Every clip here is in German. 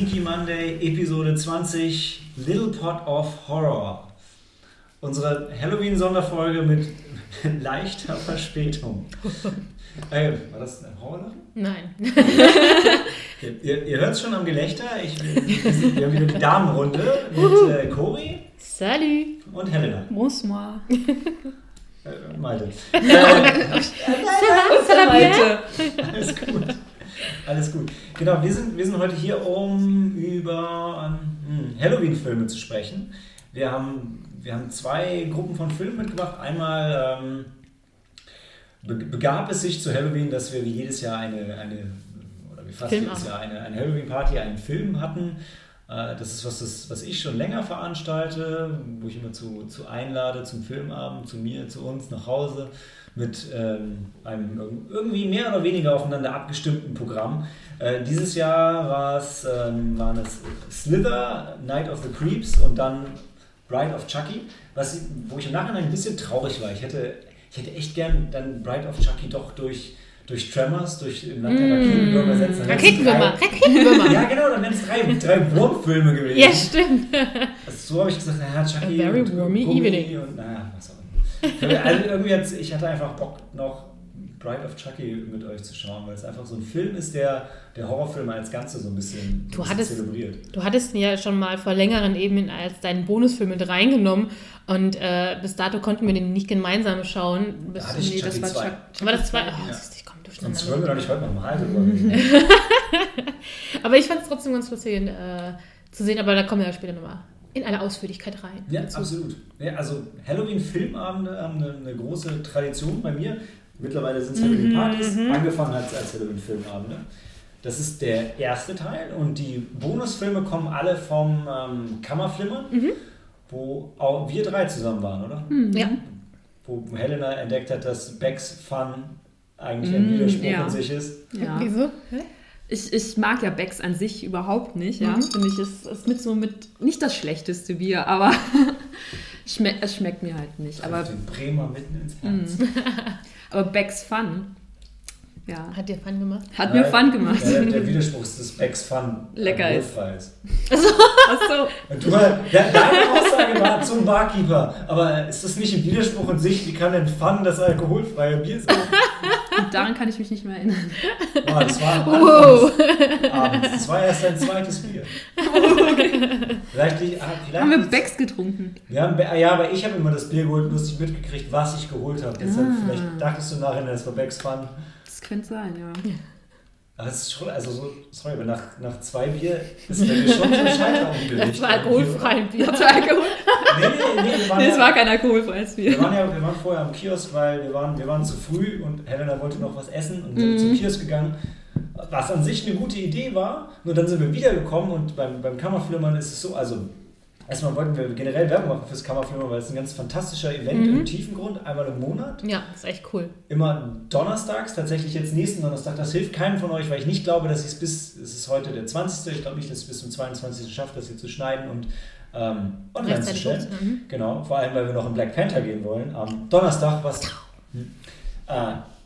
Sneaky Monday, Episode 20, Little Pot of Horror. Unsere Halloween-Sonderfolge mit leichter Verspätung. Äh, war das ein Horror? Nein. Okay, ihr ihr hört es schon am Gelächter. Ich, wir haben wieder die Damenrunde mit äh, Cori Salut. und Helena. Bonsoir. Äh, Malte. Äh, Heute. Alles gut. Alles gut. Genau, wir sind, wir sind heute hier, um über ähm, Halloween-Filme zu sprechen. Wir haben, wir haben zwei Gruppen von Filmen mitgebracht. Einmal ähm, be begab es sich zu Halloween, dass wir wie jedes Jahr eine, eine oder wie fast Filmabend. jedes Jahr eine, eine Halloween-Party, einen Film hatten. Äh, Das ist was, das, was ich schon länger veranstalte, wo ich immer zu, zu einlade zum Filmabend, zu mir, zu uns nach Hause mit ähm, einem irg- irgendwie mehr oder weniger aufeinander abgestimmten Programm. Äh, dieses Jahr war es, ähm, waren es Slither, Night of the Creeps und dann Bride of Chucky, was, wo ich im Nachhinein ein bisschen traurig war. Ich hätte, ich hätte echt gern dann Bride of Chucky doch durch, durch Tremors, durch Land der Raketenwürmer ersetzt. Dann wären's Raketenwürmer, Raketenwürmer. Ja, genau, dann wären es drei, drei Wurmfilme gewesen. Ja, stimmt. Also so habe ich gesagt, naja, Chucky A very und wormy Gummi evening. und naja, was auch. Also irgendwie hat's, ich hatte einfach Bock noch Bride of Chucky mit euch zu schauen, weil es einfach so ein Film ist, der, der Horrorfilme als Ganze so ein bisschen, Du bisschen hattest- zelebriert. Du hattest ihn ja schon mal vor längeren Ebenen als deinen Bonusfilm mit reingenommen und äh, bis dato konnten wir den nicht gemeinsam schauen. Bis Da hatte ich Nee, das Chucky war 2. Chuck. war das zwei? Oh, Ja. ich komme Sonst wollen wir doch nicht heute nochmal drüber reden. Aber ich fand es trotzdem ganz lustig äh, zu sehen, aber da kommen wir ja später nochmal in alle Ausführlichkeit rein. Ja, dazu. absolut. Ja, also Halloween-Filmabende haben eine, eine große Tradition bei mir. Mittlerweile sind es Halloween-Partys. Angefangen hat es als Halloween-Filmabende. Das ist der erste Teil und die Bonusfilme kommen alle vom ähm, Kammerflimmern, wo auch wir drei zusammen waren, oder? Ja. Wo Helena entdeckt hat, dass Becks Fun eigentlich ein Mm, Widerspruch ja. in sich ist. Ja. Wieso? Hä? Ich, ich mag ja Becks an sich überhaupt nicht, ja. Mhm. Finde ich, es ist mit so mit nicht das schlechteste Bier, aber schmeck, es schmeckt mir halt nicht. Aber Aber, den Bremer mitten ins Herz. aber Becks Fun, ja, Hat dir Fun gemacht? hat mir Fun gemacht. Ja, der, der Widerspruch ist, dass Becks Fun Lecker ist. alkoholfrei ist. Achso, Und Du, de- deine Aussage war zum Barkeeper, aber ist das nicht ein Widerspruch in sich? Wie kann denn Fun das alkoholfreie Bier sein? Daran kann ich mich nicht mehr erinnern. Boah, das war am Wow. Abends. Das war erst dein zweites Bier. Vielleicht, liegt- ah, vielleicht Haben wir Becks getrunken? wir haben, Be- ja, aber ich habe immer das Bier geholt und lustig mitgekriegt, was ich geholt habe. Deshalb, Ah. vielleicht dachtest du nachher, das war Becks Fun. Das könnte sein, ja. Aber es ist schon, also so, sorry, aber nach, nach zwei Bier ist bei mir schon so. Das war alkoholfreien Bier. War Alkohol. Nee, nee, nee, wir waren Nee, es ja- war kein alkoholfreies Bier. Wir waren ja wir waren vorher am Kiosk, weil wir waren, wir waren zu früh und Helena wollte noch was essen und sind Mhm. zum Kiosk gegangen. Was an sich eine gute Idee war, nur dann sind wir wiedergekommen und beim, beim Kammerflimmern ist es so, also erstmal wollten wir generell Werbung machen fürs Kammerflimmern, weil es ein ganz fantastischer Event Mhm. im Tiefengrund, einmal im Monat. Ja, ist echt cool. Immer donnerstags, tatsächlich jetzt nächsten Donnerstag. Das hilft keinem von euch, weil ich nicht glaube, dass ich es bis, es ist heute der 20. Ich glaube nicht, dass ich es bis zum 22. schaffe, das hier zu schneiden und ähm, online zu stellen. mhm. Genau, vor allem, weil wir noch in Black Panther gehen wollen am Donnerstag. Was, Hm. äh,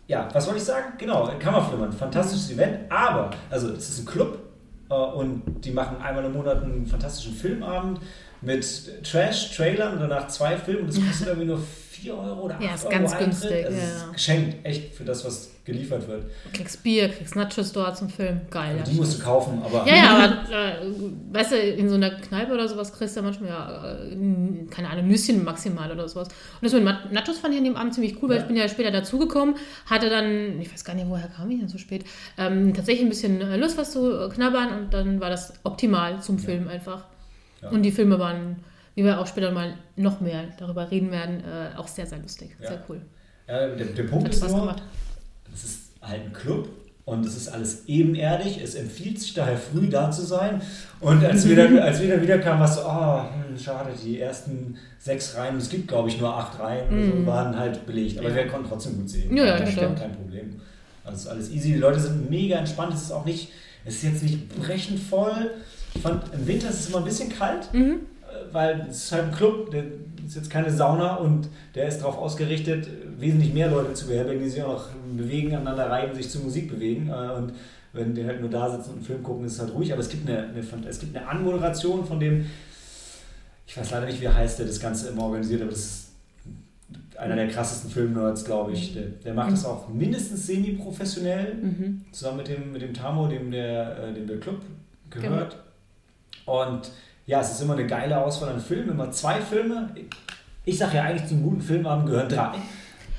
ja, was wollte ich sagen? Genau, Kammerflimmern, fantastisches Event, aber, also es ist ein Club äh, und die machen einmal im Monat einen fantastischen Filmabend mit Trash-Trailern und danach zwei Filme und das kostet irgendwie nur 4 Euro oder 8 Ja, ist Euro ganz Eintritt. günstig, es ja. ist geschenkt, echt für das, was geliefert wird. Kriegst Bier, kriegst Nachos dort zum Film. Geil. Also ja. die musst du kaufen, aber Ja, ja, aber äh, weißt du, in so einer Kneipe oder sowas kriegst du ja manchmal, ja, äh, keine Ahnung, Nüsschen maximal oder sowas. Und das mit Nachos fand ich an dem Abend ziemlich cool, weil Ja. ich bin ja später dazugekommen, hatte dann, ich weiß gar nicht, woher kam ich denn so spät, ähm, tatsächlich ein bisschen äh, Lust, was zu äh, knabbern und dann war das optimal zum Film einfach. Ja. Und die Filme waren, wie wir auch später mal noch mehr darüber reden werden, äh, auch sehr, sehr lustig. Ja. Sehr cool. Ja, der, der Punkt Hat ist Spaß nur, gemacht. es ist halt ein Club und es ist alles ebenerdig. Es empfiehlt sich daher früh da zu sein. Und als wir dann, als wir dann wieder kamen, war es so, oh, hm, schade, die ersten sechs Reihen, es gibt glaube ich nur acht Reihen, oder so, Mhm. waren halt belegt. Aber Ja. wir konnten trotzdem gut sehen. Ja, ja, das klar. kein Problem. Also es ist alles easy. Die Leute sind mega entspannt. Es ist auch nicht, es ist jetzt nicht brechend voll. Ich fand, im Winter ist es immer ein bisschen kalt. Mhm. weil es ist halt ein Club, der ist jetzt keine Sauna und der ist darauf ausgerichtet, wesentlich mehr Leute zu beherbergen, die sich auch bewegen, aneinander reiben, sich zur Musik bewegen. Äh, und wenn die halt nur da sitzen und einen Film gucken, ist es halt ruhig. Aber es gibt eine, eine, es gibt eine Anmoderation von dem, ich weiß leider nicht, wie heißt der das Ganze immer organisiert, aber das ist einer der krassesten Filmnerds, glaube ich. Der, der macht das auch mindestens semi-professionell, Mhm. zusammen mit dem, mit dem Tamo, dem der, äh, dem der Club gehört. Und ja, es ist immer eine geile Auswahl an Filmen, immer zwei Filme. Ich sage ja eigentlich zum guten Filmabend gehören drei.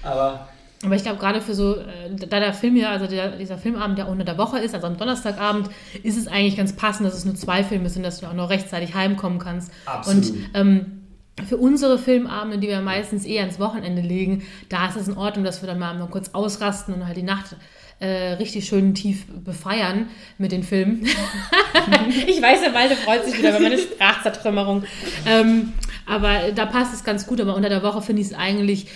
Aber Aber ich glaube, gerade für so, äh, da der Film ja, also der, dieser Filmabend ja unter der Woche ist, also am Donnerstagabend, ist es eigentlich ganz passend, dass es nur zwei Filme sind, dass du auch noch rechtzeitig heimkommen kannst. Absolut. Und ähm, für unsere Filmabende, die wir meistens eher ins Wochenende legen, da ist es in Ordnung, dass wir dann mal, mal kurz ausrasten und halt die Nacht äh, richtig schön tief befeiern mit den Filmen. ich weiß, der Malte freut sich wieder über meine Sprachzertrümmerung. Ähm, aber da passt es ganz gut. Aber unter der Woche finde ich es eigentlich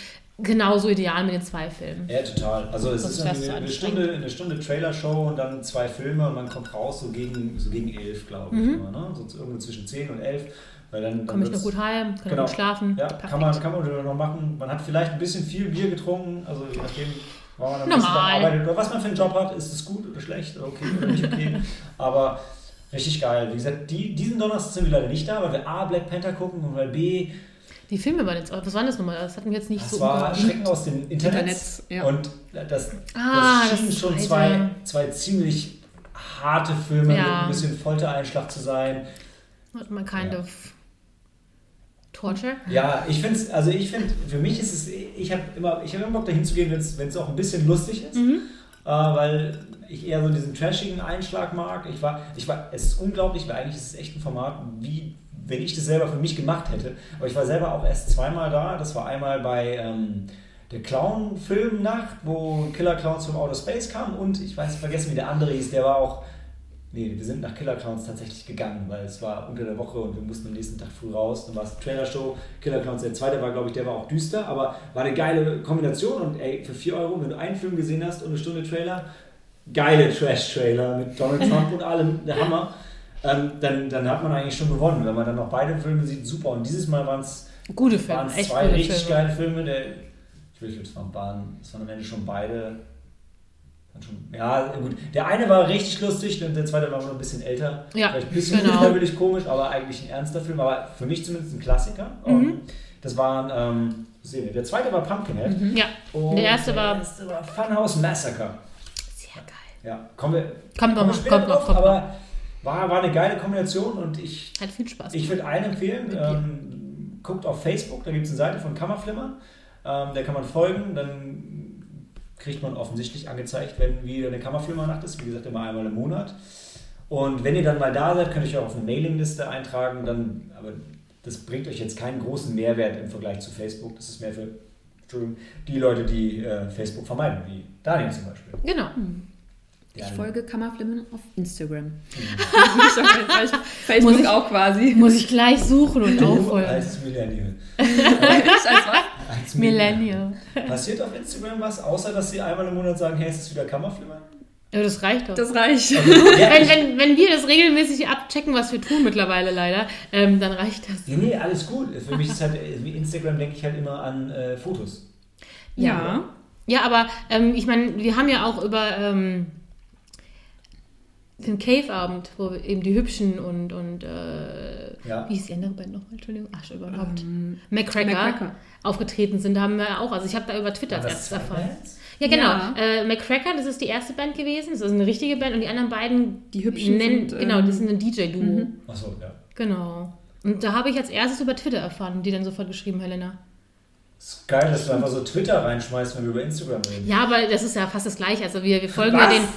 genauso ideal mit den zwei Filmen. ja, total. Also es ist zu eine, anstrengend. Stunde, eine Stunde Trailer-Show und dann zwei Filme und man kommt raus so gegen, so gegen elf, glaube ich. Immer, ne? So irgendwo zwischen 10 und 11. Weil dann, dann Komme ich noch gut heim, kann Genau. gut schlafen. Ja, Perfekt. kann man, kann man noch machen. Man hat vielleicht ein bisschen viel Bier getrunken, also je nachdem, wann man Tag arbeitet oder was man für einen Job hat, ist es gut oder schlecht oder okay oder nicht okay. Aber richtig geil. Wie gesagt, die, diesen Donnerstag sind wir leider nicht da, weil wir A, Black Panther gucken und weil B, Die Filme waren jetzt, was waren das nochmal? Das hatten wir jetzt nicht das so war umgehauen. Schrecken aus dem Internet. Internets, ja. Und das, Ah, das das schienen schon zwei, zwei ziemlich harte Filme mit Ja. ein bisschen Foltereinschlag zu sein. Hat man kind Ja. of Torture. Ja, ich finde es, also ich finde, für mich ist es, ich habe immer, ich habe immer Bock dahin zu gehen, wenn es auch ein bisschen lustig ist, Mhm. äh, weil ich eher so diesen trashigen Einschlag mag. Ich war, ich war, es ist unglaublich, weil eigentlich ist es echt ein Format, wie wenn ich das selber für mich gemacht hätte. Aber ich war selber auch erst zweimal da. Das war einmal bei ähm, der Clown-Filmnacht, wo Killer Clowns from Outer Space kam und ich weiß vergessen, wie der andere hieß. Der war auch Nee, wir sind nach Killer Clowns tatsächlich gegangen, weil es war unter der Woche und wir mussten am nächsten Tag früh raus. Dann war es Trailer-Show, Killer Clowns. Der zweite war, glaube ich, der war auch düster, aber war eine geile Kombination. Und ey, für 4 Euro, wenn du einen Film gesehen hast und eine Stunde Trailer, geile Trash-Trailer mit Donald Trump und allem, der Hammer, ähm, dann, dann hat man eigentlich schon gewonnen. Wenn man dann noch beide Filme sieht, super. Und dieses Mal waren es Gute Filme, echt zwei gute richtig Filme. geile Filme. Der, ich will jetzt waren, waren, es waren am Ende schon beide. Ja, gut. Der eine war richtig lustig und der zweite war noch ein bisschen älter. Ja, Vielleicht ein bisschen genau. unfreiwillig komisch, aber eigentlich ein ernster Film. Aber für mich zumindest ein Klassiker. Mhm. Das waren, ähm, sehen wir, der zweite war Pumpkinhead. Ja, Und Der erste war- Der erste war Funhouse Massacre. sehr geil. Ja, kommen wir, Kommt noch kommen wir mal, später kommt noch, kommt noch. aber war, war eine geile Kombination und ich Hat viel Spaß. ich würde einen empfehlen, ähm, guckt auf Facebook, da gibt es eine Seite von Kammerflimmer, ähm, der kann man folgen, dann kriegt man offensichtlich angezeigt, wenn wieder eine Kammerflimmernacht ist, wie gesagt immer einmal im Monat. Und wenn ihr dann mal da seid, könnt ihr euch auch auf eine Mailingliste eintragen, dann, aber das bringt euch jetzt keinen großen Mehrwert im Vergleich zu Facebook, das ist mehr für Entschuldigung, die Leute, die äh, Facebook vermeiden, wie Daniel zum Beispiel. Genau. Ich Ja. folge Kammerflimmen auf Instagram. Auf Facebook Muss ich- auch quasi. Muss ich gleich suchen und Du aufholen. als Millennial. Ich als was? Als Millennial. Passiert auf Instagram was, außer dass sie einmal im Monat sagen, hey, es ist wieder Kammerflimmer? Ja, das reicht doch. Das reicht. Ja, wenn, ich, wenn, wenn wir das regelmäßig abchecken, was wir tun mittlerweile leider, ähm, dann reicht das. nee, nee, alles gut. Für mich ist halt, wie Instagram denke ich halt immer an äh, Fotos. Ja. Ja, aber ähm, ich meine, wir haben ja auch über ähm, den Cave-Abend, wo wir eben die Hübschen und, und äh, Ja. wie ist die andere Band nochmal? Entschuldigung, ach, überhaupt. Ähm, McCracker, McCracker. aufgetreten sind, da haben wir auch, also ich habe da über Twitter das zwei erfahren. Ja, genau. Ja. Äh, McCracker, das ist die erste Band gewesen, das ist eine richtige Band und die anderen beiden, Die Hübschen nennen, sind, genau, ähm, die sind ein DJ-Duo. mhm. Achso, ja. Genau. Und da habe ich als erstes über Twitter erfahren, die dann sofort geschrieben, Helena. Ist geil, dass du einfach so Twitter reinschmeißt, wenn wir über Instagram reden. Ja, aber das ist ja fast das Gleiche. Also wir, wir folgen Was? ja den.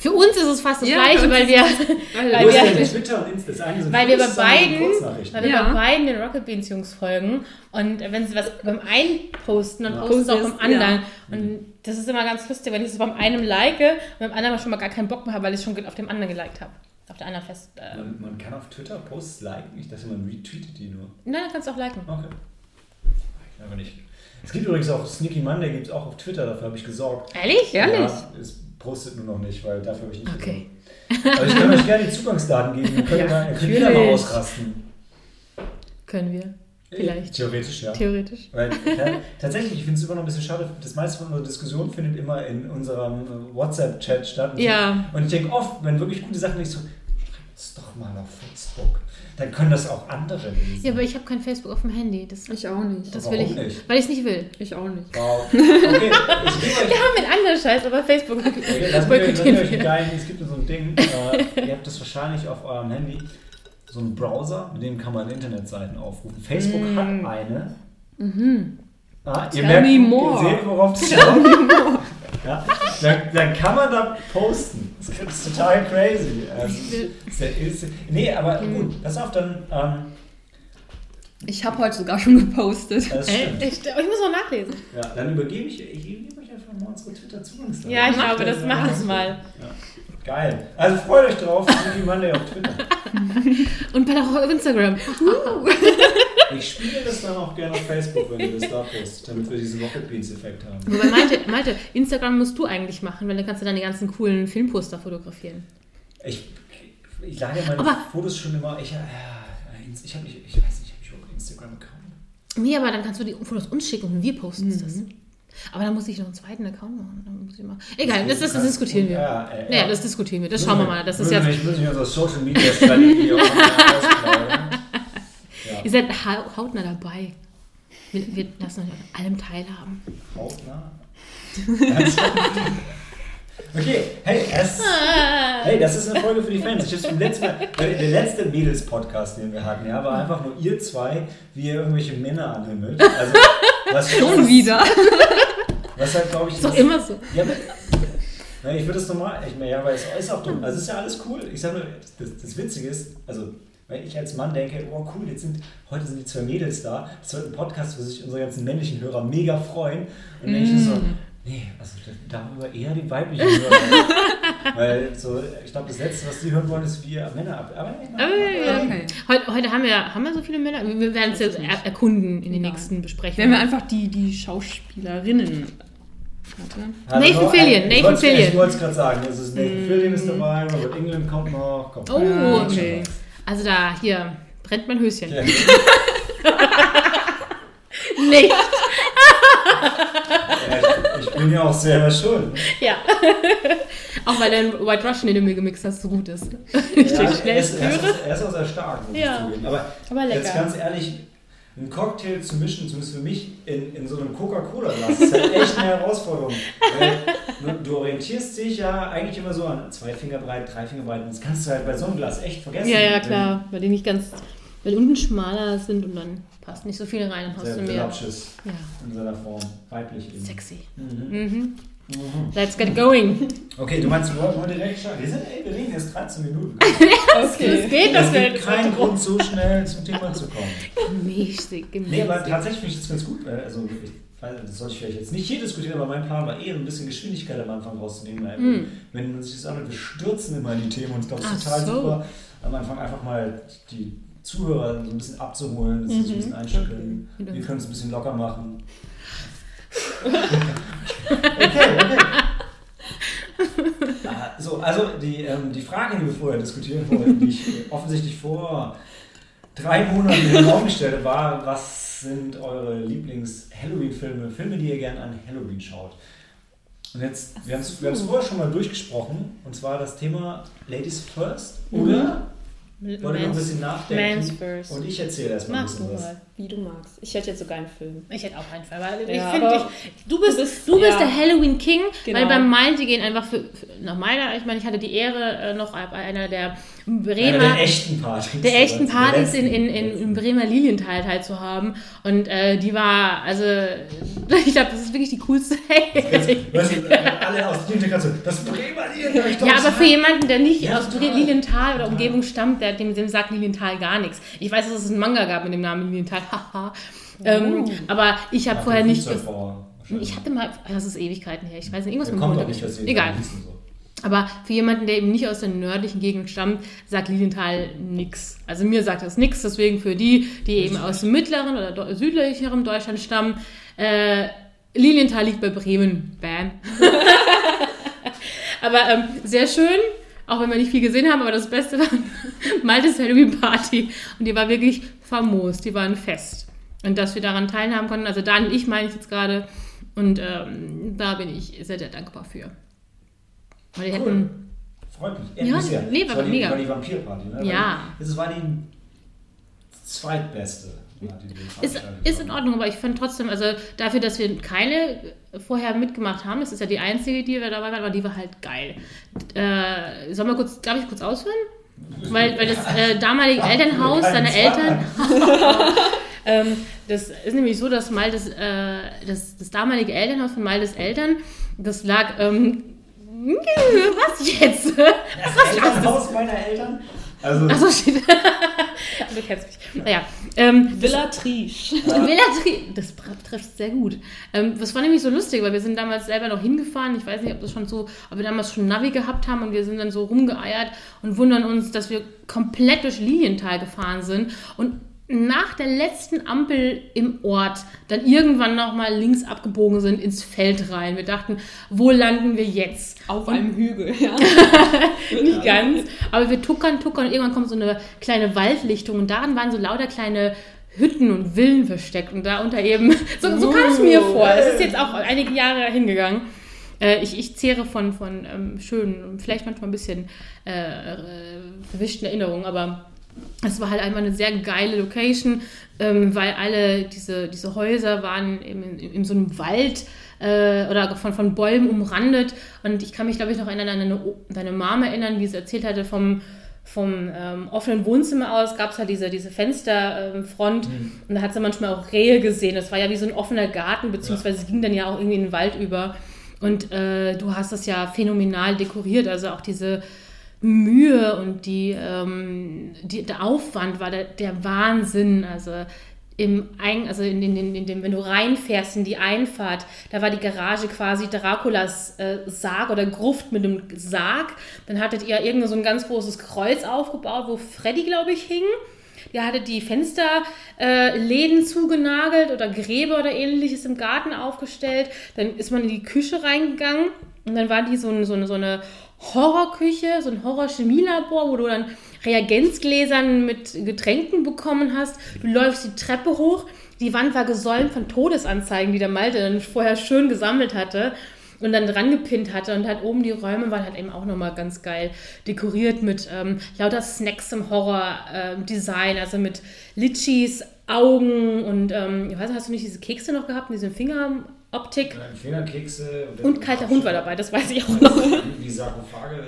Für uns ist es fast das Ja, Gleiche, weil wir, Weil wir- denn Twitter und Insta? Das eine sind weil wir bei das beiden, weil wir Ja. bei beiden den Rocket Beans Jungs folgen und wenn sie was beim einen posten, dann Ja. posten sie auch beim anderen. ja. Und das ist immer ganz lustig, wenn ich es beim einen like und beim anderen schon mal gar keinen Bock mehr habe, weil ich schon auf dem anderen geliked habe. Auf der anderen fest. Äh, Man, man kann auf Twitter Posts liken. Ich dachte, man retweetet die nur. nein, dann kannst du auch liken. Okay. Aber nicht. Es gibt übrigens auch Sneaky Monday, gibt es auch auf Twitter, dafür habe ich gesorgt. Ehrlich? Ehrlich? Ja, es postet nur noch nicht, weil dafür habe ich nicht Okay. gesorgt. Aber ich kann euch gerne die Zugangsdaten geben, dann könnt ihr Ja, ihr mal ausrasten. Können wir. Vielleicht. Theoretisch, ja. Theoretisch. Weil, ja, tatsächlich, ich finde es immer noch ein bisschen schade, das meiste von unserer Diskussion findet immer in unserem WhatsApp-Chat statt. Und Ja. So. Und ich denke oft, wenn wirklich gute Sachen nicht so, schreibt es doch mal auf Facebook. Dann können das auch andere lesen. Ja, aber ich habe kein Facebook auf dem Handy. Das, Ich auch nicht. das Warum will ich. nicht? Weil ich es nicht will. Ich auch nicht. Wow. Okay, euch Wir haben einen anderen Scheiß, aber Facebook. Okay, mich boykottieren wir. geilen, es gibt so ein Ding, äh, ihr habt das wahrscheinlich auf eurem Handy, so einen Browser, mit dem kann man Internetseiten aufrufen. Facebook Mm. hat eine. Ah, ihr Tell merkt, me more. ihr seht, worauf es. Ja, dann, dann kann man da posten. Das ist total crazy. Also, ist, nee, aber Mm. gut, pass auf, dann, ähm, Ich habe heute sogar schon gepostet. das Ey, stimmt. ich, ich muss noch nachlesen. Ja, dann übergebe ich, ich gebe euch einfach mal unsere Twitter-Zugangsdaten. Ja, ich glaube, das machen wir mal. Ja. Geil. Also freut euch drauf, Movie Monday auf Twitter. Und bald auch auf Instagram. Ich spiele das dann auch gerne auf Facebook, wenn ihr das da postet, damit wir diesen Rocket Beans Effekt haben. Wobei Malte, Malte, Instagram musst du eigentlich machen, weil dann kannst du dann die ganzen coolen Filmposter fotografieren. Ich, ich lade meine Aber- Fotos schon immer. Ich, äh, ich, hab, ich, ich weiß nicht, habe ich überhaupt einen Instagram-Account? Nee, aber dann kannst du die Fotos uns schicken und wir posten Mhm. das. Aber dann muss ich noch einen zweiten Account machen. Dann muss ich mal. Egal, das, das, das diskutieren wir. Ja, äh, Naja, ja. das diskutieren wir. Das schauen wir mal. Das ist Müssen wir- jetzt, Ich muss mich unsere Social Media Strategie auch mal. Ja. ihr seid hau- hautnah dabei. Wir, wir lassen euch an allem teilhaben. Hautnah. Okay, hey, es, hey, das ist eine Folge für die Fans. Ich hab's letzten Mal, der letzte Mädels-Podcast, den wir hatten, ja, war einfach nur ihr zwei, wie ihr irgendwelche Männer anhimmelt. Also, was Schon wieder. Was halt, glaube ich, Ist doch das- immer so. Ja, ich würde es normal, ich meine, ja, weil es ist auch dumm. Also, es ist ja alles cool. Ich sage nur, das, das Witzige ist, also, wenn ich als Mann denke, oh cool, jetzt sind, heute sind die zwei Mädels da, das wird ein Podcast, wo sich unsere ganzen männlichen Hörer mega freuen. Und dann denke ich mir so, nee, also darüber eher die weiblichen Hörer. Weil so, ich glaube, das Letzte, was die hören wollen, ist, wie ihr Männer ab. Aber, Aber, ja. Okay. Heute, heute haben, wir, haben wir so viele Männer. Wir werden es jetzt er erkunden in den Ja. nächsten Besprechungen. Wenn wir einfach die, die Schauspielerinnen. Warte. Nathan Fillion, ich Nathan wollt's- Fillion. Ich wollte es gerade sagen, es ist Nathan Fillion ist dabei, Robert England kommt noch. Kommt Oh, okay. Also da, hier, brennt mein Höschen. Ja. Nicht. Ja, ich bin ja auch selber schuld. Ja. Auch weil dein White Russian, den du mir gemixt hast, so gut ist. Ich Ja, den er, schnell ist, er, ist, spüre. er ist auch sehr stark, muss Ja. ich zugeben. Aber, Aber lecker. jetzt ganz ehrlich, einen Cocktail zu mischen, zumindest für mich, in, in so einem Coca-Cola-Glas, ist halt echt eine Herausforderung. Weil du, du orientierst dich ja eigentlich immer so an zwei Finger breit, drei Finger breit. Und das kannst du halt bei so einem Glas echt vergessen. Ja, ja, klar. Weil die nicht ganz, weil die unten schmaler sind und dann passt nicht so viel rein, dann hast Sehr du mehr. Lapsches Ja, in seiner Form. Weiblich eben. sexy. Mhm. Mhm. Mhm. Let's get going. Okay, du meinst, wir wollen wir direkt starten. Wir sind, ey, wir reden jetzt 13 Minuten. Das geht, das Es wird gibt keinen Grund, so schnell zum Thema zu kommen. Mäßig, Nee, aber tatsächlich finde ich das ganz gut. weil, Also, ich, das sollte ich vielleicht jetzt nicht hier diskutieren, aber mein Plan war eher ein bisschen Geschwindigkeit am Anfang rauszunehmen. Mm. Wenn man sich das anhört, wir stürzen immer in die Themen und ich glaube, es ist total so. super, am Anfang einfach mal die Zuhörer so ein bisschen abzuholen, dass sie sich ein bisschen einstellen. Okay. Wir können es ein bisschen locker machen. Okay, okay. Ah, So, also die, ähm, die Frage, die wir vorher diskutieren wollten, die ich offensichtlich vor drei Monaten in den Raum gestellt habe, war, was sind eure Lieblings-Halloween-Filme, Filme, die ihr gerne an Halloween schaut? Und jetzt, wir haben es wir haben's vorher schon mal durchgesprochen, und zwar das Thema Ladies First, oder? Wollt ihr noch ein bisschen nachdenken? Man's first. Und ich erzähle erstmal ein bisschen was. mal? Wie du magst. Ich hätte jetzt sogar einen Film. Ich hätte auch einen Fall, weil ich Ja, finde, aber dich- du bist, du bist- bist, ja. der Halloween King, Genau. weil beim Malte gehen einfach für, für, nach meiner, ich meine, ich hatte die Ehre, äh, noch bei einer der Einer Bremer, der echten Partys. der echten Partys in, in, in, im Bremer Lilienthal teilzuhaben. Und äh, die war, also, ich glaube, das ist wirklich die coolste. Weißt du, alle aus der Integration. Das Bremer ich glaub, Ja, aber für jemanden, der nicht Ja, aus total. Lilienthal oder. Umgebung stammt, der, dem, dem sagt Lilienthal gar nichts. Ich weiß, dass es einen Manga gab mit dem Namen Lilienthal, haha. ähm, aber ich habe vorher nicht. Wahrscheinlich. Ich hatte mal, das ist Ewigkeiten her, ich weiß nicht, irgendwas mit dem Hund. nicht aus den Egal. Aber für jemanden, der eben nicht aus der nördlichen Gegend stammt, sagt Lilienthal nix. Also mir sagt das nix. Deswegen für die, die eben aus dem mittleren oder südlicheren Deutschland stammen, äh, Lilienthal liegt bei Bremen. Bam. Aber ähm, sehr schön. Auch wenn wir nicht viel gesehen haben, aber das Beste war Maltes Halloween Party. Und die war wirklich famos, die waren fest. Und dass wir daran teilhaben konnten, also Dan und ich meine ich jetzt gerade, und ähm, da bin ich sehr, sehr dankbar für. Weil die Cool. hätten. Freut mich. Ja, bisher. nee, Das war die, war die Vampirparty, ne? Ja. Das war die zweitbeste. Ist, ist in. Ordnung, aber ich fand trotzdem, also dafür, dass wir keine vorher mitgemacht haben, das ist ja die einzige, die wir dabei waren, aber die war halt geil. Äh, sollen wir kurz, darf ich kurz ausführen? Weil, weil das äh, damalige Elternhaus seiner Eltern, ähm, das ist nämlich so, dass Maltes, äh, das, das damalige Elternhaus von Maltes Eltern, das lag, ähm, was jetzt? Das Elternhaus meiner Eltern? Also, Achso, steht. du kennst mich. Naja, ähm, Villa Trisch. Villa Tri das trifft sehr gut. Ähm, das war nämlich so lustig, weil wir sind damals selber noch hingefahren. Ich weiß nicht, ob das schon so, ob wir damals schon Navi gehabt haben und wir sind dann so rumgeeiert und wundern uns, dass wir komplett durch Lilienthal gefahren sind und nach der letzten Ampel im Ort dann irgendwann nochmal links abgebogen sind ins Feld rein. Wir dachten, wo landen wir jetzt? Auf einem Hügel, ja. Nicht ganz. Aber wir tuckern, tuckern und irgendwann kommt so eine kleine Waldlichtung und darin waren so lauter kleine Hütten und Villen versteckt und da unter eben, so, so kam es mir vor. Es ist jetzt auch einige Jahre hingegangen. Äh, ich, ich zehre von, von ähm, schönen und vielleicht manchmal ein bisschen äh, äh, verwischten Erinnerungen, aber es war halt einfach eine sehr geile Location, ähm, weil alle diese, diese Häuser waren eben in, in so einem Wald äh, oder von, von Bäumen umrandet. Und ich kann mich, glaube ich, noch an deine, deine Mom erinnern, wie sie erzählt hatte vom, vom ähm, offenen Wohnzimmer aus gab es halt diese, diese Fensterfront und da hat sie manchmal auch Rehe gesehen. Das war ja wie so ein offener Garten, beziehungsweise es ging dann ja auch irgendwie in den Wald über. Und äh, du hast das ja phänomenal dekoriert, also auch diese Mühe und die, ähm, die, der Aufwand war der, der Wahnsinn. Also im Ein, also in, in, in, dem, wenn du reinfährst in die Einfahrt, da war die Garage quasi Draculas äh, Sarg oder Gruft mit einem Sarg. Dann hattet ihr irgend so ein ganz großes Kreuz aufgebaut, wo Freddy, glaube ich, hing. Ihr hattet die Fensterläden äh, zugenagelt oder Gräber oder ähnliches im Garten aufgestellt. Dann ist man in die Küche reingegangen und dann war die so, so, so eine Horrorküche, so ein Horror-Chemielabor, wo du dann Reagenzgläsern mit Getränken bekommen hast. Du läufst die Treppe hoch. Die Wand war gesäumt von Todesanzeigen, die der Malte dann vorher schön gesammelt hatte und dann dran gepinnt hatte. Und halt oben die Räume waren halt eben auch nochmal ganz geil dekoriert mit ähm, lauter Snacks im Horror-Design, also mit Litchis, Augen und ähm, ich weiß nicht, hast du nicht diese Kekse noch gehabt, diese Fingeroptik? Äh, Fingerkekse. Und kalter Hund war dabei, das weiß ich auch noch. Die Sarkophage.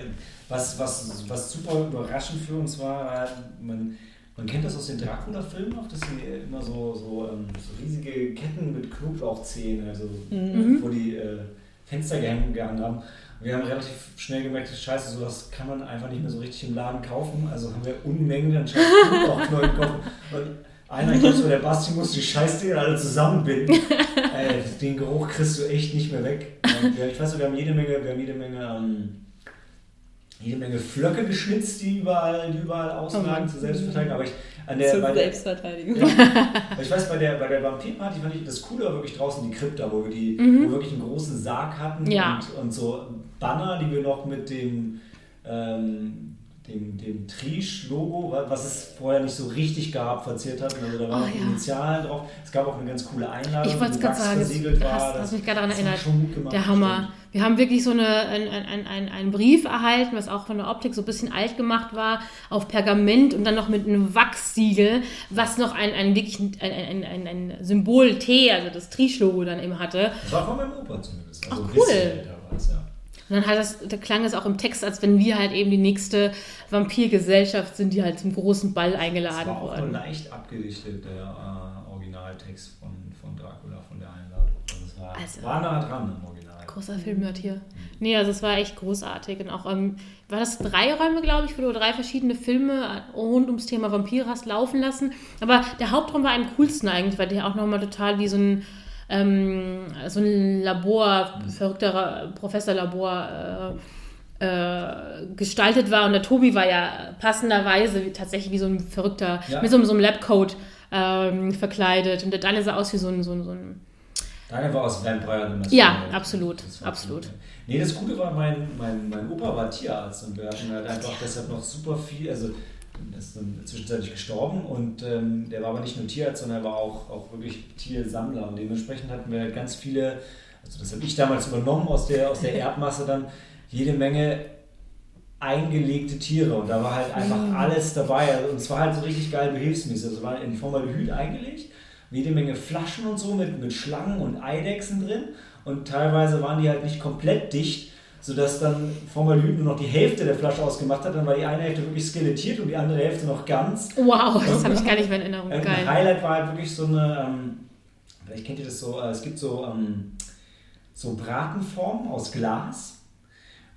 Was, was, was super überraschend für uns war, äh, man, man kennt das aus den Dracula-Filmen auch, dass sie immer so, so, ähm, so riesige Ketten mit Knoblauchzehen, also Mhm. wo die äh, Fenster gehangen, gehangen haben. Wir haben relativ schnell gemerkt, scheiße, sowas kann man einfach nicht mehr so richtig im Laden kaufen. Also haben wir Unmengen an Knoblauchknollen gekauft. Und einer, ich glaube so, der Basti muss die Scheißdinger alle zusammenbinden. Ey, den Geruch kriegst du echt nicht mehr weg. Und ich weiß wir haben jede Menge, wir haben jede Menge, ähm, jede Menge Flöcke geschnitzt, die überall, die überall auslagen Mann. zur Selbstverteidigung. Aber ich, an der, Zur bei der, Selbstverteidigung. ja. Ich weiß, bei der, bei der Vampirparty fand ich das Coole war wirklich draußen die Krypta, wo wir, die, wo wir wirklich einen großen Sarg hatten Mhm. Ja. und, und so Banner, die wir noch mit dem, ähm, dem, dem Trisch-Logo, wa- was es vorher nicht so richtig gab, verziert hatten. Also da waren Oh, noch ja. Initialen drauf. Es gab auch eine ganz coole Einladung, Ich die Wachs sagen, versiegelt war. hast, Das- hast mich gerade daran erinnert. schon gut gemacht, Der Hammer. stimmt. Wir haben wirklich so eine, ein, ein, ein, einen Brief erhalten, was auch von der Optik so ein bisschen alt gemacht war, auf Pergament und dann noch mit einem Wachssiegel, was noch ein, ein wirklich ein, ein, ein, ein Symbol T, also das Trisch-Logo dann eben hatte. Das war von meinem Opa zumindest. Also Ach, ein bisschen cool. älter war es, ja. Und dann hat das, da klang es auch im Text, als wenn wir halt eben die nächste Vampirgesellschaft sind, die halt zum großen Ball Das eingeladen war auch nur wurden. leicht abgedichtet, der äh, Originaltext von, von Dracula, von der Einladung. Also es war, Also- war nah dran im Original. Großer Filmnerd hier. Nee, also es war echt großartig. Und auch, ähm, war das drei Räume, glaube ich, wo du drei verschiedene Filme rund ums Thema Vampire hast laufen lassen. Aber der Hauptraum war am coolsten eigentlich, weil der auch nochmal total wie so ein, ähm, so ein Labor, verrückter Professorlabor äh, äh, gestaltet war. Und der Tobi war ja passenderweise tatsächlich wie so ein verrückter, Ja. mit so, einem- so einem Labcoat ähm, verkleidet. Und der Daniel sah aus wie so ein, so ein, so ein Deine war aus Vampire the. Ja, absolut, absolut. cool. Nee, das Gute war, mein, mein, mein Opa war Tierarzt und wir hatten halt einfach deshalb noch super viel, also ist dann zwischenzeitlich gestorben und ähm, der war aber nicht nur Tierarzt, sondern er war auch, auch wirklich Tiersammler. Und dementsprechend hatten wir ganz viele, also das habe ich damals übernommen aus der, aus der Erbmasse dann, jede Menge eingelegte Tiere. Und da war halt einfach alles dabei. Also, und es war halt so richtig geil behilfsmäßig, also war in Formaldehyd eingelegt, jede Menge Flaschen und so mit, mit Schlangen und Eidechsen drin. Und teilweise waren die halt nicht komplett dicht, sodass dann Formaldehyd nur noch die Hälfte der Flasche ausgemacht hat, dann war die eine Hälfte wirklich skelettiert und die andere Hälfte noch ganz. Wow, das habe ich gar nicht mehr in Erinnerung. Ein Geil. Highlight war halt wirklich so eine, ähm, vielleicht kennt ihr das so, äh, es gibt so, ähm, so Bratenformen aus Glas.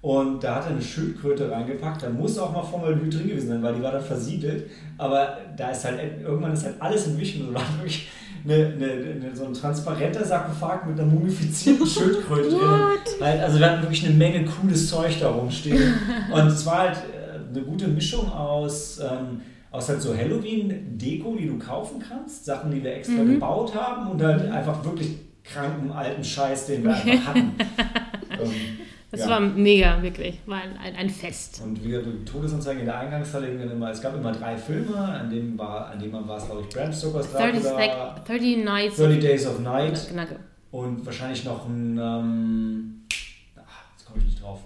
Und da hat er eine Schildkröte reingepackt. Da muss auch mal Formaldehyd drin gewesen sein, weil die war dann versiegelt. Aber da ist halt irgendwann ist halt alles war wirklich eine, eine, eine, so ein transparenter Sarkophag mit einer mumifizierten Schildkröte drin. Also wir hatten wirklich eine Menge cooles Zeug da rumstehen. Und es war halt äh, eine gute Mischung aus, ähm, aus halt so Halloween-Deko, die du kaufen kannst, Sachen, die wir extra gebaut haben und halt einfach wirklich kranken alten Scheiß, den wir einfach hatten. ähm, Das ja. war mega, wirklich. War ein, ein, Fest. Und wie gesagt, die Todesanzeigen in der Eingangshalle immer, es gab immer drei Filme, an dem war, an dem war es, glaube ich, Bram Stokers 30, Dracula, like, 30 Nights. 30 Days of Night Genau. und wahrscheinlich noch ein, ähm, ach, jetzt komme ich nicht drauf,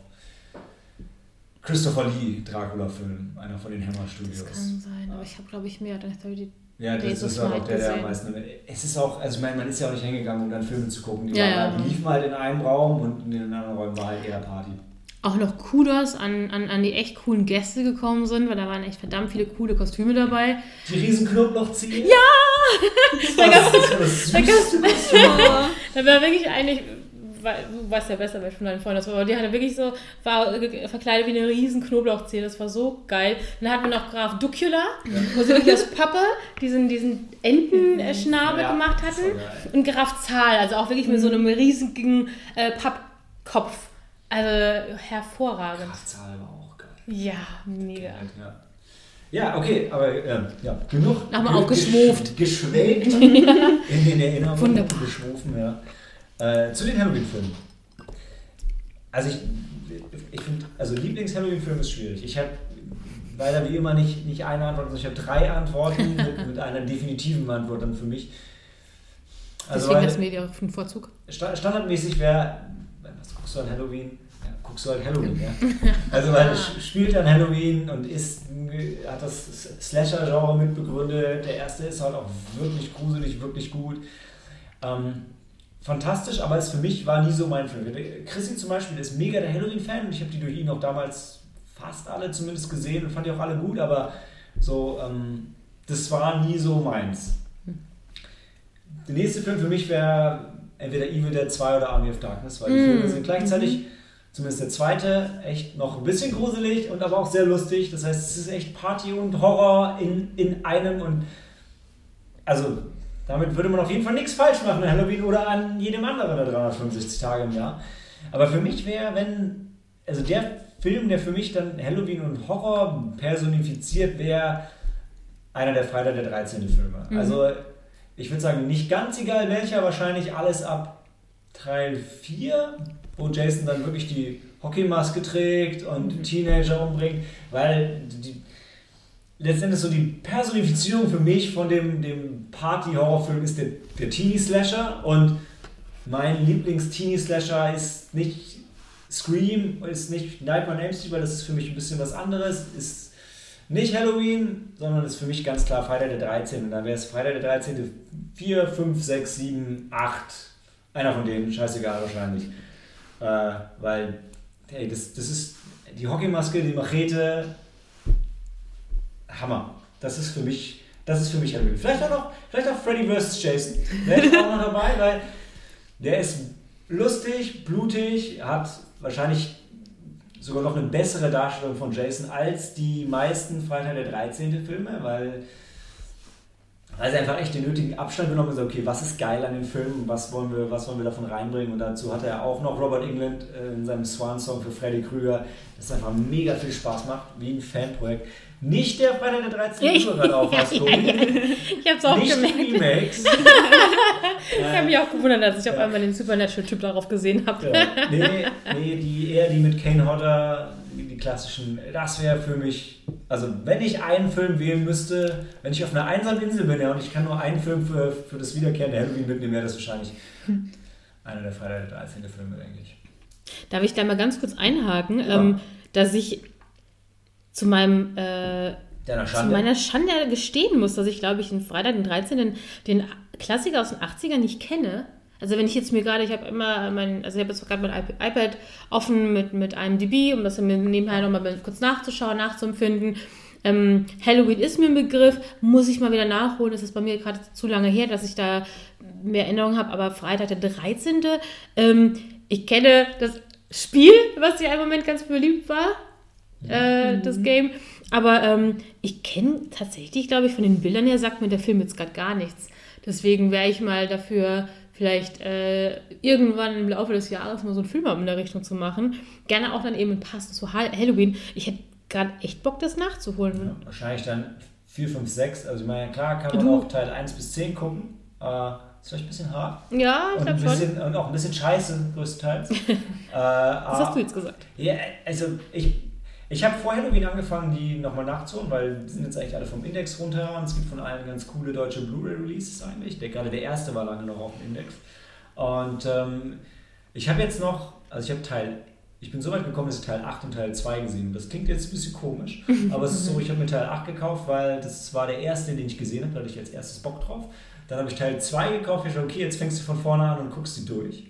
Christopher Lee Dracula-Film, einer von den Hammer Das Studios. kann sein, aber ich habe, glaube ich, mehr als 30. Ja, das Days ist halt auch der, der am meisten. Es ist auch, also ich meine, man ist ja auch nicht hingegangen, um dann Filme zu gucken. Die, Ja, ja. halt, liefen halt in einem Raum und in den anderen Räumen war halt eher Party. Auch noch Kudos an, an, an die echt coolen Gäste gekommen sind, weil da waren echt verdammt viele coole Kostüme dabei. Die riesen Knoblauchzehen. Ja! Das war das, das, war das Da. Da war wirklich eigentlich, du weißt ja besser, wer von deinen Freunden das war, aber die hatte wirklich so, war verkleidet wie eine riesen Knoblauchzehe, das war so geil. Dann hatten wir noch Graf Ducula, wo sie wirklich aus Pappe diesen, diesen Entenschnabel Ja, gemacht hatten. Und Graf Zahl, also auch wirklich mit so einem riesigen äh, Pappkopf. Also hervorragend. Kraftzahl war auch geil. Ja, mega. Ja. Ja, okay, aber ähm, ja, genug. Haben wir auch geschwuft. gesch- Geschwelgt in den Erinnerungen. Wunderbar. Geschwufen, ja. Äh, zu den Halloween-Filmen. Also ich, ich finde, also Lieblings-Halloween-Film ist schwierig. Ich habe leider wie immer nicht, nicht eine Antwort, sondern ich habe drei Antworten mit, mit einer definitiven Antwort dann für mich. Also Deswegen das Media auf den Vorzug. Sta- Standardmäßig wäre, was guckst du an Halloween? Ja, guckst du halt Halloween, ja. Also weil es spielt an Halloween und ist, hat das Slasher-Genre mitbegründet. Der erste ist halt auch wirklich gruselig, wirklich gut. Ähm, fantastisch, aber es für mich war nie so mein Film. Chrissy zum Beispiel ist mega der Halloween-Fan und ich habe die durch ihn auch damals fast alle zumindest gesehen und fand die auch alle gut, aber so, ähm, das war nie so meins. Der nächste Film für mich wäre entweder Evil Dead 2 oder Army of Darkness, weil die Mm. Filme sind gleichzeitig, zumindest der zweite, echt noch ein bisschen gruselig und aber auch sehr lustig. Das heißt, es ist echt Party und Horror in, in einem und also damit würde man auf jeden Fall nichts falsch machen an Halloween oder an jedem anderen der 365 Tage im Jahr. Aber für mich wäre, wenn, also der Film, der für mich dann Halloween und Horror personifiziert, wäre einer der Freitag der 13. Filme. Mhm. Also ich würde sagen, nicht ganz egal welcher, wahrscheinlich alles ab Teil 4, wo Jason dann wirklich die Hockeymaske trägt und Teenager umbringt, weil die, letztendlich so die Personifizierung für mich von dem, dem Party-Horrorfilm ist der, der Teenie-Slasher und mein Lieblings-Teenie-Slasher ist nicht Scream, ist nicht Nightmare on Elm Street, weil das ist für mich ein bisschen was anderes, ist nicht Halloween, sondern ist für mich ganz klar Freitag der 13. Und dann wäre es Freitag der 13. 4, 5, 6, 7, 8. Einer von denen, scheißegal wahrscheinlich. Äh, weil, hey, das, das ist die Hockeymaske, die Machete. Hammer. Das ist für mich, das ist für mich Halloween. Vielleicht auch noch, vielleicht auch Freddy vs. Jason. Wäre ich auch noch dabei, weil der ist lustig, blutig, hat wahrscheinlich sogar noch eine bessere Darstellung von Jason als die meisten Freitag der 13. Filme, weil weil sie einfach echt den nötigen Abstand genommen haben, okay, was ist geil an den Filmen, was wollen wir, was wollen wir davon reinbringen und dazu hat er auch noch Robert England äh, in seinem Swan-Song für Freddy Krüger, das einfach mega viel Spaß macht, wie ein Fanprojekt. Nicht der Freitag der 13. Uhr gerade auf was, ja, ja. Ich hab's auch Nicht gemerkt. die Remakes. Ich habe mich auch gewundert, als ich auf einmal den Supernatural-Typ darauf gesehen habe. Ja. Nee, nee, die, eher die mit Kane Hodder, die, klassischen, das wäre für mich, also wenn ich einen Film wählen müsste, wenn ich auf einer einsamen Insel bin ja, und ich kann nur einen Film für, für das wiederkehrende Halloween mitnehmen, wäre das wahrscheinlich einer der Freitag der 13. Filme, denke ich. Darf ich da mal ganz kurz einhaken, Ja. ähm, dass ich zu meinem äh, zu meiner Schande gestehen muss, dass ich, glaube ich, den Freitag, den 13., den Klassiker aus den 80ern nicht kenne. Also wenn ich jetzt mir gerade, ich habe immer mein, also ich habe jetzt gerade mein iP- iPad offen mit, mit IMDb, um das mir nebenher nochmal kurz nachzuschauen, nachzuempfinden. Ähm, Halloween ist mir ein Begriff, muss ich mal wieder nachholen. Das ist bei mir gerade zu lange her, dass ich da mehr Erinnerungen habe. Aber Freitag der 13. Ähm, ich kenne das Spiel, was ja im Moment ganz beliebt war äh, das Game. Aber ähm, ich kenne tatsächlich, glaube ich, von den Bildern her sagt mir der Film jetzt gerade gar nichts. Deswegen wäre ich mal dafür, vielleicht äh, irgendwann im Laufe des Jahres mal so einen Film in der Richtung zu machen. Gerne auch dann eben passend zu Ha- Halloween. Ich hätte gerade echt Bock, das nachzuholen. Ja, wahrscheinlich dann 4, 5, 6. Also ich meine, klar kann man Du- auch Teil 1 bis 10 gucken. Äh, ist vielleicht ein bisschen hart. Ja, ich glaube schon. und auch ein bisschen scheiße, größtenteils. äh, Was hast du jetzt gesagt? Ja, also ich, ich habe vor Halloween angefangen, die nochmal nachzuholen, weil die sind jetzt eigentlich alle vom Index runter und es gibt von allen ganz coole deutsche Blu-ray-Releases eigentlich. Der, gerade der erste war lange noch auf dem Index. Und ähm, ich habe jetzt noch, also ich habe Teil, ich bin so weit gekommen, dass ich Teil 8 und Teil 2 gesehen habe. Das klingt jetzt ein bisschen komisch, aber es ist so, ich habe mir Teil 8 gekauft, weil das war der erste, den ich gesehen habe, da hatte ich als erstes Bock drauf. Dann habe ich Teil 2 gekauft, ich dachte, okay, jetzt fängst du von vorne an und guckst die durch.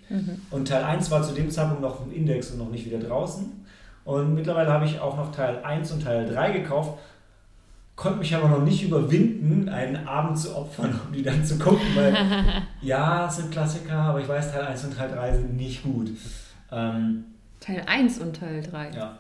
Und Teil 1 war zu dem Zeitpunkt noch im Index und noch nicht wieder draußen. Und mittlerweile habe ich auch noch Teil 1 und Teil 3 gekauft, konnte mich aber noch nicht überwinden, einen Abend zu opfern, um die dann zu gucken, weil ja, es sind Klassiker, aber ich weiß, Teil 1 und Teil 3 sind nicht gut. Ähm, Teil 1 und Teil 3. ja.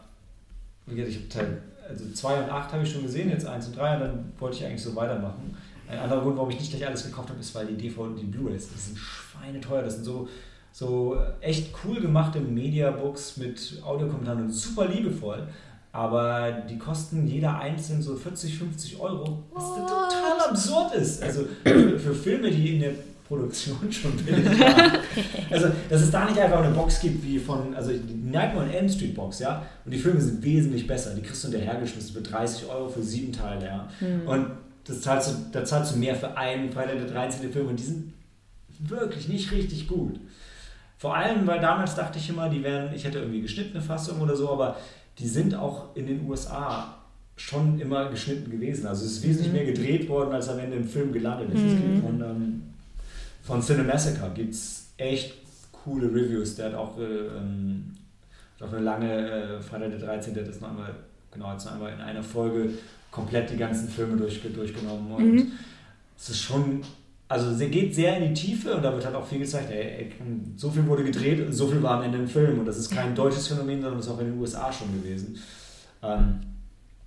Wie gesagt, ich habe Teil also 2 und 8 habe ich schon gesehen, jetzt 1 und 3 und dann wollte ich eigentlich so weitermachen. Ein anderer Grund, warum ich nicht gleich alles gekauft habe, ist, weil die DVD und die Blu-rays, die sind schweineteuer. Das sind so, so echt cool gemachte Mediabooks mit Audiokommentaren und super liebevoll. Aber die kosten jeder einzeln so 40, 50 Euro, was total absurd ist. Also für, für Filme, die in der Produktion schon billig waren. Also, dass es da nicht einfach eine Box gibt wie von, also die Nightmare on Elm Street Box, ja, und die Filme sind wesentlich besser. Die kriegst du hinterhergeschmissen für 30 Euro für sieben Teile, ja. Und das zahlst du, da zahlst du mehr für einen Freitag der 13. Film und die sind wirklich nicht richtig gut. Vor allem, weil damals dachte ich immer, die wären, ich hätte irgendwie geschnittene Fassung oder so, aber die sind auch in den USA schon immer geschnitten gewesen. Also es ist wesentlich mehr gedreht worden, als am Ende im Film gelandet ist. Gibt von, ähm, von Cinemassacre gibt es echt coole Reviews. Der hat auch, äh, ähm, hat auch eine lange äh, Freitag der 13. Der hat das noch einmal, genau, jetzt noch einmal in einer Folge komplett die ganzen Filme durch, durchgenommen. Und Mhm. es ist schon, also sie geht sehr in die Tiefe und da wird halt auch viel gezeigt, ey, ey, so viel wurde gedreht, so viel war am Ende im Film. Und das ist kein deutsches Phänomen, sondern ist auch in den USA schon gewesen. Ähm,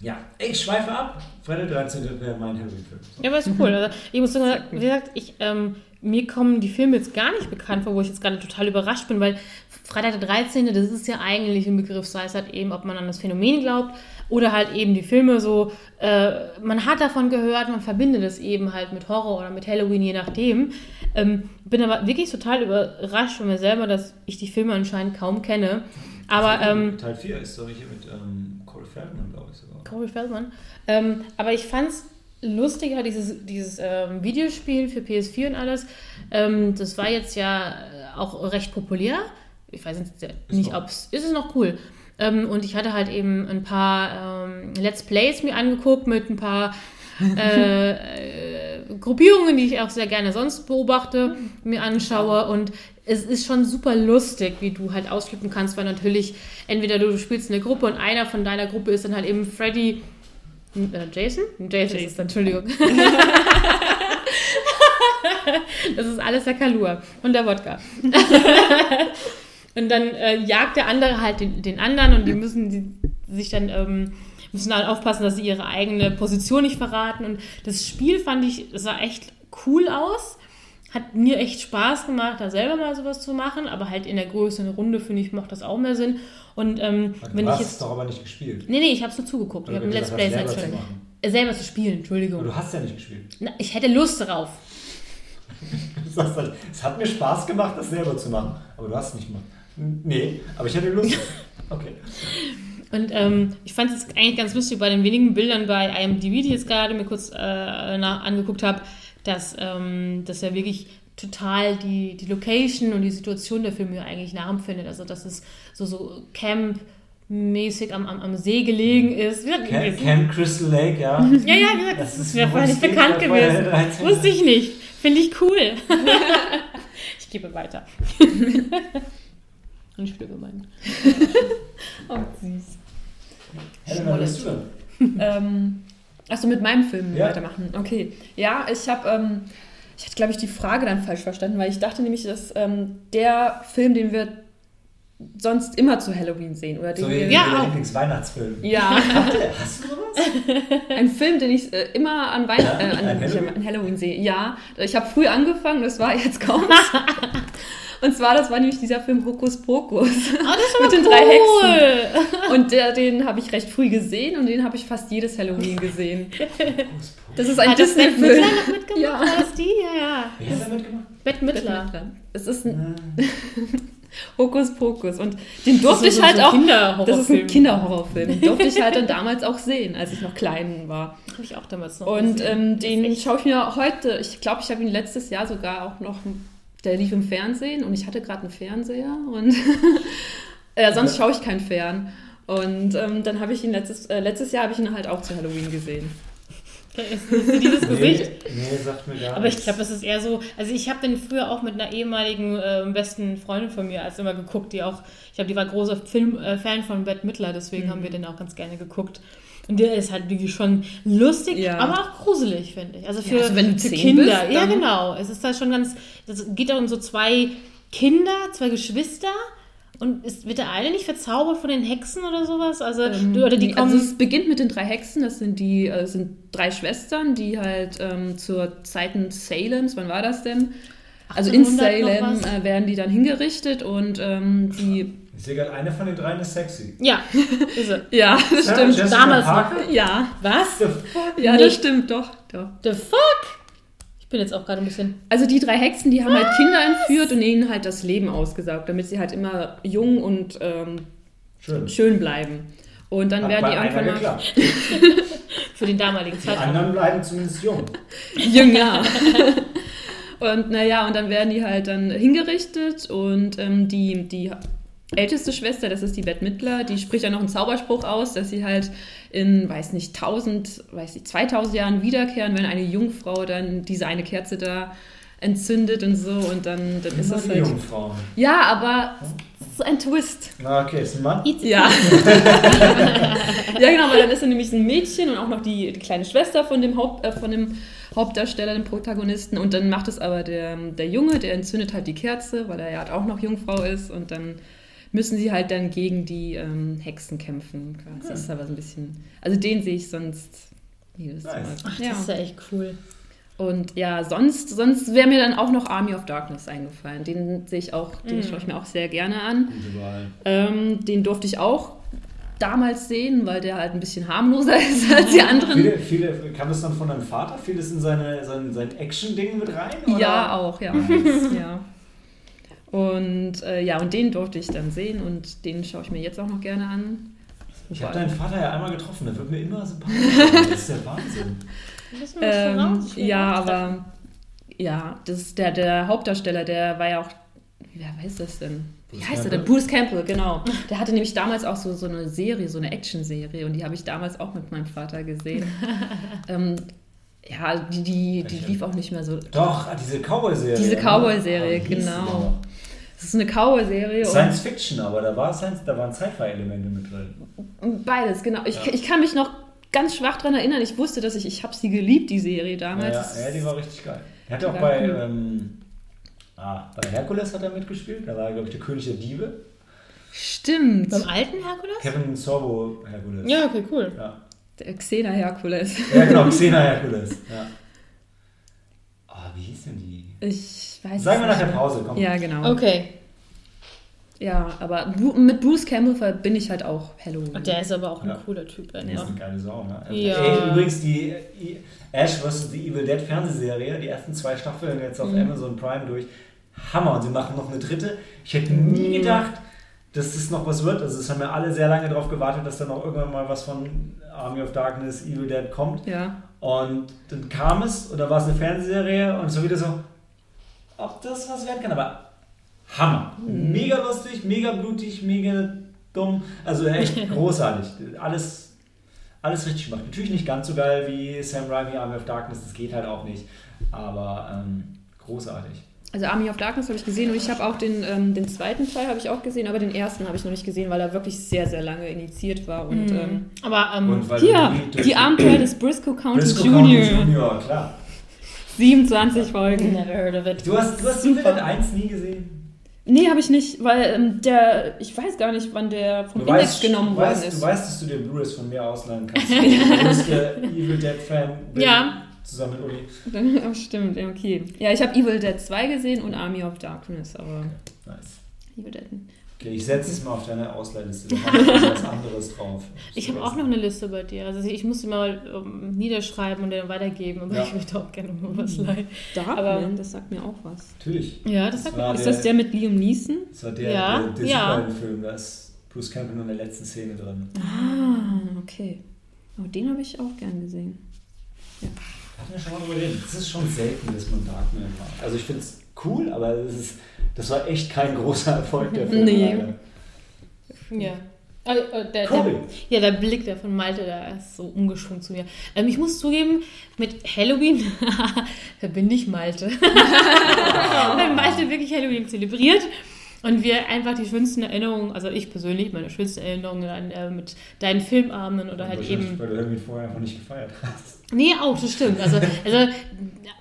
ja, ich schweife ab. Freitag der 13. wäre mein Halloween-Film. So. Ja, aber ist cool. Also, ich muss sagen, wie gesagt, ich, ähm, mir kommen die Filme jetzt gar nicht bekannt vor, wo ich jetzt gerade total überrascht bin, weil Freitag der 13., das ist ja eigentlich ein Begriff, sei es halt eben, ob man an das Phänomen glaubt oder halt eben die Filme so, äh, man hat davon gehört, man verbindet es eben halt mit Horror oder mit Halloween, je nachdem. Ähm, bin aber wirklich total überrascht von mir selber, dass ich die Filme anscheinend kaum kenne. Aber ähm, Teil 4 ist doch hier mit ähm, Corey Feldman, glaube ich sogar. Corey Feldman. Ähm, aber ich fand es lustiger, dieses, dieses ähm, Videospiel für PS4 und alles. Ähm, das war jetzt ja äh, auch recht populär. Ich weiß jetzt nicht, ob es ist es noch cool. Ähm, und ich hatte halt eben ein paar ähm, Let's Plays mir angeguckt mit ein paar äh, äh, Gruppierungen, die ich auch sehr gerne sonst beobachte, mir anschaue. Und es ist schon super lustig, wie du halt ausflippen kannst, weil natürlich entweder du spielst eine Gruppe und einer von deiner Gruppe ist dann halt eben Freddy. Äh, Jason? Jason, ist es dann, Entschuldigung. das ist alles der Kalur und der Wodka. und dann äh, jagt der andere halt den, den anderen und die müssen die sich dann ähm, müssen halt aufpassen, dass sie ihre eigene Position nicht verraten. Und das Spiel fand ich, sah echt cool aus. Hat mir echt Spaß gemacht, da selber mal sowas zu machen, aber halt in der größeren Runde, finde ich, macht das auch mehr Sinn. Und ähm, Du wenn ich hast es jetzt. doch aber nicht gespielt. Nee, nee, ich habe es nur zugeguckt. Ich Oder habe wenn du Let's Play selber zu. Äh, selber zu spielen, Entschuldigung. Aber du hast ja nicht gespielt. Na, ich hätte Lust darauf. Du sagst halt, es hat mir Spaß gemacht, das selber zu machen. Aber du hast es nicht gemacht. Nee, aber ich hätte Lust. Okay. Und ähm, ich fand es eigentlich ganz lustig bei den wenigen Bildern bei IMDb, die ich jetzt gerade mir kurz äh, angeguckt habe, dass ähm, das ja wirklich total die, die Location und die Situation der Filme ja eigentlich nachempfindet. Also dass es so, so Camp-mäßig am, am, am See gelegen ist. Wie gesagt, Camp, Camp Crystal Lake, ja. Ja, ja, wie gesagt, Das das, ist ist mir vorher nicht bekannt gewesen. Wusste ich nicht. Finde ich cool. ich gebe weiter. Und ich spiele gemein. Oh, süß. Helena, was bist du denn? ähm, achso, mit meinem Film Ja. weitermachen. Okay. Ja, ich habe, ähm, ich hatte, glaube ich, die Frage dann falsch verstanden, weil ich dachte nämlich, dass ähm, der Film, den wir sonst immer zu Halloween sehen, oder den So wir, Ja, auch. Lieblingsweihnachtsfilm. ja, Hast du sowas? ein Film, den ich äh, immer an, Weihn Ja, äh, an, an Halloween? an Halloween sehe. Ja, ich habe früh angefangen, das war jetzt kaum. Und zwar, das war nämlich dieser Film Hokus Pokus. Oh, das ist Mit den drei cool. Und der, den habe ich recht früh gesehen und den habe ich fast jedes Halloween gesehen. Das ist ein Hat Disney-Film. Mittler noch mitgemacht? Ja. War die? Ja, ja. Wer hat da mitgemacht? Bette Mittler. Es ist ein Hm. Hokus Pokus. Und den durfte ich so- halt so auch. Das ist ein Kinderhorrorfilm. Den durfte ich halt dann damals auch sehen, als ich noch klein war. Habe ich auch damals noch Und gesehen. ähm, den schaue ich mir heute, ich glaube, ich habe ihn letztes Jahr sogar auch noch, der lief im Fernsehen und ich hatte gerade einen Fernseher und äh, sonst schaue ich kein Fern. Und ähm, dann habe ich ihn letztes, äh, letztes Jahr habe ich ihn halt auch zu Halloween gesehen. Dieses Gesicht. Nee, nee, sagt mir gar Aber ich nichts. glaube, das ist eher so. Also, ich habe den früher auch mit einer ehemaligen ähm, besten Freundin von mir als immer geguckt, die auch, ich glaube, die war großer Film, äh, Fan von Bette Midler, deswegen Mhm. haben wir den auch ganz gerne geguckt. Und der ist halt wirklich schon lustig, Ja. aber auch gruselig, finde ich. Also für, Ja, also wenn du für Kinder. bist, ja, genau. Es ist da schon ganz. Es geht da um so zwei Kinder, zwei Geschwister. Und ist, wird der eine nicht verzaubert von den Hexen oder sowas? Also, du- oder die Nee, kommen. also es beginnt mit den drei Hexen, das sind die äh, sind drei Schwestern, die halt ähm, zur Zeiten Salems, wann war das denn? Also in 1800 noch Salem äh, werden die dann hingerichtet und ähm, die Ich sehe gerade, eine von den dreien ist sexy. ja, ist er. ja, das Sarah stimmt. Jessica damals Parker? Ja, Was? The fuck? ja, Nee. das stimmt doch, doch. The fuck? Ich bin jetzt auch gerade ein bisschen. Also die drei Hexen, die haben halt Kinder entführt und ihnen halt das Leben ausgesaugt, damit sie halt immer jung und ähm, Schön. schön bleiben. Und dann Hat werden bei die irgendwann mal geklappt. Für den damaligen Die Zeitraum. anderen bleiben zumindest jung. jünger. und naja, und dann werden die halt dann hingerichtet und ähm, die, die älteste Schwester, das ist die Bette Midler, die spricht ja noch einen Zauberspruch aus, dass sie halt in, weiß nicht, 1000, weiß nicht, 2000 Jahren wiederkehren, wenn eine Jungfrau dann diese eine Kerze da entzündet und so und dann, dann ist das halt... Jungfrauen. Ja, aber so ein Twist. Na, okay, ist ein Mann. Ja. ja, genau, weil dann ist er nämlich ein Mädchen und auch noch die, die kleine Schwester von dem, Haupt, äh, von dem Hauptdarsteller, dem Protagonisten. Und dann macht es aber der, der Junge, der entzündet halt die Kerze, weil er ja halt auch noch Jungfrau ist. Und dann müssen sie halt dann gegen die ähm, Hexen kämpfen. Quasi. Das ist aber so ein bisschen. Also den sehe ich sonst jedes Nice. Mal. Ach, ja. das ist ja echt cool. Und ja, sonst, sonst wäre mir dann auch noch Army of Darkness eingefallen. Den sehe ich auch, den Mhm. schaue ich mir auch sehr gerne an. Gute Wahl. Ähm, den durfte ich auch damals sehen, weil der halt ein bisschen harmloser ist als die anderen. Viele, viele, kam das dann von deinem Vater? Fiel das in seine, sein, sein Action-Ding mit rein? Oder? Ja, auch, ja. ja. Und äh, ja, und den durfte ich dann sehen und den schaue ich mir jetzt auch noch gerne an. Ich habe deinen Vater ja einmal getroffen, der wird mir immer sympathisch. Das ist der Wahnsinn. Ähm, ja, aber ja, das ist der, der Hauptdarsteller, der war ja auch. Wer weiß das denn? Wie heißt er denn? Bruce Campbell, genau. Der hatte nämlich damals auch so, so eine Serie, so eine Action-Serie und die habe ich damals auch mit meinem Vater gesehen. ähm, ja, die, die, die lief auch nicht mehr so. Doch, ah, diese Cowboy-Serie. Diese ne? Cowboy-Serie, Ah, genau. Das ist eine Cowboy-Serie. Science Fiction, aber da, war Science, da waren Sci-Fi-Elemente mit drin. Beides, genau. Ich, Ja. ich kann mich noch ganz schwach daran erinnern. Ich wusste, dass ich, ich habe sie geliebt, die Serie Ja, damals. ja, die war richtig geil. Er hat auch bei, ähm, ah, bei Herkules hat er mitgespielt. Da war er, glaube ich, der König der Diebe. Stimmt. Beim alten Herkules? Kevin Sorbo Herkules. Ja, okay, cool. Ja, Der Xena Herkules. ja genau, Xena Herkules. Ja. Ah, wie hieß denn die? Ich weiß Sagen wir es nach der. Pause, komm. Ja, genau. Okay. Ja, aber mit Bruce Campbell verbinde ich halt auch Halloween. Und der ist aber auch ein Ja. cooler Typ. Das ist einfach. eine geile Sau, ne? Ja. Ey, übrigens, die Ash vs. The Evil Dead Fernsehserie, die ersten zwei Staffeln jetzt auf Mhm. Amazon Prime durch. Hammer. Und sie machen noch eine dritte. Ich hätte nie Mhm. gedacht, dass das noch was wird. Also es haben ja alle sehr lange darauf gewartet, dass da noch irgendwann mal was von Army of Darkness, Evil Dead kommt. Ja. Und dann kam es, oder war es eine Fernsehserie und so wieder so, ob das was werden kann. Aber Hammer. Mhm. Mega lustig, mega blutig, mega dumm. Also echt großartig. Alles, alles richtig gemacht. Natürlich nicht ganz so geil wie Sam Raimi Army of Darkness, das geht halt auch nicht. Aber ähm, großartig. Also Army of Darkness habe ich gesehen und ich habe auch den, ähm, den zweiten Teil habe ich auch gesehen, aber den ersten habe ich noch nicht gesehen, weil er wirklich sehr, sehr lange initiiert war. Und ähm, Mhm. Aber ähm, Und weil hier, die Abenteuer des Briscoe County Briscoe Junior. County Junior, klar. 27 Folgen. Never heard of it. Du hast, du hast Super. Evil Dead 1 nie gesehen? Nee, habe ich nicht, weil ähm, der, ich weiß gar nicht, wann der vom Du Index weißt, genommen du worden weißt, ist. Du weißt, dass du dir Blu-rays von mir ausleihen kannst. Ich bin der Evil Dead-Fan. bin, Ja. Zusammen mit Uli. Ja, stimmt, ja, okay. Ja, ich habe Evil Dead 2 gesehen und Army of Darkness, aber Nice. Evil Dead. Okay, ich setze es mal auf deine Ausleihliste. Da mache ich was anderes drauf. Ich habe auch noch eine Liste bei dir. Also ich musste mal ähm, niederschreiben und dann weitergeben, aber Ja. ich möchte auch gerne mal was leihen. Darkman, Aber- das sagt mir auch was. Natürlich. Ja, das sagt war Ist das der mit Liam Neeson? Das war der, Ja, der, der ja. Da ist Bruce Campbell nur in der letzten Szene drin. Ah, okay. Aber den habe ich auch gern gesehen. Hatten wir schon mal drüber geredet. Es ist schon selten, dass man Darkman macht. Also ich finde es cool, aber es ist, das war echt kein großer Erfolg der Film. Nee. leider. Ja. Äh, äh, der, Cory. der, ja, der Blick der von Malte, der ist so umgeschwungen zu mir. Ähm, ich muss zugeben, mit Halloween verbinde ich Malte. Weil Malte wirklich Halloween zelebriert und wir einfach die schönsten Erinnerungen, also ich persönlich, meine schönsten Erinnerungen an, äh, mit deinen Filmabenden oder halt eben. Weil du Halloween vorher einfach nicht gefeiert hast. Nee, auch, das stimmt. Also, also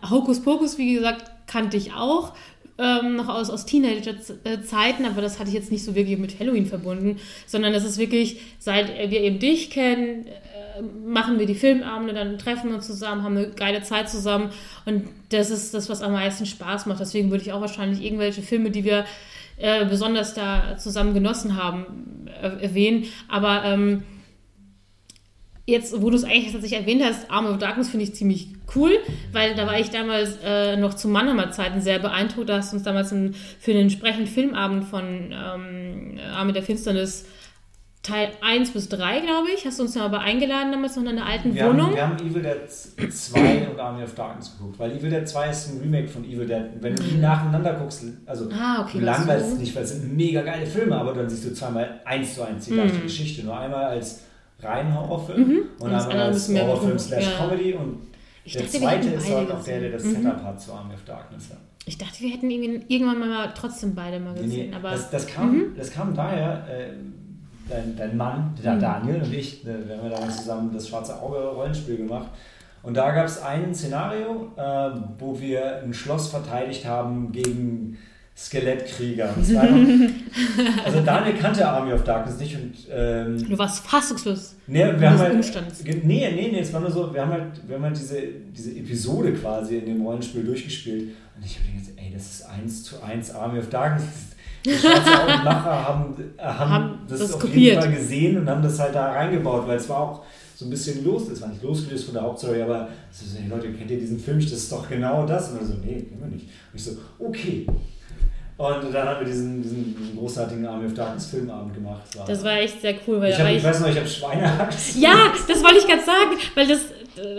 Hokus Pokus, wie gesagt, kannte ich auch. Ähm, noch aus, aus Teenager-Zeiten, aber das hatte ich jetzt nicht so wirklich mit Halloween verbunden, sondern das ist wirklich, seit wir eben dich kennen, äh, machen wir die Filmabende, dann treffen wir uns zusammen, haben eine geile Zeit zusammen und das ist das, was am meisten Spaß macht. Deswegen würde ich auch wahrscheinlich irgendwelche Filme, die wir äh, besonders da zusammen genossen haben, äh, erwähnen. Aber ähm, jetzt, wo du es eigentlich tatsächlich erwähnt hast, Arm of Darkness finde ich ziemlich cool, weil da war ich damals äh, noch zu Mannheimer Zeiten sehr beeindruckt. Da hast du uns damals einen, für den entsprechenden Filmabend von ähm, Arme der Finsternis Teil 1 bis 3, glaube ich, hast du uns ja aber eingeladen damals noch in einer alten Wir Wohnung. haben, wir haben Evil Dead 2 und Army of Darkness geguckt, weil Evil Dead 2 ist ein Remake von Evil Dead. Wenn du die nacheinander guckst, also ah, okay. du langweilst es nicht, weil es sind mega geile Filme, aber dann siehst du zweimal eins zu eins die Mhm. gleiche Geschichte. Nur einmal als reinen Horrorfilm Mhm. und Und einmal als Horrorfilm slash Humor, ja. Comedy und Ich der dachte, zweite ist halt auch der, der das gesehen. Setup hat zu Army of Darkness. Ja. Ich dachte, wir hätten irgendwann mal trotzdem beide mal Nee, gesehen. nee, aber das, das, kam, Mhm. das kam daher, äh, dein, dein Mann, der Mhm. Daniel und ich, äh, wir haben ja damals zusammen das Schwarze Auge Rollenspiel gemacht. Und da gab es ein Szenario, äh, wo wir ein Schloss verteidigt haben gegen Skelettkrieger. Also Daniel kannte Army of Darkness nicht und ähm, du warst fassungslos. Nee, wir haben halt, Umstands. nee, nee, nee, es war nur so, wir haben halt, wir haben halt diese, diese Episode quasi in dem Rollenspiel durchgespielt und ich habe gedacht, ey, das ist eins zu eins Army of Darkness. Die schwarze Augenmacher haben, äh, haben, Haben das, das auf kopiert. jeden Fall gesehen und haben das halt da reingebaut, weil es war auch so ein bisschen los, es war nicht losgelöst von der Hauptstory, aber so, hey Leute, kennt ihr diesen Film? Das ist doch genau das. Und so, nee, kennen wir nicht. Und ich so, okay. Und dann haben wir diesen, diesen, diesen großartigen Army of Darkness Filmabend gemacht. Es Das war echt sehr cool, weil ich, war hab, ich ich weiß noch, ich habe Schweinehax. Ja, das wollte ich gerade sagen, weil das,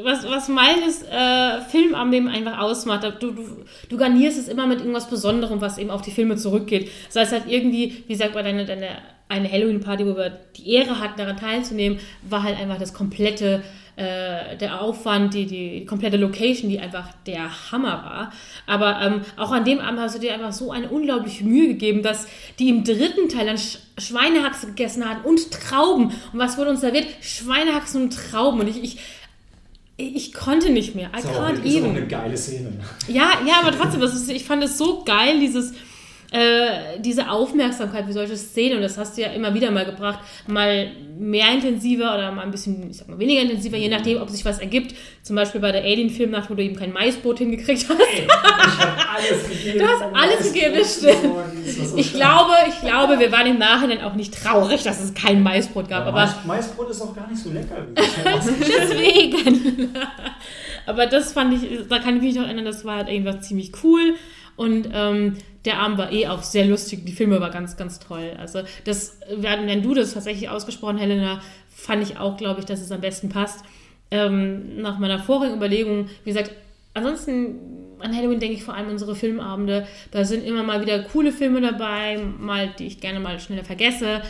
was, was meines äh, Film am Leben einfach ausmacht, du, du, du garnierst es immer mit irgendwas Besonderem, was eben auf die Filme zurückgeht. Sei es halt irgendwie, wie sagt man, deine, deine eine Halloween-Party, wo wir die Ehre hatten, daran teilzunehmen, war halt einfach das komplette, äh, der Aufwand, die, die komplette Location, die einfach der Hammer war. Aber ähm, auch an dem Abend hast du dir einfach so eine unglaubliche Mühe gegeben, dass die im dritten Teil dann Sch Schweinehaxe gegessen hatten und Trauben. Und was wurde uns serviert? Schweinehaxen und Trauben. Und ich, ich, ich konnte nicht mehr. I auch, can't ist auch eine geile Szene. Ja, ja, aber trotzdem, ist, ich fand es so geil, dieses, äh, diese Aufmerksamkeit für solche Szenen, und das hast du ja immer wieder mal gebracht, mal mehr intensiver oder mal ein bisschen, ich sag mal, weniger intensiver, je nachdem, ob sich was ergibt. Zum Beispiel bei der Alien-Filmnacht, wo du eben kein Maisbrot hingekriegt hast. Ey, ich habe alles gegeben. Du hast alles gegeben, stimmt. Ich glaube, ich glaube, wir waren im Nachhinein auch nicht traurig, dass es kein Maisbrot gab, Ja, aber Mais, Maisbrot ist auch gar nicht so lecker. deswegen. aber das fand ich, da kann ich mich noch erinnern, das war halt irgendwas ziemlich cool. Und ähm, der Abend war eh auch sehr lustig. Die Filme war ganz, ganz toll. Also, das, wenn du das tatsächlich ausgesprochen, Helena, fand ich auch, glaube ich, dass es am besten passt. Ähm, nach meiner vorigen Überlegung, wie gesagt, ansonsten an Halloween denke ich vor allem unsere Filmabende. Da sind immer mal wieder coole Filme dabei, mal, die ich gerne mal schneller vergesse.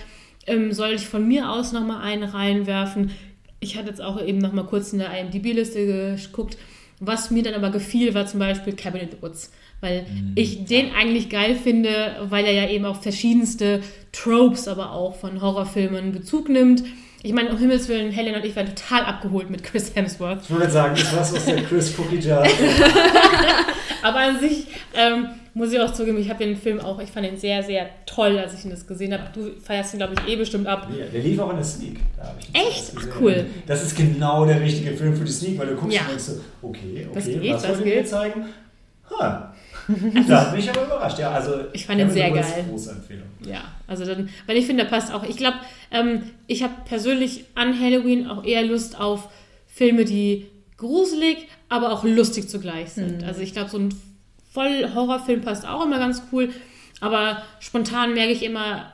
Ähm, soll ich von mir aus nochmal einen reinwerfen? Ich hatte jetzt auch eben nochmal kurz in der IMDb-Liste geguckt. Was mir dann aber gefiel, war zum Beispiel Cabin in the Woods. Weil ich den eigentlich geil finde, weil er ja eben auf verschiedenste Tropes, aber auch von Horrorfilmen Bezug nimmt. Ich meine, um Himmels Willen, Helen und ich waren total abgeholt mit Chris Hemsworth. Ich würde sagen, das was aus der Chris Cookie Jar. Aber an sich ähm, muss ich auch zugeben, ich habe den Film auch, ich fand ihn sehr, sehr toll, als ich ihn das gesehen habe. Du feierst ihn, glaube ich, eh bestimmt ab. Ja, der lief auch in der Sneak. Da ich Echt? Ach, cool. Das ist genau der richtige Film für die Sneak, weil du guckst Ja. und denkst so, okay, okay, Das geht, was das wollt ihr mir zeigen? Ha. Da hat mich aber überrascht. Ja, also, Ich fand ihn sehr geil. Große Empfehlung. Ja, also dann, weil ich finde, der passt auch. Ich glaube, ähm, ich habe persönlich an Halloween auch eher Lust auf Filme, die gruselig, aber auch lustig zugleich sind. Also ich glaube, so ein Voll-Horrorfilm passt auch immer ganz cool. Aber spontan merke ich immer,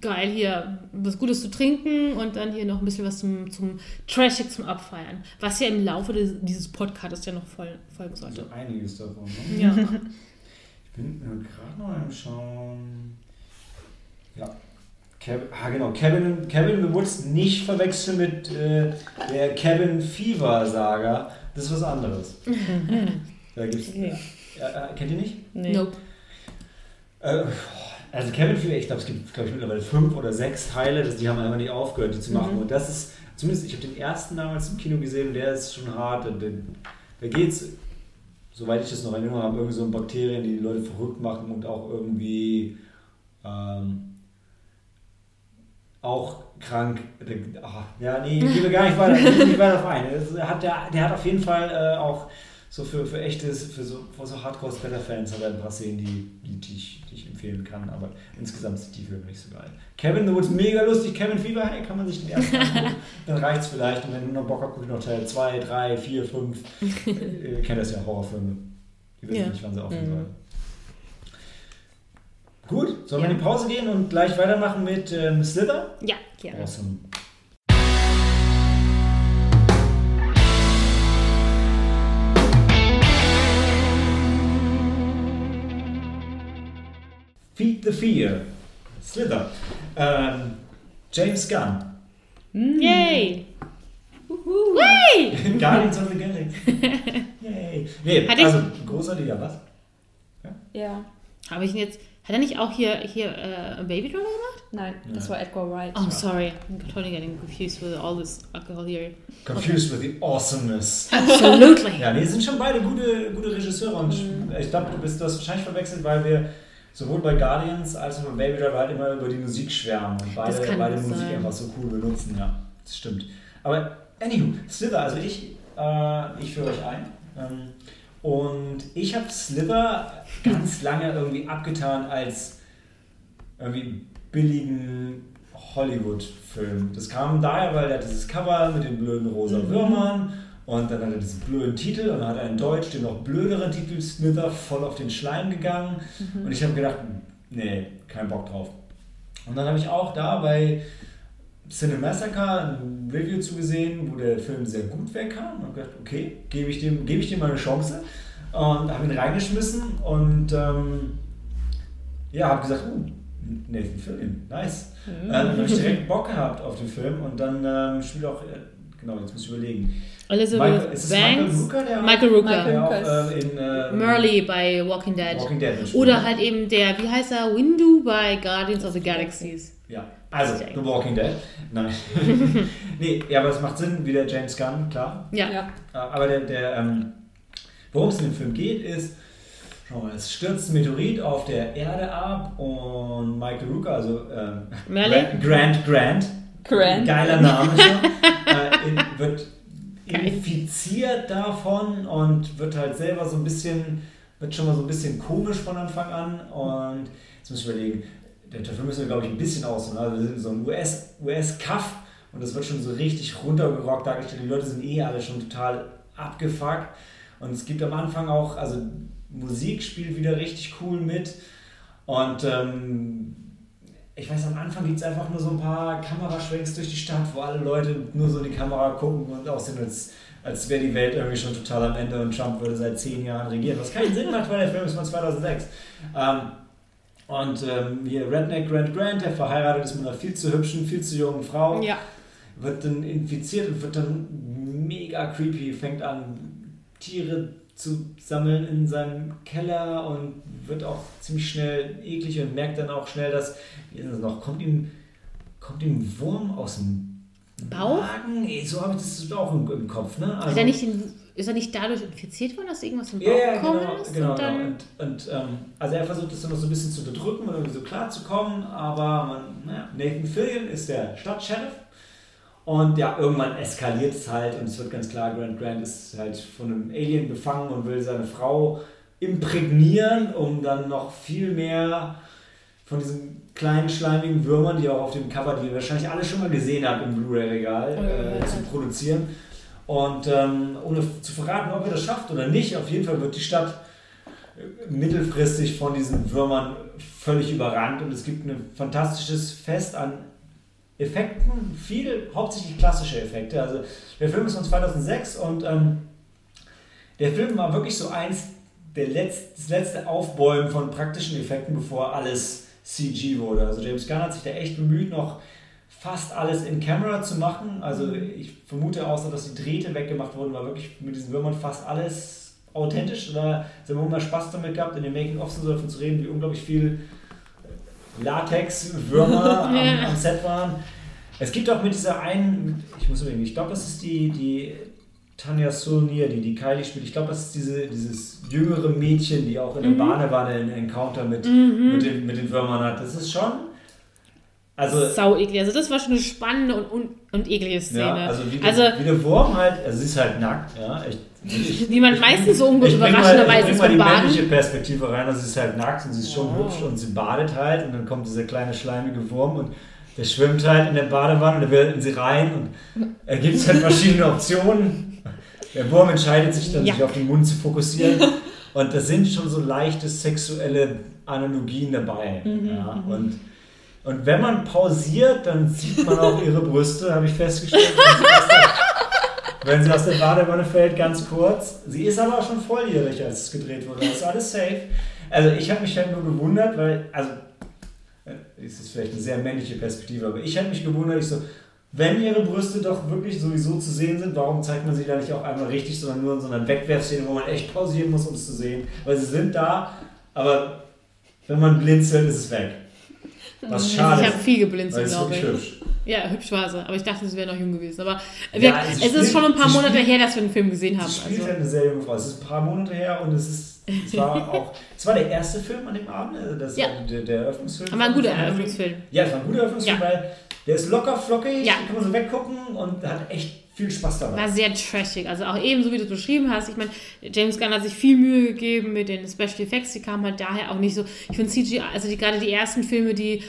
geil, hier was Gutes zu trinken und dann hier noch ein bisschen was zum, zum Trashig zum Abfeiern. Was ja im Laufe des, dieses Podcasts ja noch voll, folgen sollte. Also einiges davon. Ne? Ja. Ich bin äh, gerade noch am Schauen. Ja. Cabin, ah, genau. Cabin, Cabin in the Woods nicht verwechseln mit äh, der Cabin Fever Saga. Das ist was anderes. da gibt's, Okay. äh, äh, kennt ihr nicht? Nee. Nope. Äh, also Cabin Fever, ich glaube, es gibt glaub ich, mittlerweile fünf oder sechs Teile, die haben einfach nicht aufgehört, die zu machen. Und das ist, zumindest ich habe den ersten damals im Kino gesehen der ist schon hart. Da, da geht's, soweit ich das noch in Erinnerung habe, irgendwie so Bakterien, die die Leute verrückt machen und auch irgendwie ähm, auch krank. Ach, ja, nee, gehen wir gar nicht weiter, nicht weiter auf ein. Hat, der, der hat auf jeden Fall äh, auch so für, für echtes, für so, für so Hardcore-Splatter-Fans hat er ein paar Szenen, die, die, die, ich, die ich empfehlen kann, aber insgesamt sind die Filme nicht so geil. Kevin the Woods, mega lustig, Kevin Fever, hey, kann man sich den ersten angucken, dann reicht es vielleicht und wenn du noch Bock hast, guck ich noch Teil 2, 3, 4, 5. Ihr kennt das ja, Horrorfilme. Die wissen Ja. nicht, wann sie aufhören Mhm. sollen. Gut, sollen wir Ja. in die Pause gehen und gleich weitermachen mit ähm, Slither? Ja, gerne. Awesome. Feed the Fear. Slither. Ähm, James Gunn. Yay! Yay! Guardians of the Galaxy. Yay. Nee, Hat ich- also großartiger, was? Ja. Habe ich ihn jetzt. Hat er nicht auch hier, hier äh, Baby Driver gemacht? Nein, das war Edgar Wright. Oh, sorry. I'm totally getting confused with all this alcohol here. Confused with the awesomeness. Absolutely. Ja, nee, sind schon beide gute, gute Regisseure und ich glaube, du bist das wahrscheinlich verwechselt, weil wir sowohl bei Guardians als auch bei Baby Driver halt immer über die Musik schwärmen und beide, beide Musik sein. einfach so cool benutzen, ja, das stimmt. Aber anywho, Slither, also ich, äh, ich führe euch ein ähm, und ich habe Slither ganz lange irgendwie abgetan als irgendwie billigen Hollywood-Film. Das kam daher, weil er dieses Cover mit den blöden rosa Mhm. Würmern und dann hat er diesen blöden Titel und dann hat er in Deutsch den noch blöderen Titel Slither voll auf den Schleim gegangen Mhm. und ich habe gedacht, nee, kein Bock drauf. Und dann habe ich auch da bei Cinemassacre ein Review zugesehen, wo der Film sehr gut wegkam und habe gedacht, okay, gebe ich, dem, gebe ich dem mal eine Chance und habe ihn reingeschmissen und ähm, ja, habe gesagt, uh, Nathan Fillion, nice. Äh, dann habe ich direkt Bock gehabt auf den Film und dann ähm, spielt auch, äh, genau, jetzt muss ich überlegen. Elizabeth Michael, ist es Michael Banks. Rooker, der, Michael Rooker. der auch Rooker äh, in äh, Merle bei Walking Dead. Walking Dead Oder halt eben der, wie heißt er, Windu bei Guardians of the Galaxies. Ja, also The Walking Dead. Nein. nee, ja, aber es macht Sinn, wie der James Gunn, klar. Ja. Ja. Äh, Aber der, der ähm, worum es in dem Film geht, ist, Schau mal, es stürzt ein Meteorit auf der Erde ab und Michael Rooker, also ähm, Merlin? Grant Grant, Grant. geiler Name schon, äh, in, wird infiziert davon und wird halt selber so ein bisschen, wird schon mal so ein bisschen komisch von Anfang an. Und jetzt muss ich überlegen, Film müssen wir glaube ich ein bisschen aus, also wir sind so ein US, US-Cuff und das wird schon so richtig runtergerockt dargestellt, die Leute sind eh alle schon total abgefuckt. Und es gibt am Anfang auch, also Musik spielt wieder richtig cool mit. Und ähm, ich weiß, am Anfang gibt es einfach nur so ein paar Kameraschwenks durch die Stadt, wo alle Leute nur so in die Kamera gucken und aussehen, als, als wäre die Welt irgendwie schon total am Ende und Trump würde seit zehn Jahren regieren. Was keinen Sinn macht, weil der Film ist von 2006. Ähm, und ähm, hier Redneck Grant Grant, der verheiratet ist mit einer viel zu hübschen, viel zu jungen Frau, Ja. wird dann infiziert und wird dann mega creepy, fängt an, Tiere zu sammeln in seinem Keller und wird auch ziemlich schnell eklig und merkt dann auch schnell, dass, wie ist das noch, kommt ihm, kommt ihm ein Wurm aus dem Bauch? Magen? So habe ich das auch im, im Kopf, ne? Hat er nicht den, ist er nicht dadurch infiziert worden, dass irgendwas im Bauch Ja, ja, genau, ist? genau, und dann, genau. Und, und ähm, also er versucht es dann noch so ein bisschen zu bedrücken und irgendwie so klar zu kommen, aber man, naja, Nathan Fillion ist der Stadtsheriff und ja, irgendwann eskaliert es halt und es wird ganz klar, Grant Grant ist halt von einem Alien befangen und will seine Frau imprägnieren, um dann noch viel mehr von diesen kleinen schleimigen Würmern, die auch auf dem Cover, die ihr wahrscheinlich alle schon mal gesehen habt im Blu-ray-Regal, äh, zu produzieren. Und ähm, ohne zu verraten, ob er das schafft oder nicht, auf jeden Fall wird die Stadt äh, mittelfristig von diesen Würmern völlig überrannt und es gibt ein fantastisches Fest an Effekten, viel, hauptsächlich klassische Effekte. Also der Film ist von 2006 und ähm, der Film war wirklich so eins der letzte, das letzte Aufbäumen von praktischen Effekten, bevor alles CG wurde. Also James Gunn hat sich da echt bemüht, noch fast alles in Camera zu machen. Also ich vermute außer, dass die Drähte weggemacht wurden, war wirklich mit diesen Würmern fast alles authentisch. Da haben wir immer Spaß damit gehabt, in den Making-ofs und so davon zu reden, wie unglaublich viel Latex-Würmer am, Ja. am Set waren. Es gibt auch mit dieser einen, ich muss überlegen, ich glaube, das ist die, die Tanja Sulnier, die die Kylie spielt. Ich glaube, das ist diese, dieses jüngere Mädchen, die auch in der Badewanne einen Encounter mit, mit, den, mit den Würmern hat. Das ist schon. Also, sau eklig. Also das war schon eine spannende und, und, und eklige Szene. ja, also wie, der, also wie der Wurm halt, also sie ist halt nackt, ja. Ich, wie man meistens so überraschenderweise ist mal die beim Baden. männliche Perspektive rein. Also sie ist halt nackt und sie ist schon Oh. hübsch und sie badet halt und dann kommt dieser kleine schleimige Wurm und der schwimmt halt in der Badewanne und der will in sie rein und er gibt halt verschiedene Optionen. Der Wurm entscheidet sich dann, Ja. sich auf den Mund zu fokussieren und da sind schon so leichte sexuelle Analogien dabei. Mhm, ja, und, und wenn man pausiert, dann sieht man auch ihre Brüste, habe ich festgestellt. Wenn sie aus der- Badewanne fällt, ganz kurz. Sie ist aber auch schon volljährig, als es gedreht wurde. Das ist alles safe. Also ich habe mich halt nur gewundert, weil, also, äh, es ist vielleicht eine sehr männliche Perspektive, aber ich habe mich gewundert, ich so, wenn ihre Brüste doch wirklich sowieso zu sehen sind, warum zeigt man sie da nicht auch einmal richtig, sondern nur in so einer Wegwerfszene, wo man echt pausieren muss, um es zu sehen? Weil sie sind da, aber wenn man blinzelt, ist es weg. Was schade ich habe viel geblinzelt, glaube ich. hübsch. Ja, hübsch war sie. Aber ich dachte, sie wäre noch jung gewesen. Aber wir, Ja, sie es ist spielt- schon ein paar Monate spielt- her, dass wir den Film gesehen haben. Sie spielt Also. halt eine sehr junge Frau. Es ist ein paar Monate her und es ist, es war auch, es war der erste Film an dem Abend, also das Ja. der, der Eröffnungsfilm. Aber ein guter. Eröffnungsfilm. Ja, es war ein guter Eröffnungsfilm, Ja. weil der ist locker flockig, Ja. kann man so weggucken und hat echt viel Spaß dabei. War sehr trashig. Also auch eben, so wie du es beschrieben hast. Ich meine, James Gunn hat sich viel Mühe gegeben mit den Special Effects. Die kamen halt daher auch nicht so. Ich finde CGI, also die, gerade die ersten Filme, die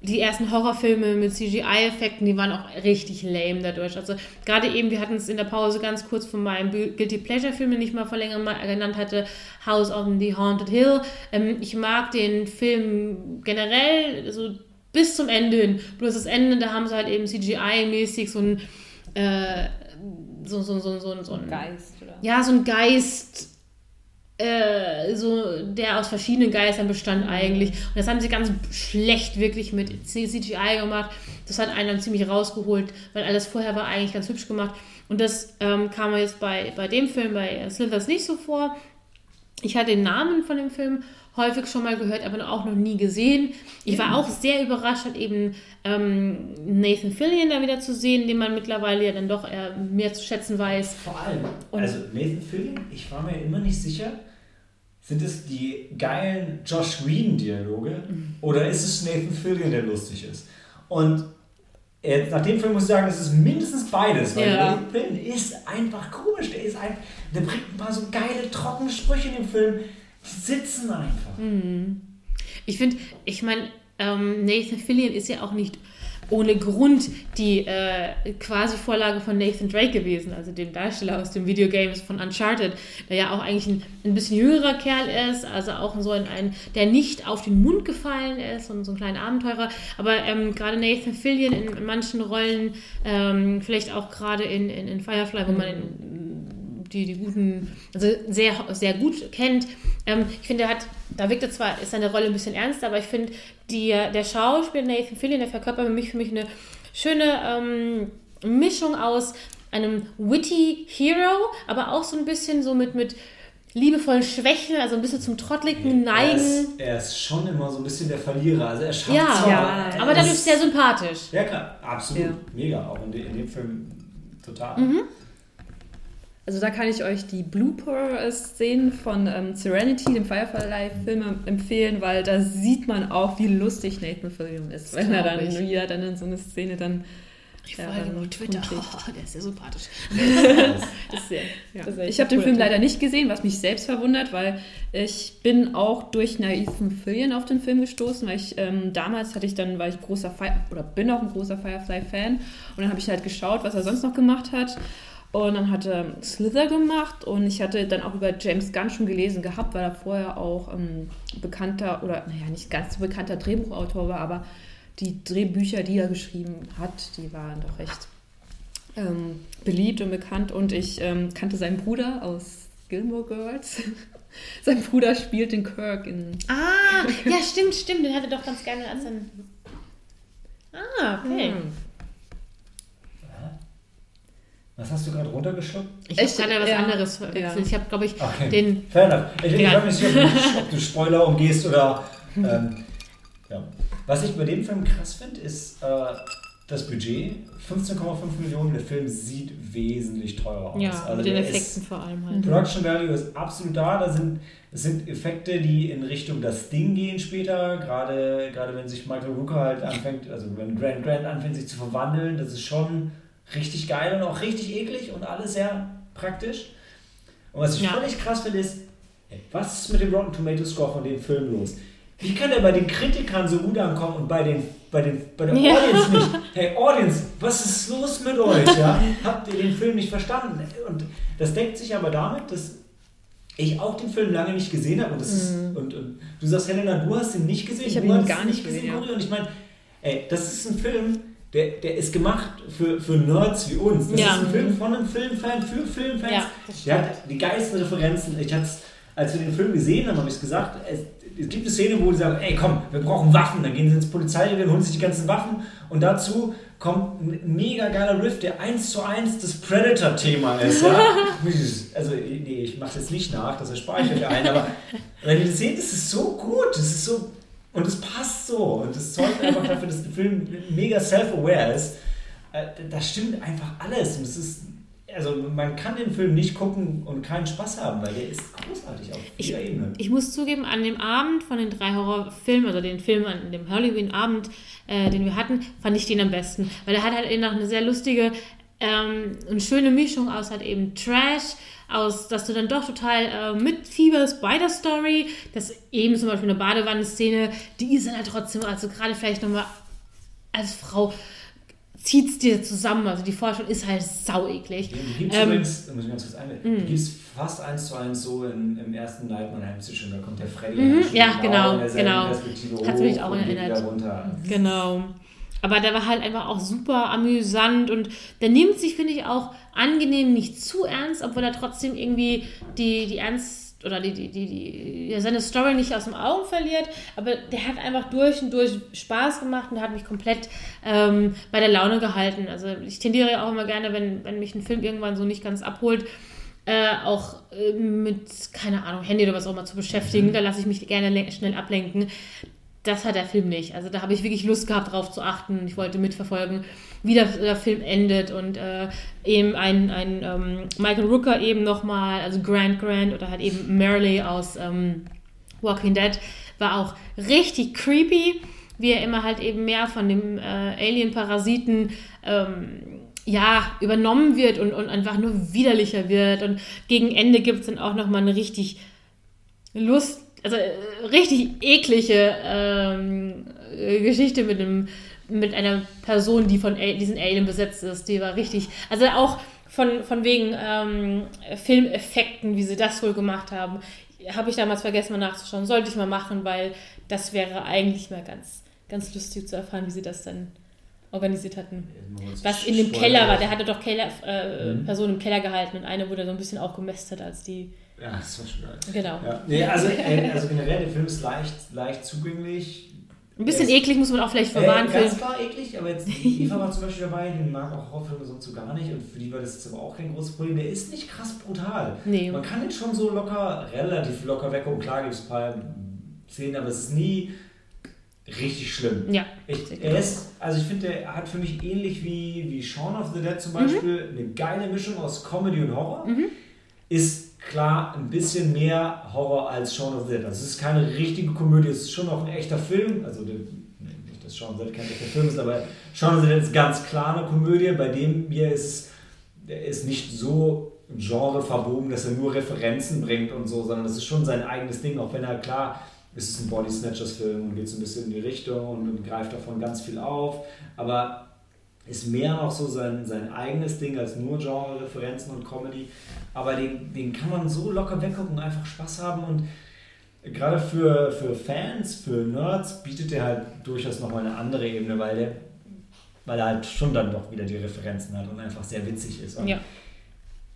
die ersten Horrorfilme mit CGI-Effekten, die waren auch richtig lame dadurch. Also gerade eben, wir hatten es in der Pause ganz kurz von meinem Guilty Pleasure-Film, den ich mal vor längerem mal genannt hatte, House on the Haunted Hill. Ähm, ich mag den Film generell so bis zum Ende hin. Bloß das Ende, da haben sie halt eben CGI-mäßig so ein äh, so, so, so, so, so ein Geist, oder? ja, so ein Geist, äh, so, der aus verschiedenen Geistern bestand eigentlich. Und das haben sie ganz schlecht wirklich mit CGI gemacht. Das hat einen dann ziemlich rausgeholt, weil alles vorher war eigentlich ganz hübsch gemacht. Und das ähm, kam mir jetzt bei, bei dem Film, bei Slithers nicht so vor. Ich hatte den Namen von dem Film häufig schon mal gehört, aber auch noch nie gesehen. Ich war auch sehr überrascht, halt eben ähm, Nathan Fillion da wieder zu sehen, den man mittlerweile ja dann doch eher mehr zu schätzen weiß. Vor allem, Und- also Nathan Fillion, ich war mir immer nicht sicher, Sind es die geilen Josh Whedon-Dialoge oder ist es Nathan Fillion, der lustig ist? Und jetzt, nach dem Film muss ich sagen, es ist mindestens beides, weil Ja. Nathan Fillion ist einfach komisch. Der ist einfach, der bringt ein paar so geile, trockene Sprüche in dem Film. Die sitzen einfach. Ich finde, ich meine, ähm, Nathan Fillion ist ja auch nicht ohne Grund die äh, quasi Vorlage von Nathan Drake gewesen, also dem Darsteller aus den Videogames von Uncharted, der ja auch eigentlich ein, ein bisschen jüngerer Kerl ist, also auch so ein, ein der nicht auf den Mund gefallen ist und so ein kleiner Abenteurer. Aber ähm, gerade Nathan Fillion in, in manchen Rollen, ähm, vielleicht auch gerade in, in, in Firefly, wo man in, die, die guten, also sehr, sehr gut kennt. Ähm, ich finde, er hat, da wirkt er zwar, ist seine Rolle ein bisschen ernster, aber ich finde, die, der Schauspieler Nathan Fillion, der verkörpert für mich, für mich eine schöne ähm, Mischung aus einem witty Hero, aber auch so ein bisschen so mit, mit liebevollen Schwächen, also ein bisschen zum trottligen Er Neigen. ist, er ist schon immer so ein bisschen der Verlierer. Also er schafft Ja, zwar, ja, er aber dadurch ist- sehr sympathisch. Ja, klar, absolut. Ja. Mega, auch in, de, in dem Film total. Mhm. Also da kann ich euch die Blooper-Szenen von ähm, Serenity, dem Firefly-Film, empfehlen, weil da sieht man auch, wie lustig Nathan Fillion ist, wenn er dann ich. wieder dann in so eine Szene dann Ich Ja, folge dann auf Twitter. Oh, der ist sehr sympathisch. ist sehr, Ja. Ist ich habe den Film Typ. leider nicht gesehen, was mich selbst verwundert, weil ich bin auch durch Nathan Fillion auf den Film gestoßen, weil ich ähm, damals hatte ich dann, war ich großer Fire oder bin auch ein großer Firefly-Fan und dann habe ich halt geschaut, was er sonst noch gemacht hat. Und dann hat er Slither gemacht und ich hatte dann auch über James Gunn schon gelesen gehabt, weil er vorher auch ähm, bekannter oder naja, nicht ganz so bekannter Drehbuchautor war, aber die Drehbücher, die er geschrieben hat, die waren doch recht ähm, beliebt und bekannt und ich ähm, kannte seinen Bruder aus Gilmore Girls. Sein Bruder spielt den Kirk in. Ah, ja, stimmt, stimmt. Den hatte doch ganz gerne als ein. Ah, okay. Hm. Was hast du gerade runtergeschluckt? Ich habe gerade was Ja. anderes verwechselt. Ja. Ich habe, glaube ich, Okay. den. Fair enough. Ich, ich Ja. weiß nicht, ob du, Spoiler umgehst oder. Ähm, ja. Was ich bei dem Film krass finde, ist äh, das Budget. 15,5 Millionen. Der Film sieht wesentlich teurer aus. Ja, Also mit den Effekten Ist, vor allem halt. Production Value ist absolut da. Da sind, es sind Effekte, die in Richtung das Ding gehen später. Gerade, gerade wenn sich Michael Rooker halt anfängt, also wenn Grant Grant anfängt, sich zu verwandeln, das ist schon richtig geil und auch richtig eklig und alles sehr praktisch. Und was ich Ja. völlig krass finde, ist, was ist mit dem Rotten Tomato Score von dem Film los? Wie kann der bei den Kritikern so gut ankommen und bei, den, bei, den, bei der Ja. Audience nicht? Hey, Audience, was ist los mit euch? Ja? Habt ihr den Film nicht verstanden? Und das deckt sich aber damit, dass ich auch den Film lange nicht gesehen habe. Und, das ist, und, und du sagst, Helena, du hast ihn nicht gesehen. Ich hab du ihn gar nicht gesehen, ja. Cory. Und ich meine, ey, das ist ein Film, der, der ist gemacht für, für Nerds wie uns. Das Ja. ist ein Film von einem Filmfan für Filmfans. Ja, Der hat die geilsten Referenzen. Ich hatte als wir den Film gesehen haben, habe ich es gesagt, es, es gibt eine Szene, wo die sagen, ey komm, wir brauchen Waffen. Dann gehen sie ins Polizeirevier, holen sich die ganzen Waffen und dazu kommt ein mega geiler Riff, der eins zu eins das Predator-Thema ist. Ja? also nee, ich mache es jetzt nicht nach, das erspare ich euch ein, aber wenn ihr das seht, das ist so gut, das ist so und es passt so und es zeugt einfach dafür, dass der Film mega self-aware ist. Äh, Da stimmt einfach alles. Und es ist, also man kann den Film nicht gucken und keinen Spaß haben, weil der ist großartig auf Ich, jeder Ebene. ich muss zugeben, an dem Abend von den drei Horrorfilmen, also den Film an dem Halloween-Abend, äh, den wir hatten, fand ich den am besten. Weil er hat halt eben noch eine sehr lustige ähm, und schöne Mischung aus halt eben Trash, aus, dass du dann doch total äh, mitfieberst bei der Story, dass eben zum Beispiel eine Badewanne-Szene, die ist dann halt trotzdem, also gerade vielleicht nochmal als Frau zieht es dir zusammen, also die Vorstellung ist halt sau eklig. Die gibt es Ähm, übrigens, da muss ich ganz kurz einwenden, die gibt es fast eins zu eins so in, im ersten Street schon, da kommt der Freddy Mhm, ja, genau, genau. Hat's mich auch erinnert. Genau. Aber der war halt einfach auch super amüsant und der nimmt sich, finde ich, auch angenehm nicht zu ernst, obwohl er trotzdem irgendwie die, die Ernst oder die, die, die, die, ja, seine Story nicht aus dem Augen verliert. Aber der hat einfach durch und durch Spaß gemacht und hat mich komplett ähm, bei der Laune gehalten. Also ich tendiere ja auch immer gerne, wenn, wenn mich ein Film irgendwann so nicht ganz abholt, äh, auch äh, mit, keine Ahnung, Handy oder was auch immer zu beschäftigen. Da lasse ich mich gerne schnell ablenken das hat der Film nicht. Also da habe ich wirklich Lust gehabt, darauf zu achten. Ich wollte mitverfolgen, wie der, der Film endet und äh, eben ein, ein ähm, Michael Rooker eben nochmal, also Grant Grant oder halt eben Merle aus ähm, Walking Dead, war auch richtig creepy, wie er immer halt eben mehr von dem äh, Alien-Parasiten ähm, ja, übernommen wird und, und einfach nur widerlicher wird. Und gegen Ende gibt es dann auch nochmal eine richtig Lust, also äh, richtig eklige ähm, äh, Geschichte mit einem mit einer Person, die von diesen Alien besetzt ist. Die war richtig, also auch von, von wegen ähm, Filmeffekten, wie sie das wohl gemacht haben, habe ich damals vergessen mal nachzuschauen. Sollte ich mal machen, weil das wäre eigentlich mal ganz, ganz lustig zu erfahren, wie sie das dann organisiert hatten. Was in dem Keller war, der hatte doch Keller, äh, mhm. Personen im Keller gehalten und eine wurde so ein bisschen aufgemästet als die. Ja, das war schon geil. Genau. Ja. Nee, also, äh, also generell, der Film ist leicht, leicht zugänglich. Ein bisschen eklig muss man auch vielleicht verwahren. Äh, ganz klar eklig, aber jetzt Eva war zum Beispiel dabei, die mag auch Horrorfilme sonst so gar nicht und für die war das jetzt aber auch kein großes Problem. Der ist nicht krass brutal. Nee. Man kann den schon so locker, relativ locker weggucken. Klar gibt es ein paar Szenen, aber es ist nie richtig schlimm. Ja. Ich, er ist, also ich finde, er hat für mich ähnlich wie, wie Shaun of the Dead zum Beispiel mhm. eine geile Mischung aus Comedy und Horror. Mhm. Ist klar ein bisschen mehr Horror als Shaun of the Dead. Also es ist keine richtige Komödie, es ist schon auch ein echter Film. Also der, nicht, dass Shaun of the Dead kein echter Film ist, aber Shaun of the Dead ist ganz klar eine Komödie. Bei dem hier ist er ist nicht so Genre verbogen, dass er nur Referenzen bringt und so, sondern das ist schon sein eigenes Ding, auch wenn er klar ist es ein Body Snatchers Film und geht so ein bisschen in die Richtung und, und greift davon ganz viel auf, aber ist mehr noch so sein, sein eigenes Ding als nur Genre-Referenzen und Comedy. Aber den, den kann man so locker weggucken und einfach Spaß haben. Und gerade für, für Fans, für Nerds, bietet er halt durchaus nochmal eine andere Ebene, weil, der, weil er halt schon dann doch wieder die Referenzen hat und einfach sehr witzig ist. Und ja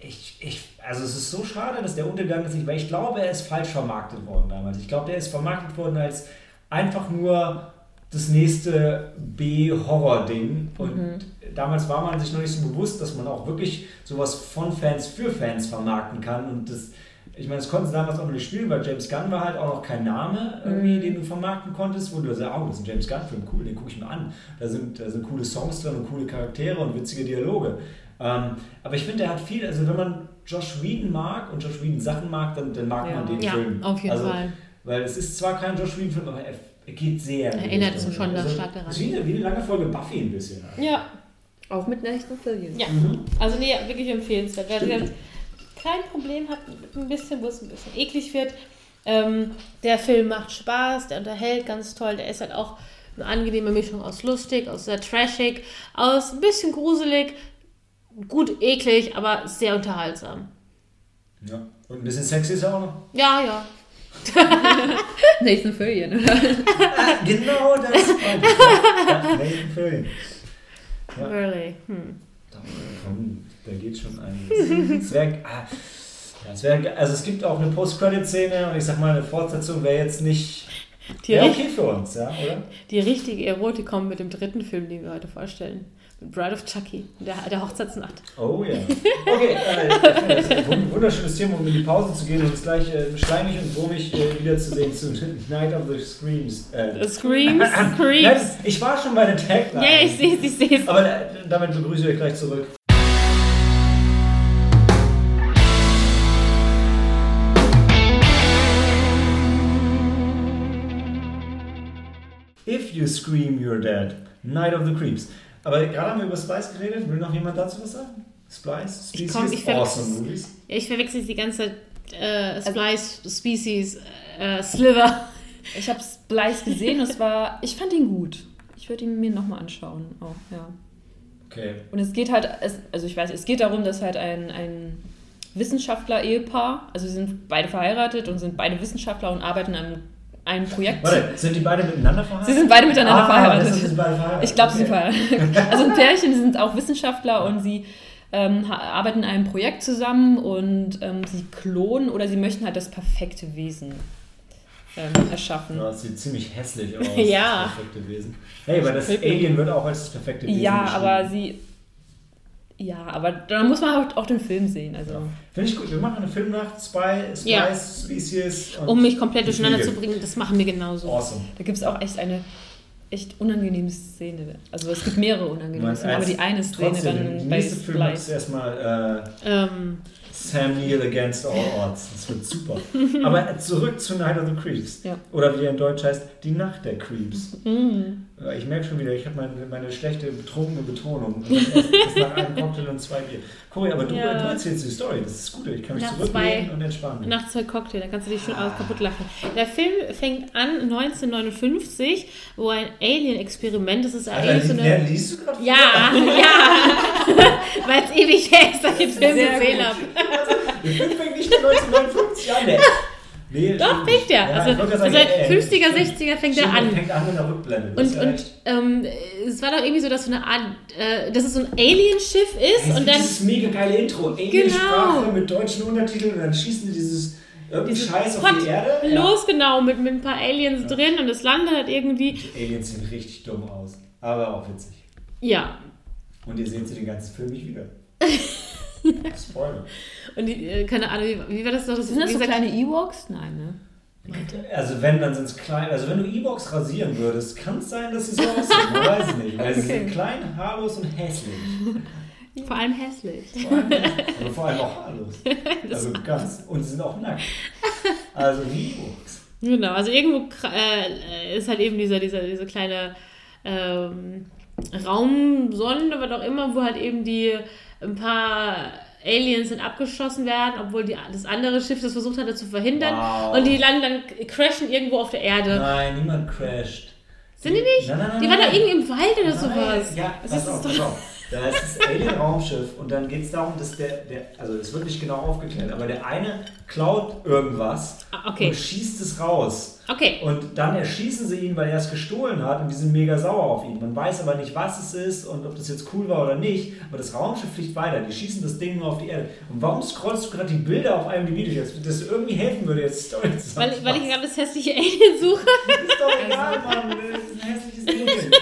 ich, ich, also es ist so schade, dass der Untergang ist, weil ich glaube, er ist falsch vermarktet worden damals. Ich glaube, der ist vermarktet worden als einfach nur das nächste B-Horror-Ding. Und mhm. damals war man sich noch nicht so bewusst, dass man auch wirklich sowas von Fans für Fans vermarkten kann. Und das, ich meine, das konnten sie damals auch noch nicht spielen, weil James Gunn war halt auch noch kein Name, irgendwie, mhm. den du vermarkten konntest, wo du sagst, oh, das ist ein James Gunn-Film, cool, den gucke ich mir an. Da sind, da sind coole Songs drin und coole Charaktere und witzige Dialoge. Ähm, aber ich finde, er hat viel, also wenn man Josh Whedon mag und Josh Whedon Sachen mag, dann, dann mag ja. man den ja, Film. auf jeden also, Fall. Weil es ist zwar kein Josh Whedon-Film, aber er, er, geht sehr. Erinnert es schon also, stark daran. Es ist wie eine, wie eine lange Folge Buffy ein bisschen. Ja. Auch mit echten Film. Ja, mhm. also nee, wirklich empfehlenswert. Wer jetzt kein Problem hat mit ein bisschen, wo es ein bisschen eklig wird, ähm, der Film macht Spaß, der unterhält ganz toll, der ist halt auch eine angenehme Mischung aus lustig, aus sehr trashig, aus ein bisschen gruselig, gut eklig, aber sehr unterhaltsam. Ja, und ein bisschen sexy ist er auch noch. Ja, ja. Nathan Fillion, oder? ah, genau das Nathan Fillion. Ja. Really? Hm. Da, komm, da geht schon einiges. es wär, ah, ja, es wär, also es gibt auch eine Post-Credit-Szene und ich sag mal, eine Fortsetzung wäre jetzt nicht die ja, okay für uns, ja, oder? Die richtige Erotik kommt mit dem dritten Film, den wir heute vorstellen. Bride of Chucky, der, der Hochzeitsnacht. Oh ja. Okay, äh, ein wunderschönes Thema, um in die Pause zu gehen und uns gleich äh, schleimig und brummig äh, wiederzusehen zu Night of the Screams. Äh, Screams, Screams. ich war schon bei der Tagline. Ja, ich sehe es, ich sehe es. Aber äh, damit begrüße ich euch gleich zurück. If you scream, you're dead. Night of the Creeps. Aber gerade haben wir über Splice geredet. Will noch jemand dazu was sagen? Splice? Species? Ich, komm, ich awesome Movies. Ja, ich verwechsel die ganze äh, Splice, Species, äh, Sliver. Ich habe Splice gesehen und es war, ich fand ihn gut. Ich würde ihn mir nochmal anschauen. Auch, ja. Okay. Und es geht halt, also ich weiß, es geht darum, dass halt ein, ein Wissenschaftler-Ehepaar, also sie sind beide verheiratet und sind beide Wissenschaftler und arbeiten an einem ein Projekt. Warte, sind die beide miteinander verheiratet? Sie sind beide miteinander ah, verheiratet. sind beide verheiratet. Ich glaube, okay. sie sind verheiratet. Also ein Pärchen, sie sind auch Wissenschaftler und sie ähm, arbeiten in einem Projekt zusammen und ähm, sie klonen oder sie möchten halt das perfekte Wesen ähm, erschaffen. Ja, das sieht ziemlich hässlich aus, ja. das perfekte Wesen. Hey, aber das Alien wird auch als das perfekte Wesen Ja, aber sie Ja, aber da muss man auch, auch den Film sehen. Also. Finde ich gut. Wir machen eine Filmnacht, Spy, Spice, Ja. Species. Und Um mich komplett die durcheinander zu bringen, das machen wir genauso. Awesome. Da gibt es auch echt eine echt unangenehme Szene. Also es gibt mehrere unangenehme Szenen, aber die eine Szene Trotzdem, dann der bei nächste Film ist erstmal äh, Ähm, Sam Neill Against All Odds. Das wird super. Aber zurück zu Night of the Creeps. Ja. Oder wie er in Deutsch heißt, die Nacht der Creeps. Mhm. Ich merke schon wieder, ich habe meine, meine schlechte, betrunkene Betonung. Das das nach einem Cocktail und zwei Bier. Cory, aber du, Ja. du erzählst die Story. Das ist gut. Ich kann mich Nach zurücklehnen und entspannen. nach zwei Cocktail, dann kannst du dich schon alles kaputt lachen. Der Film fängt an 1959, wo ein Alien-Experiment, das ist Alter, eigentlich so eine... ja, liest du gerade? Ja, ja, weil es ewig her ist, dass ich den Film Sehr gesehen gut. habe. Der Film fängt nicht 1959 an, der. Nee, Doch, fängt der. Ja, also sagen, äh, 50er, 60er fängt stimmt, er an. fängt an mit einer Rückblende. Und, ja und echt- ähm, es war doch irgendwie so, dass so eine Art, äh, dass es so ein Alien-Schiff ist Es und dann dieses mega geile Intro. Alien-Sprache mit deutschen Untertiteln und dann schießen die dieses irgendeinen Scheiß auf die Erde. los genau mit, mit ein paar Aliens drin und es landet halt irgendwie. Die Aliens sehen richtig dumm aus. Aber auch witzig. Ja. Und ihr seht sie den ganzen Film nicht wieder. Spoiler. Und die, äh, keine Ahnung, wie, wie war das doch? Das Sind das so gesagt- kleine Ewoks? Nein, ne? Also wenn, dann sind es klein. Also wenn du E-Box rasieren würdest, kann es sein, dass sie so aussehen. Man weiß nicht. Weil sie Okay. sind klein, haarlos und hässlich. Vor allem hässlich. Vor allem, aber vor allem auch haarlos. Also ganz. Und sie sind auch nackt. Also wie E-Box. Genau, also irgendwo äh, ist halt eben dieser, dieser, diese kleine ähm, Raumsonde, was auch immer, wo halt eben die ein paar Aliens sind abgeschossen werden, obwohl die, das andere Schiff das versucht hatte zu verhindern. Wow. Und die landen dann, crashen irgendwo auf der Erde. Nein, niemand crasht. Sind die nicht? Nein, nein, nein. die waren nein. doch irgendwie im Wald oder sowas. Ja, Das pass ist auf, doch- pass auf. Da ist das Alien-Raumschiff und dann geht es darum, dass der, der, also es wird nicht genau aufgeklärt, aber der eine klaut irgendwas Ah, okay. und schießt es raus. Okay. Und dann erschießen sie ihn, weil er es gestohlen hat und die sind mega sauer auf ihn. Man weiß aber nicht, was es ist und ob das jetzt cool war oder nicht. Aber das Raumschiff fliegt weiter. Die schießen das Ding nur auf die Erde. Und warum scrollst du gerade die Bilder auf einem durch, als das irgendwie helfen würde, jetzt Story zu Weil, weil ich gerade das hässliche Alien suche. Ist doch egal, Mann. Das ist ein hässliches Alien.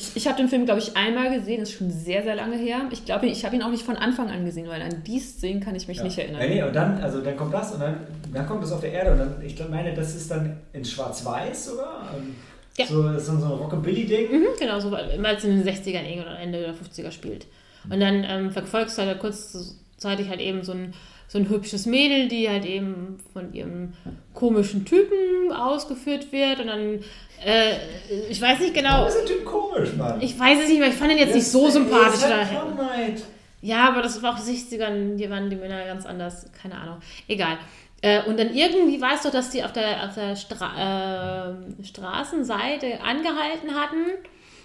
Ich, ich habe den Film, glaube ich, einmal gesehen, ist schon sehr, sehr lange her. Ich glaube, ich habe ihn auch nicht von Anfang an gesehen, weil an die Szenen kann ich mich nicht erinnern. Ja, nee, und dann, also dann kommt das und dann, dann kommt das auf der Erde und dann, ich glaub, meine, das ist dann in Schwarz-Weiß sogar. Ja. So, das ist dann so ein Rockabilly-Ding. Mhm, genau, so, weil es in den 60ern irgendwie oder Ende der 50er spielt. Und dann ähm, verfolgst du halt kurzzeitig halt eben so ein, so ein hübsches Mädel, die halt eben von ihrem komischen Typen ausgeführt wird. Und dann, äh, ich weiß nicht genau, Warum ist der Typ komisch, Mann? ich weiß es nicht mehr, ich fand ihn jetzt nicht so Das sympathisch. Ist halt Conrad. ja, aber das war auch die 60ern, hier waren die Männer ganz anders, keine Ahnung. Egal. Äh, und dann irgendwie weißt du, dass die auf der, auf der Stra äh, Straßenseite angehalten hatten.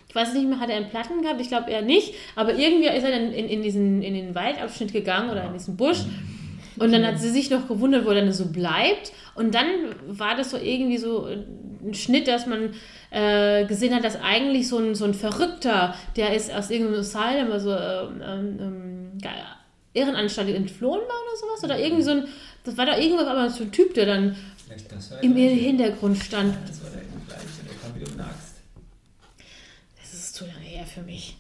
Ich weiß nicht mehr, hat er einen Platten gehabt? Ich glaube eher nicht. Aber irgendwie ist er dann in, in, diesen, in den Waldabschnitt gegangen oder in diesen Busch. Und dann hat sie sich noch gewundert, wo er dann so bleibt. Und dann war das so irgendwie so ein Schnitt, dass man äh, gesehen hat, dass eigentlich so ein, so ein Verrückter, der ist aus irgendeinem Asylum, also ähm, ähm, ähm, Ehrenanstalt entflohen war oder sowas. Oder irgendwie so ein, das war da irgendwann aber so ein Typ, der dann der im gleiche. Hintergrund stand. Das war der gleiche, der kam wieder mit einer Axt. Das ist zu lange her für mich.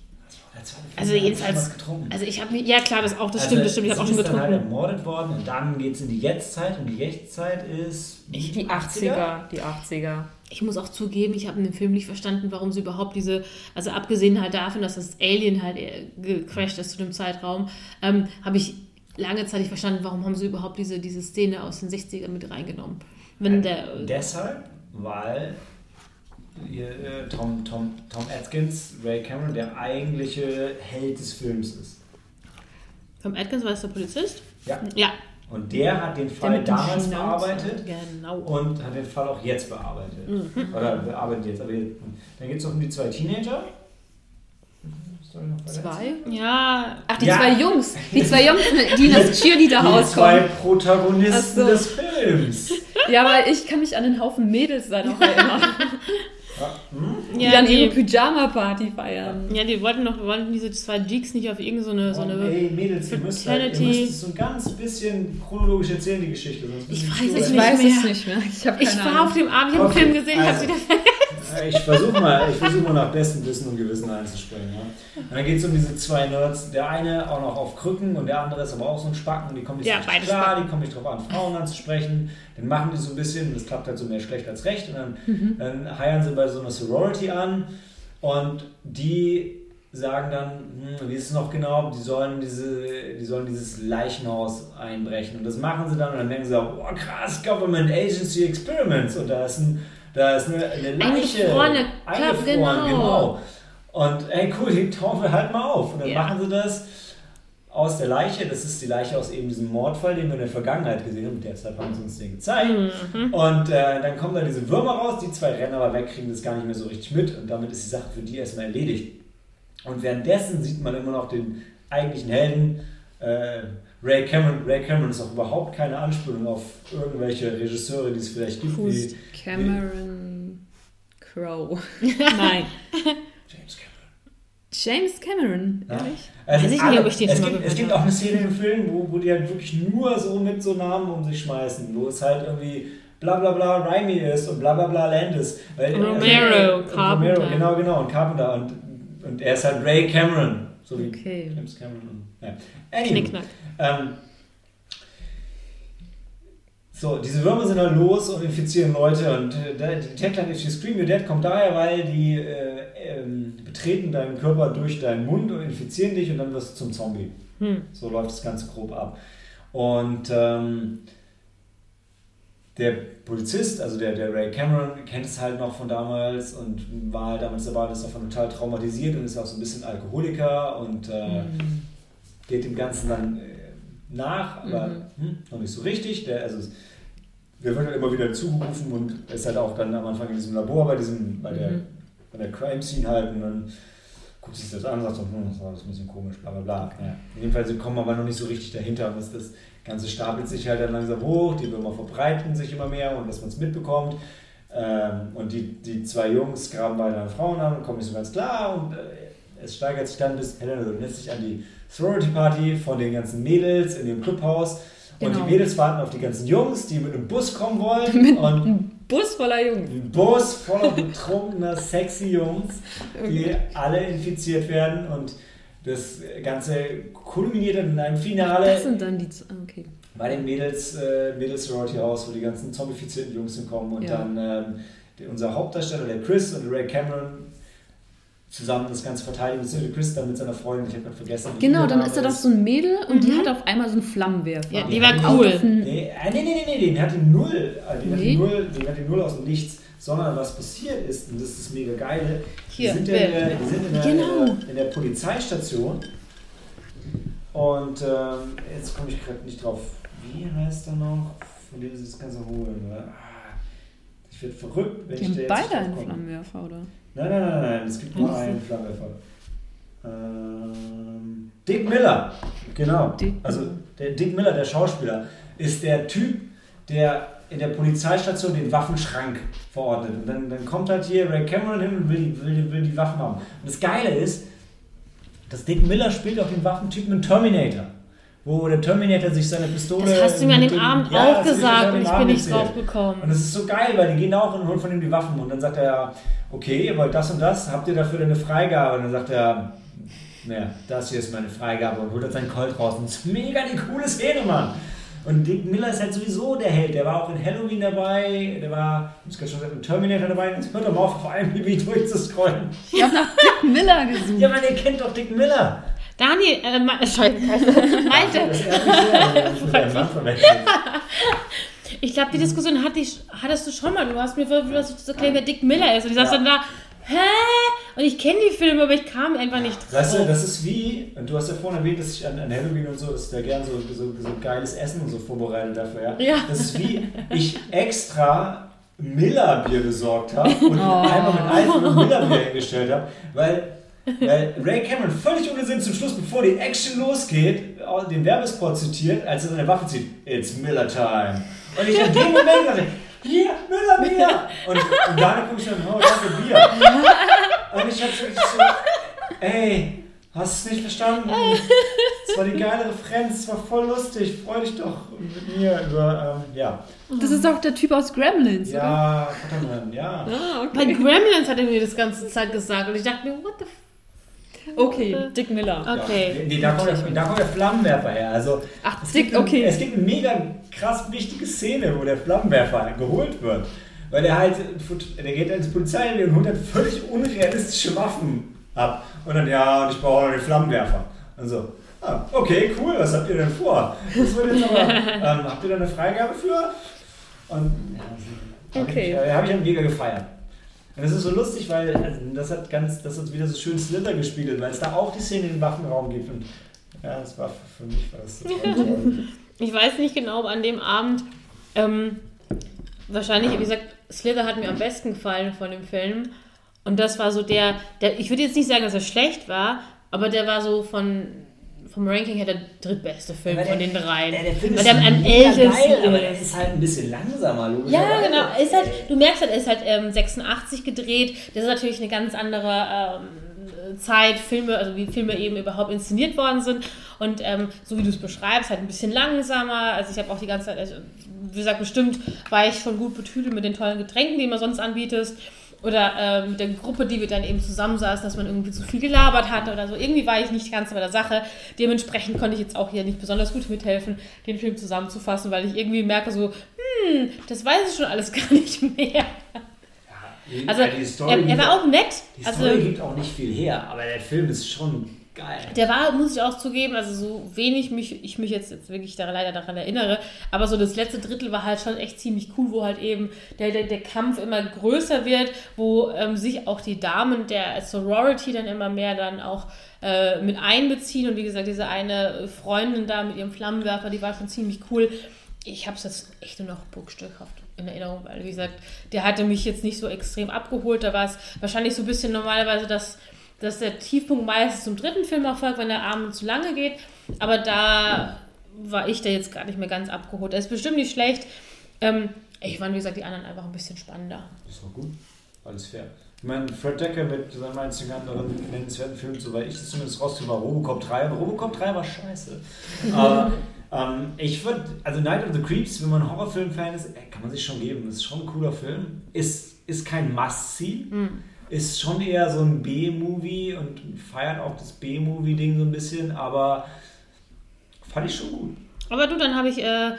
Also ich jedenfalls, was getrunken. also ich habe mir, ja klar, das auch, das Also stimmt, das stimmt, ich habe auch schon ist dann halt getrunken. ermordet worden und dann geht es in die Jetztzeit und die Jetztzeit ist Die 80er, die 80er. Ich muss auch zugeben, ich habe in dem Film nicht verstanden, warum sie überhaupt diese, also abgesehen halt davon, dass das Alien halt äh, gecrashed ist zu dem Zeitraum, ähm, habe ich lange Zeit nicht verstanden, warum haben sie überhaupt diese, diese Szene aus den 60ern mit reingenommen. Wenn der, Deshalb, weil ihr, äh, Tom, Tom, Tom Atkins, Ray Cameron, der eigentliche Held des Films ist. Tom Atkins war das der Polizist? Ja. Ja, Und der hat den Fall damals Schnauzer. bearbeitet genau. und hat den Fall auch jetzt bearbeitet. Mhm. Oder bearbeitet jetzt. Aber jetzt, dann geht es um die zwei Teenager. Noch Zwei? Ja, Ach, die Ja. zwei Jungs. Die zwei Jungs, die in das Die zwei Cheerleader-Haus kommen. Protagonisten Ach so. des Films. Ja, aber ich kann mich an den Haufen Mädels da noch erinnern, hm? Die ja, dann ihre die, Pyjama-Party feiern. ja, die wollten noch, wollten diese zwei Geeks nicht auf irgendeine so Oh, eine. ey, Mädels, ihr müsst, halt, ihr müsst es so ein ganz bisschen chronologisch erzählen, die Geschichte. Sonst Ich weiß es Ich so- nicht weiß mehr. es nicht mehr. Ich Ich war Ahnung. auf dem Abend, ich habe Okay, den Film gesehen, ich also. habe wieder. Ich versuche mal, ich versuch mal nach bestem Wissen und Gewissen einzuspringen. Ja. Und dann geht es um diese zwei Nerds. Der eine auch noch auf Krücken und der andere ist aber auch so ein Spacken. Die kommen nicht Ja, so klar, Spacken. die kommen nicht drauf an, Frauen anzusprechen. Dann machen die so ein bisschen, das klappt halt so mehr schlecht als recht. Und dann, Mhm. dann heiern sie bei so einer Sorority an und die sagen dann, hm, wie ist es noch genau, die sollen, diese, die sollen dieses Leichenhaus einbrechen. Und das machen sie dann und dann denken sie auch, oh krass, Government Agency Experiments. Und da ist, ein, da ist eine, eine Leiche. Eingefrorene, eingefroren, genau. genau. Und ey, cool, die tauchen wir halt mal auf. Und dann Ja. machen sie das aus der Leiche. Das ist die Leiche aus eben diesem Mordfall, den wir in der Vergangenheit gesehen haben. Deshalb haben sie uns den gezeigt. Mhm. Und äh, dann kommen da diese Würmer raus. Die zwei rennen aber weg, kriegen das gar nicht mehr so richtig mit. Und damit ist die Sache für die erstmal erledigt. Und währenddessen sieht man immer noch den eigentlichen Helden. Äh, Ray Cameron. Ray Cameron ist auch überhaupt keine Anspielung auf irgendwelche Regisseure, die es vielleicht gibt, wie Fuß Cameron Crow. Nein. James Cameron. James Cameron, Ja. ehrlich? Ist ich nicht, alle- ob ich den es, gibt, es gibt auch eine Szene im Film, wo, wo die halt wirklich nur so mit so Namen um sich schmeißen, wo es halt irgendwie bla bla bla Raimi ist und bla bla bla Landis. Weil, Romero, Carpenter. Romero, genau, genau, und Carpenter. Und, und er ist halt Ray Cameron, so wie Okay. James Cameron. Und, ja. Anyway, Knickknack. ähm, so, diese Würmer sind halt los und infizieren Leute und äh, die Tagline If You Scream You're Dead kommt daher, weil die äh, ähm, betreten deinen Körper durch deinen Mund und infizieren dich und dann wirst du zum Zombie. Hm. So läuft das Ganze grob ab. Und ähm, der Polizist, also der, der Ray Cameron, kennt es halt noch von damals und war halt damals dabei, ist davon total traumatisiert und ist auch so ein bisschen Alkoholiker und äh, geht dem Ganzen dann äh, nach, aber hm, noch nicht so richtig. Der, also, der wird halt immer wieder zugerufen und ist halt auch dann am Anfang in diesem Labor bei, diesem, bei, der, bei der Crime Scene halt und dann guckt sich das an und sagt so, hm, das war alles ein bisschen komisch, bla bla bla. Ja. Jedenfalls sie kommen aber noch nicht so richtig dahinter und das, das Ganze stapelt sich halt dann langsam hoch, die Würmer verbreiten sich immer mehr und dass man es mitbekommt. Ähm, und die, die zwei Jungs graben beide an Frauen an und kommen nicht so ganz klar und äh, es steigert sich dann bis, Helena erinnert sich an die Sorority Party von den ganzen Mädels in dem Clubhaus. Und Genau. die Mädels warten auf die ganzen Jungs, die mit einem Bus kommen wollen. und Ein Bus voller Jungs. ein Bus voller betrunkener, sexy Jungs, die alle infiziert werden. Und das Ganze kulminiert dann in einem Finale Das sind dann die. Z- ah, Okay. bei den Mädels, äh, Mädels Sorority House, wo die ganzen zombifizierten Jungs hinkommen und Ja. dann ähm, unser Hauptdarsteller, der Chris und der Ray Cameron, zusammen das Ganze verteidigen, beziehungsweise Chris dann mit seiner Freundin, ich habe gerade vergessen. Genau, dann ist da doch so ein Mädel und die Mhm. hat auf einmal so einen Flammenwerfer. Ja, die Ja, war die cool. Nee, äh, nee, nee, nee, nee, den hat die Null, äh, den, hat Nee. die Null den hat die Null aus dem Nichts, sondern was passiert ist, und das ist das mega geile, Hier, sind, in der, sind in der, Genau. in der Polizeistation und ähm, jetzt komme ich gerade nicht drauf, wie heißt er noch, von dem sie das Ganze holen. oder? Ah, Ich werde verrückt, wenn Die ich da jetzt beide einen. Flammenwerfer, oder? Nein, nein, nein, nein, es gibt nur so. einen Flammenwerfer. Ähm, Dick Miller, genau. Dick also der Dick Miller, der Schauspieler, ist der Typ, der in der Polizeistation den Waffenschrank verordnet. Und dann, dann kommt halt hier Ray Cameron hin und will die, will, will die Waffen haben. Und das Geile ist, dass Dick Miller spielt auch den Waffentypen in Terminator. Wo der Terminator sich seine Pistole. Das hast du mir an dem Abend ja, auch gesagt und ich bin nicht erzählt. drauf gekommen. Und das ist so geil, weil die gehen auch und holen von ihm die Waffen. Und dann sagt er okay, ihr wollt das und das, habt ihr dafür eine Freigabe? Und dann sagt er, naja, das hier ist meine Freigabe und holt dann seinen Colt raus. Und das ist mega die coole Szene, Mann. Und Dick Miller ist halt sowieso der Held. Der war auch in Halloween dabei, der war, ich muss gerade schon sagen, in Terminator dabei. Jetzt hört doch mal auf, auf IMDb durchzuscrollen. Ich habe nach Dick Miller gesucht. Ja, man, ihr kennt doch Dick Miller. Daniel, äh, Ma- Scheiße, Malte, ich glaube, die Diskussion hatte ich, hattest du schon mal. Du hast mir versucht zu erklären, wer Dick Miller ist. Und ich saß Ja. dann da, hä? Und ich kenne die Filme, aber ich kam einfach nicht drauf. Weißt du, das ist wie, und du hast ja vorhin erwähnt, dass ich an, an Halloween und so, dass ich da gern so, so, so geiles Essen und so vorbereite dafür, ja? Ja. Das ist wie ich extra Miller-Bier besorgt habe und Oh. einmal mit und Miller-Bier hingestellt habe, weil, weil Ray Cameron völlig ohne Sinn zum Schluss, bevor die Action losgeht, den Werbespot zitiert, als er seine Waffe zieht, It's Miller Time. Und ich in dem Moment dachte, hier, Miller-Bier! Und, und dann gucke ich dann, oh, danke, Bier. Und ich hab's wirklich so, ey, Hast du es nicht verstanden? Es war die geile Referenz, es war voll lustig. Freu dich doch mit mir über, ähm, ja. Das ist doch der Typ aus Gremlins, oder? Ja, ja. Ah, Bei Gremlins hat er mir das ganze Zeit gesagt und ich dachte mir, what the f Okay, Dick Miller. Okay. Ja, nee, da, kommt der, da kommt der Flammenwerfer her. Also, Ach, es Dick, gibt, ein- okay. Es gibt eine mega krass wichtige Szene, wo der Flammenwerfer geholt wird. Weil er halt, der geht ins Polizei und holt dann völlig unrealistische Waffen ab. Und dann, ja, und ich brauche noch den Flammenwerfer. Und so, ah, okay, cool, was habt ihr denn vor? Das wird jetzt aber, ähm, habt ihr da eine Freigabe für? Und ja, hab Okay. ich, äh, habe ich dann mega gefeiert. Das ist so lustig, weil also, das hat ganz, das hat wieder so schön Slither gespielt, weil es da auch die Szene den Waffenraum gibt. Und ja, das war für mich war das. Ich weiß nicht genau, ob an dem Abend, ähm, wahrscheinlich, wie gesagt, Slither hat mir am besten gefallen von dem Film. Und das war so der, der ich würde jetzt nicht sagen, dass er schlecht war, aber der war so von, vom Ranking her der drittbeste Film Aber von der- den dreien. Der, der Film Weil ist der am ältesten geil, aber der ist. halt ein bisschen langsamer, logisch. Ja, genau. Ist halt, du merkst halt, er ist halt ähm, 86 gedreht. Das ist natürlich eine ganz andere ähm, Zeit, Filme, also wie Filme eben überhaupt inszeniert worden sind. Und ähm, so wie du es beschreibst, halt ein bisschen langsamer. Also ich habe auch die ganze Zeit, also, wie gesagt, bestimmt war ich schon gut betüdelt mit den tollen Getränken, die man sonst anbietest. Oder ähm, mit der Gruppe, die wir dann eben zusammensaßen, dass man irgendwie zu viel gelabert hatte oder so. Irgendwie war ich nicht ganz bei der Sache. Dementsprechend konnte ich jetzt auch hier nicht besonders gut mithelfen, den Film zusammenzufassen, weil ich irgendwie merke so, hm, das weiß ich schon alles gar nicht mehr. Die, Also, die Story, er, er war auch nett. die Also, Story gibt auch nicht viel her, aber der Film ist schon geil. der war, muss ich auch zugeben, also so wenig mich, ich mich jetzt, jetzt wirklich da, leider daran erinnere, aber so das letzte Drittel war halt schon echt ziemlich cool, wo halt eben der, der, der Kampf immer größer wird, wo ähm, sich auch die Damen der Sorority dann immer mehr dann auch äh, mit einbeziehen und wie gesagt, diese eine Freundin da mit ihrem Flammenwerfer, die war schon ziemlich cool. Ich habe es jetzt echt nur noch bruchstückhaft in Erinnerung, weil wie gesagt, der hatte mich jetzt nicht so extrem abgeholt, da war es wahrscheinlich so ein bisschen normalerweise das dass der Tiefpunkt meistens zum dritten Film erfolgt, wenn der Abend zu lange geht. Aber da war ich da jetzt gar nicht mehr ganz abgeholt. Er ist bestimmt nicht schlecht. Ähm, ich fand, wie gesagt, die anderen einfach ein bisschen spannender. Das war gut. Alles fair. Ich meine, Fred Decker mit seinen einzigen anderen nennenswerten Filmen, soweit ich das zumindest rauskriege, war Robocop 3. Und Robocop 3 war scheiße. Aber ähm, ich würde, also Night of the Creeps, wenn man Horrorfilm-Fan ist, kann man sich schon geben. Das ist schon ein cooler Film. Ist, ist kein Must-See. Ist schon eher so ein B-Movie und feiert auch das B-Movie-Ding so ein bisschen, aber fand ich schon gut. Aber du, dann habe ich, äh,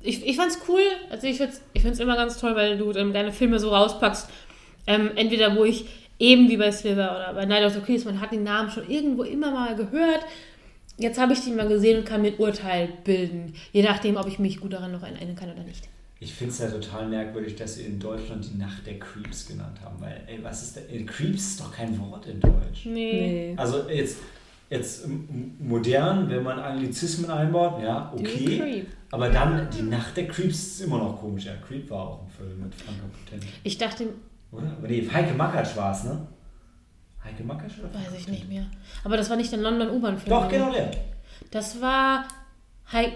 ich, ich fand's cool. Also ich find's, ich find's immer ganz toll, weil du ähm, deine Filme so rauspackst. Ähm, entweder wo ich eben wie bei Silver oder bei Night of the Creeps, man hat den Namen schon irgendwo immer mal gehört. Jetzt habe ich die mal gesehen und kann mir ein Urteil bilden. Je nachdem, ob ich mich gut daran noch erinnern kann oder nicht. Ich finde es ja total merkwürdig, dass sie in Deutschland die Nacht der Creeps genannt haben, weil, ey, was ist denn, Creeps ist doch kein Wort in Deutsch. Nee. Nee. Also jetzt, jetzt modern, wenn man Anglizismen einbaut, ja, okay. Aber dann die Nacht der Creeps ist immer noch komisch. Ja, Creep war auch ein Film mit Franka Potente. Ich dachte, Oder? Aber nee, Heike Makatsch war es, ne? Heike Makatsch oder weiß ich nicht mehr. Aber das war nicht der London U-Bahn-Film. Doch, genau der. Das war Hei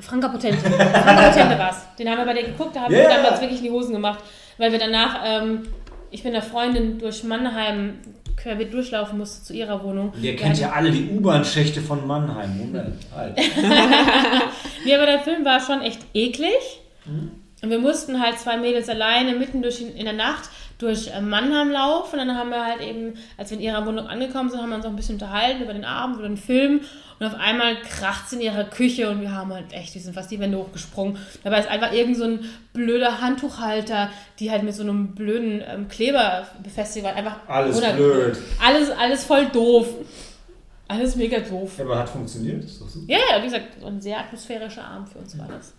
Franka Potente. Franka Potente war es. Den haben wir bei dir geguckt, da haben Ja, wir damals wirklich in die Hosen gemacht, weil wir danach, ähm, ich mit einer Freundin durch Mannheim querbeet durchlaufen musste zu ihrer Wohnung. Ihr kennt ja alle die U-Bahn-Schächte von Mannheim. Moment, halt. Nee, aber der Film war schon echt eklig. Mhm. Und wir mussten halt zwei Mädels alleine mitten durch in der Nacht durch äh, Mannheim laufen. Und dann haben wir halt eben, als wir in ihrer Wohnung angekommen sind, haben wir uns auch ein bisschen unterhalten über den Abend, über den Film. Und auf einmal kracht es in ihrer Küche und wir haben halt echt, wir sind fast die Wände hochgesprungen. Dabei ist einfach irgend so ein blöder Handtuchhalter, die halt mit so einem blöden ähm, Kleber befestigt war. Einfach Alles blöd. Alles, alles voll doof. Alles mega doof. Aber hat funktioniert, ist doch super. Ja, ja, wie gesagt, ein sehr atmosphärischer Abend für uns war das.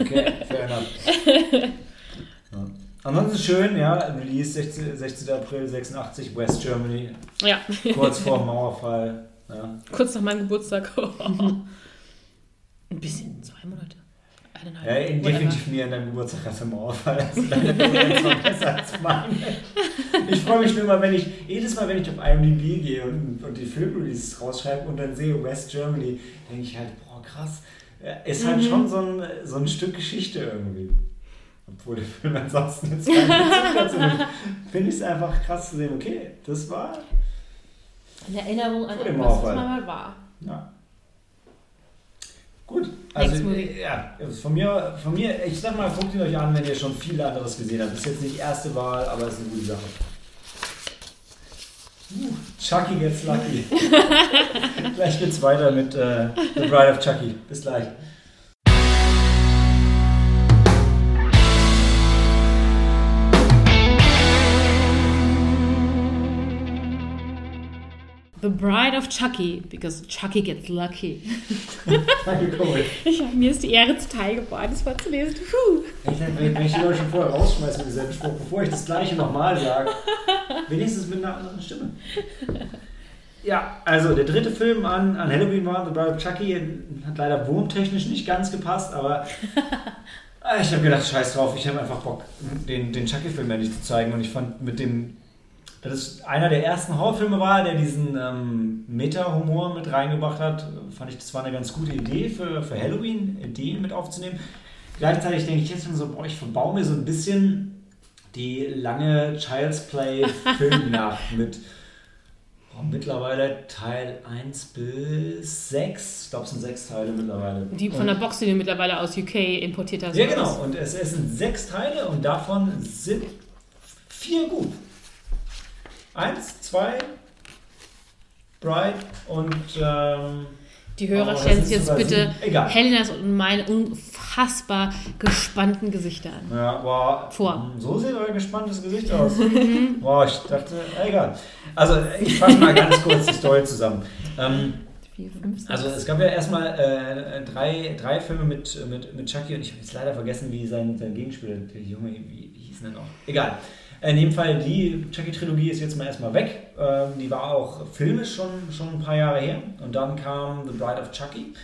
Okay, fair enough. Ja. Ansonsten schön, ja, Release 16, 16. April 86, West Germany, Ja, kurz vor dem Mauerfall. Ja. kurz nach meinem Geburtstag. Ein bisschen, zwei Monate. Eineinhalb. Ja, in- definitiv mehr an deinem Geburtstag als im Mauerfall. Also deine besser als meine. Ich freue mich nur immer, wenn ich, jedes Mal, wenn ich auf IMDb gehe und, und die Filmreleases rausschreibe und dann sehe West Germany, denke ich halt, boah, krass. Ja, Ist halt Mhm. schon so ein, so ein Stück Geschichte irgendwie. obwohl der Film ansonsten jetzt dazu nimmt, finde ich es einfach krass zu sehen, okay, das war, Eine Erinnerung an etwas, was mal war. ja. Gut, also äh, ja, von mir, von mir, ich sag mal, guckt ihn euch an, wenn ihr schon viel anderes gesehen habt. Ist jetzt nicht die erste Wahl, aber ist eine gute Sache. Chucky gets lucky. gleich geht's weiter mit äh, The Bride of Chucky. Bis gleich. The Bride of Chucky, because Chucky gets lucky. Ich, mir ist die Ehre zuteil geworden, das vorzulesen. Puh. Ich die Leute schon vorher rausschmeiße mit diesem Spruch, bevor ich das gleiche nochmal sage, wenigstens mit einer anderen Stimme. Ja, also der dritte Film an, an Halloween war The Bride of Chucky. Hat leider wurmtechnisch nicht ganz gepasst, aber äh, ich habe gedacht, scheiß drauf, ich habe einfach Bock, den, den Chucky-Film endlich zu zeigen. Und ich fand mit dem, dass es einer der ersten Horrorfilme war, der diesen ähm, Meta-Humor mit reingebracht hat, fand ich, das war eine ganz gute Idee für, für Halloween, Ideen mit aufzunehmen. Gleichzeitig denke ich jetzt schon so, boah, ich verbau mir so ein bisschen die lange Child's Play Filmnacht mit oh, mittlerweile Teil 1 bis 6. Ich glaube, es sind sechs Teile mittlerweile. Die von der Box, die du mittlerweile aus UK importiert hast. Ja, genau. Und es, es sind sechs Teile und davon sind vier gut. Eins, zwei, Bright und ähm, Die Hörer Oh, stellen sich jetzt bitte. Egal. Helenas und meine unfassbar gespannten Gesichter an. Ja, boah, Vor. So sieht euer gespanntes Gesicht aus. boah, ich dachte, egal. Also, ich fasse mal ganz kurz die Story zusammen. Ähm, also, es gab ja erstmal äh, drei, drei Filme mit, mit, mit Chucky und ich habe jetzt leider vergessen, wie sein, sein Gegenspieler, der Junge, wie, wie hieß denn der noch? Egal. In dem Fall, die Chucky-Trilogie ist jetzt mal erstmal weg. Ähm, die war auch filmisch schon, schon ein paar Jahre her. Und dann kam The Bride of Chucky.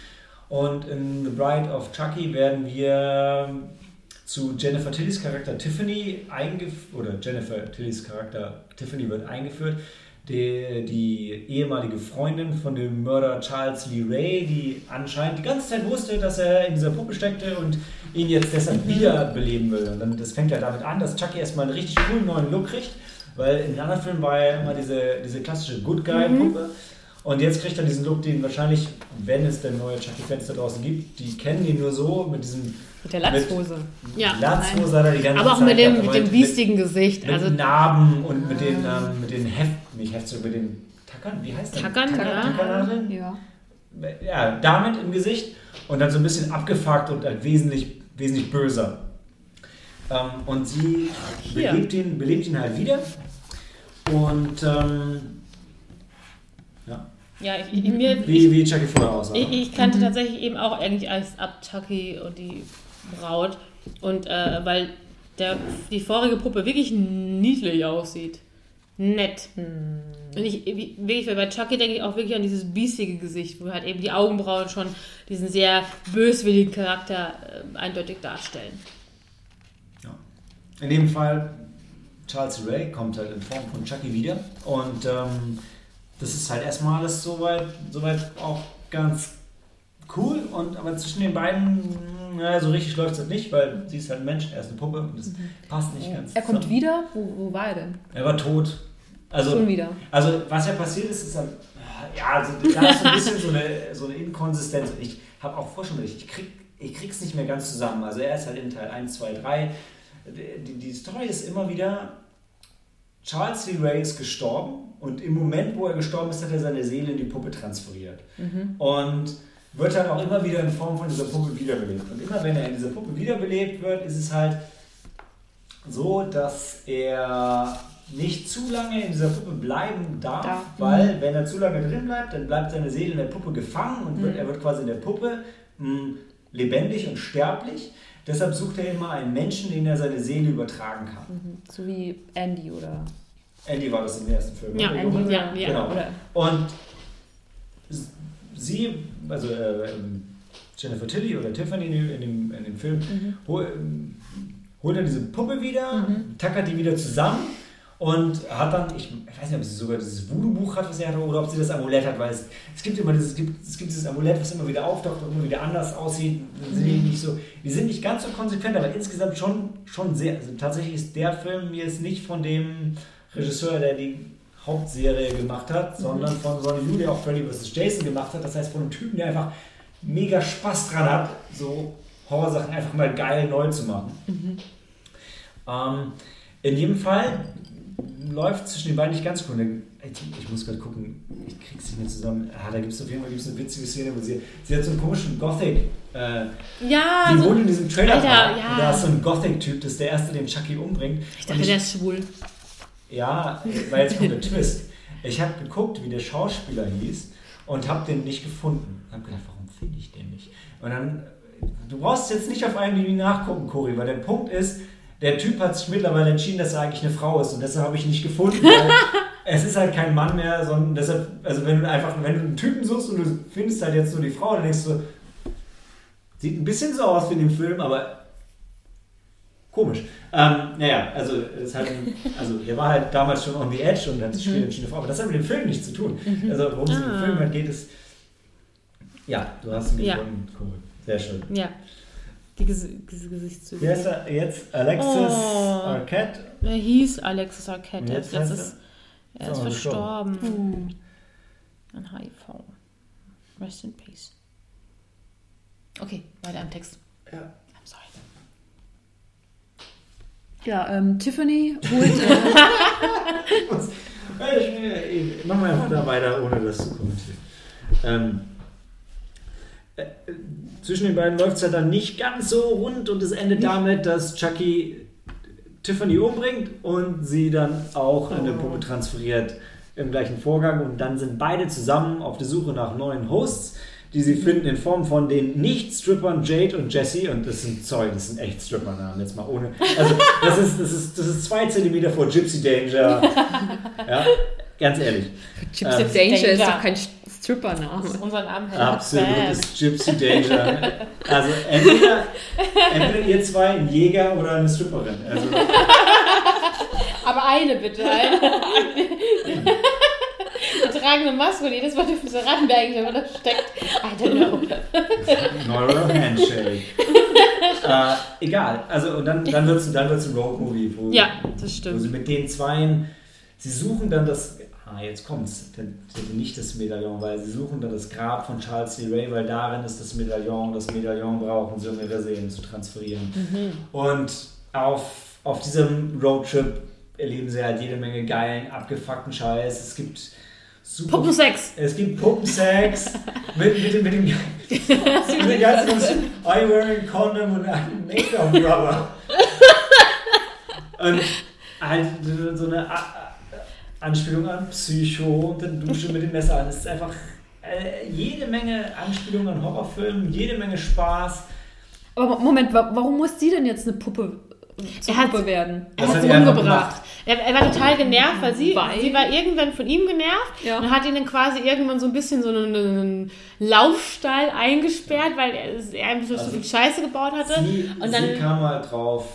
Und in The Bride of Chucky werden wir zu Jennifer Tillys Charakter Tiffany eingeführt, oder Jennifer Tillys Charakter Tiffany wird eingeführt, die, die ehemalige Freundin von dem Mörder Charles Lee Ray, die anscheinend die ganze Zeit wusste, dass er in dieser Puppe steckte und ihn jetzt deshalb wiederbeleben will. Und dann, das fängt ja damit an, dass Chucky erstmal einen richtig coolen neuen Look kriegt, weil in den anderen Filmen war er immer diese, diese klassische Good Guy-Puppe. Und jetzt kriegt er diesen Look, den wahrscheinlich, wenn es denn neue Chucky-Fans da draußen gibt, die kennen ihn nur so mit diesem Mit der Latzhose. Ja. Latzhose hat er die ganze Aber auch Zeit mit dem, mit dem mit- biestigen Gesicht. Mit Also Narben und mit den, ähm, mit den Heft, nicht Heftzügen, mit den Tackern, wie heißt das? Tackern, ja. Tackern Ja. ja, damit im Gesicht und dann so ein bisschen abgefuckt und halt wesentlich, wesentlich böser. Ähm, und sie belebt ihn, belebt ihn halt wieder. Und ähm, ja, ja, ich, ich, mir, wie, wie Chucky vorher aussah. ich, ich kannte tatsächlich eben auch eigentlich als ab Chucky und die Braut. Und äh, weil der, die vorige Puppe wirklich niedlich aussieht. Nett. Und ich, wie- wirklich, bei Chucky denke ich auch wirklich an dieses biestige Gesicht, wo halt eben die Augenbrauen schon diesen sehr böswilligen Charakter äh, eindeutig darstellen. Ja. In dem Fall, Charles Ray kommt halt in Form von Chucky wieder. Und ähm, das ist halt erstmal alles soweit, soweit auch ganz cool. Und aber zwischen den beiden, naja, so richtig läuft es halt nicht, weil sie ist halt ein Mensch, er ist eine Puppe und das passt nicht ganz. Mhm. Er kommt zusammen. wieder? Wo, wo war er denn? Er war tot. Also, Schon wieder. also was ja passiert ist, ist halt, ja, also, da ist so ein bisschen so eine, so eine Inkonsistenz. Und ich habe auch vorher schon gesagt, ich krieg, ich krieg's nicht mehr ganz zusammen. Also er ist halt in Teil 1, 2, 3. Die, die Story ist immer wieder, Charles Lee Ray ist gestorben und im Moment, wo er gestorben ist, hat er seine Seele in die Puppe transferiert. Und wird halt auch immer wieder in Form von dieser Puppe wiederbelebt. Und immer wenn er in dieser Puppe wiederbelebt wird, ist es halt so, dass er nicht zu lange in dieser Puppe bleiben darf, Darf. weil wenn er zu lange drin bleibt, dann bleibt seine Seele in der Puppe gefangen und Mhm. wird, er wird quasi in der Puppe mh, lebendig und sterblich. Deshalb sucht er immer einen Menschen, den er seine Seele übertragen kann. Mhm. So wie Andy oder. Andy war das im ersten Film. Ja, oder? Andy, ja, ja. Genau. Oder Und sie, also äh, ähm, Jennifer Tilly oder Tiffany in dem, in dem, Film, hol, ähm, holt er diese Puppe wieder, tackert die wieder zusammen und hat dann, ich, ich weiß nicht, ob sie sogar dieses Voodoo-Buch hat, was sie hatte, oder ob sie das Amulett hat, weil es, es gibt immer dieses, es gibt, es gibt dieses Amulett, was immer wieder auftaucht und immer wieder anders aussieht. Sind die, nicht so, die sind nicht ganz so konsequent, aber insgesamt schon, schon sehr. Also tatsächlich ist der Film mir jetzt nicht von dem Regisseur, der die Hauptserie gemacht hat, sondern von Yu, der auch Freddy vs. Jason gemacht hat. Das heißt, von einem Typen, der einfach mega Spaß dran hat, so Horrorsachen einfach mal geil neu zu machen. Mhm. Ähm, in jedem Fall läuft zwischen den beiden nicht ganz cool. Ich muss gerade gucken, ich krieg's nicht mehr zusammen. Ah, da gibt es auf jeden Fall gibt's eine witzige Szene, wo sie, sie hat so einen komischen Gothic. Äh, ja, die so wohnt in diesem Trailer. Alter, ja. Da ist so ein Gothic-Typ, das ist der erste, den Chucky umbringt. Ich dachte, ich, der ist schwul. Ja, weil jetzt kommt der Twist. Ich habe geguckt, wie der Schauspieler hieß und habe den nicht gefunden. Ich habe gedacht, warum finde ich den nicht? Und dann, du brauchst jetzt nicht auf einen nachgucken, Cory, weil der Punkt ist, der Typ hat sich mittlerweile entschieden, dass er eigentlich eine Frau ist und deshalb habe ich ihn nicht gefunden. es ist halt kein Mann mehr, sondern deshalb, also wenn du einfach, wenn du einen Typen suchst und du findest halt jetzt nur die Frau, dann denkst du, sieht ein bisschen so aus wie in dem Film, aber komisch. Ähm, naja, also, es hat, also der war halt damals schon on the edge und hat sich mhm. entschieden, eine Frau, aber das hat mit dem Film nichts zu tun. Mhm. Also worum es ah. im Film halt geht, ist, ja, du hast ihn gefunden, ja. cool, sehr schön. Ja. Die Ges Gesichtszüge. Wie heißt er jetzt? Alexis oh, Arquette? Er hieß Alexis Arquette. Jetzt das ist, er ist, ist verstorben. An HIV. Rest in peace. Okay, weiter im Text. Ja. I'm sorry. Ja, ähm, Tiffany holt. ich, mach mal einfach da weiter, ohne das zu kommentieren. Ähm, äh, zwischen den beiden läuft es ja dann nicht ganz so rund und es endet damit, dass Chucky Tiffany umbringt und sie dann auch in eine Puppe transferiert im gleichen Vorgang und dann sind beide zusammen auf der Suche nach neuen Hosts, die sie finden in Form von den Nicht-Strippern Jade und Jesse und das sind Zeug, das sind echt Stripper-Namen, jetzt mal ohne. Also das ist, das ist, das ist zwei Zentimeter vor Gypsy Danger. Ja, ganz ehrlich. Gypsy ähm, Danger ist doch kein Stripper-Name. Das ist unser Name. Absolutes Gypsy Danger. Also entweder, entweder ihr zwei ein Jäger oder eine Stripperin. Also, Aber eine bitte. Eine. Wir tragen eine Maske und jedes Mal dürfen sie raten, wer eigentlich immer da steckt. I don't know. Neural Handshake. äh, egal. Also und dann, dann wird es dann wird's ein Road-Movie, wo, ja, das stimmt. wo sie mit den Zweien, sie suchen dann das ah, jetzt kommt's, nicht das Medaillon, weil sie suchen dann das Grab von Charles D. Ray, weil darin ist das Medaillon, das Medaillon brauchen sie, um ihre Seelen zu transferieren. Mhm. Und auf, auf diesem Roadtrip erleben sie halt jede Menge geilen, abgefuckten Scheiß. Es gibt super. Puppensex! Es gibt Puppensex mit, mit, mit, dem, mit dem ganzen I wearing condom und einem Make-up-Rubber. und halt so eine Anspielung an Psycho und dann Dusche mit dem Messer an. Es ist einfach äh, jede Menge Anspielungen an Horrorfilmen, jede Menge Spaß. Aber Moment, warum muss sie denn jetzt eine Puppe zur er Puppe werden? Er hat sie umgebracht. Er, er, war total genervt, weil sie, weil? sie war irgendwann von ihm genervt ja. und hat ihn dann quasi irgendwann so ein bisschen so einen, einen Laufstall eingesperrt, weil er, er einfach so, also viel Scheiße gebaut hatte. Sie, und dann, sie kam halt drauf,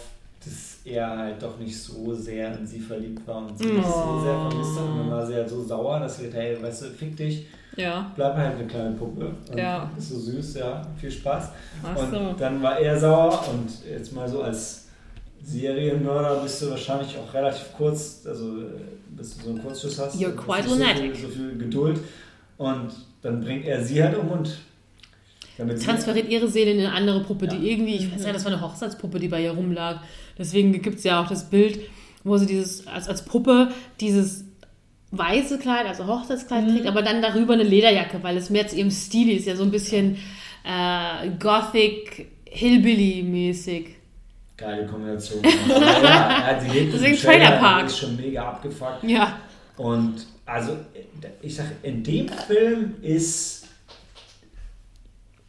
er halt doch nicht so sehr in sie verliebt war und sie oh. so sehr vermisst hat. Und dann war sie halt so sauer, dass sie gesagt hey, weißt du, fick dich. Ja. Bleib halt eine kleine Puppe. Und ja. Ist so süß, ja. Viel Spaß. Ach und so. dann war er sauer und jetzt mal so als Serienmörder bist du wahrscheinlich auch relativ kurz, also bis du so einen Kurzschuss hast. You're quite lunatic. So, so viel Geduld. Und dann bringt er sie halt um und transferiert ihre Seele in eine andere Puppe, ja. die irgendwie, ich weiß ja, das war eine Hochzeitspuppe, die bei ihr rumlag. Deswegen gibt es ja auch das Bild, wo sie dieses, als, als Puppe dieses weiße Kleid, also Hochzeitskleid mhm. trägt, aber dann darüber eine Lederjacke, weil es mehr zu ihrem Stil ist, ja so ein bisschen äh, Gothic, Hillbilly-mäßig. Geile Kombination. ja, lebt Deswegen Trailer Park. ist schon mega abgefuckt. Ja. Und also, ich sag, in dem Film ist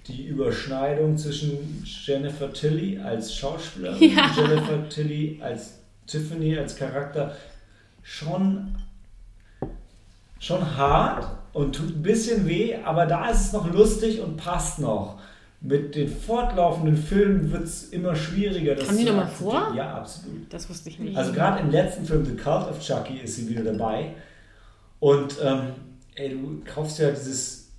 die Überschneidung zwischen Jennifer Tilly als Schauspielerin ja. und Jennifer Tilly als Tiffany, als Charakter schon, schon hart und tut ein bisschen weh, aber da ist es noch lustig und passt noch. Mit den fortlaufenden Filmen wird es immer schwieriger. Das Haben die zu noch mal akzeptieren. vor? Ja, absolut. Das wusste ich nicht. Also gerade im letzten Film, The Cult of Chucky, ist sie wieder dabei. Und ähm, ey, du kaufst ja dieses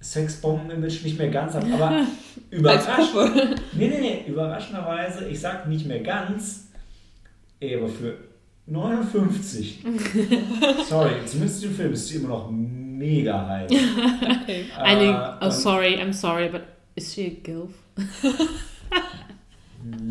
Sexbomben-Image nicht mehr ganz ab, aber überraschend. Nee, nee, nee, überraschenderweise, ich sag nicht mehr ganz, ey, aber für 59. Sorry, zumindest im Film ist sie immer noch mega heiß. Äh, oh sorry, I'm sorry, but is she a gilf?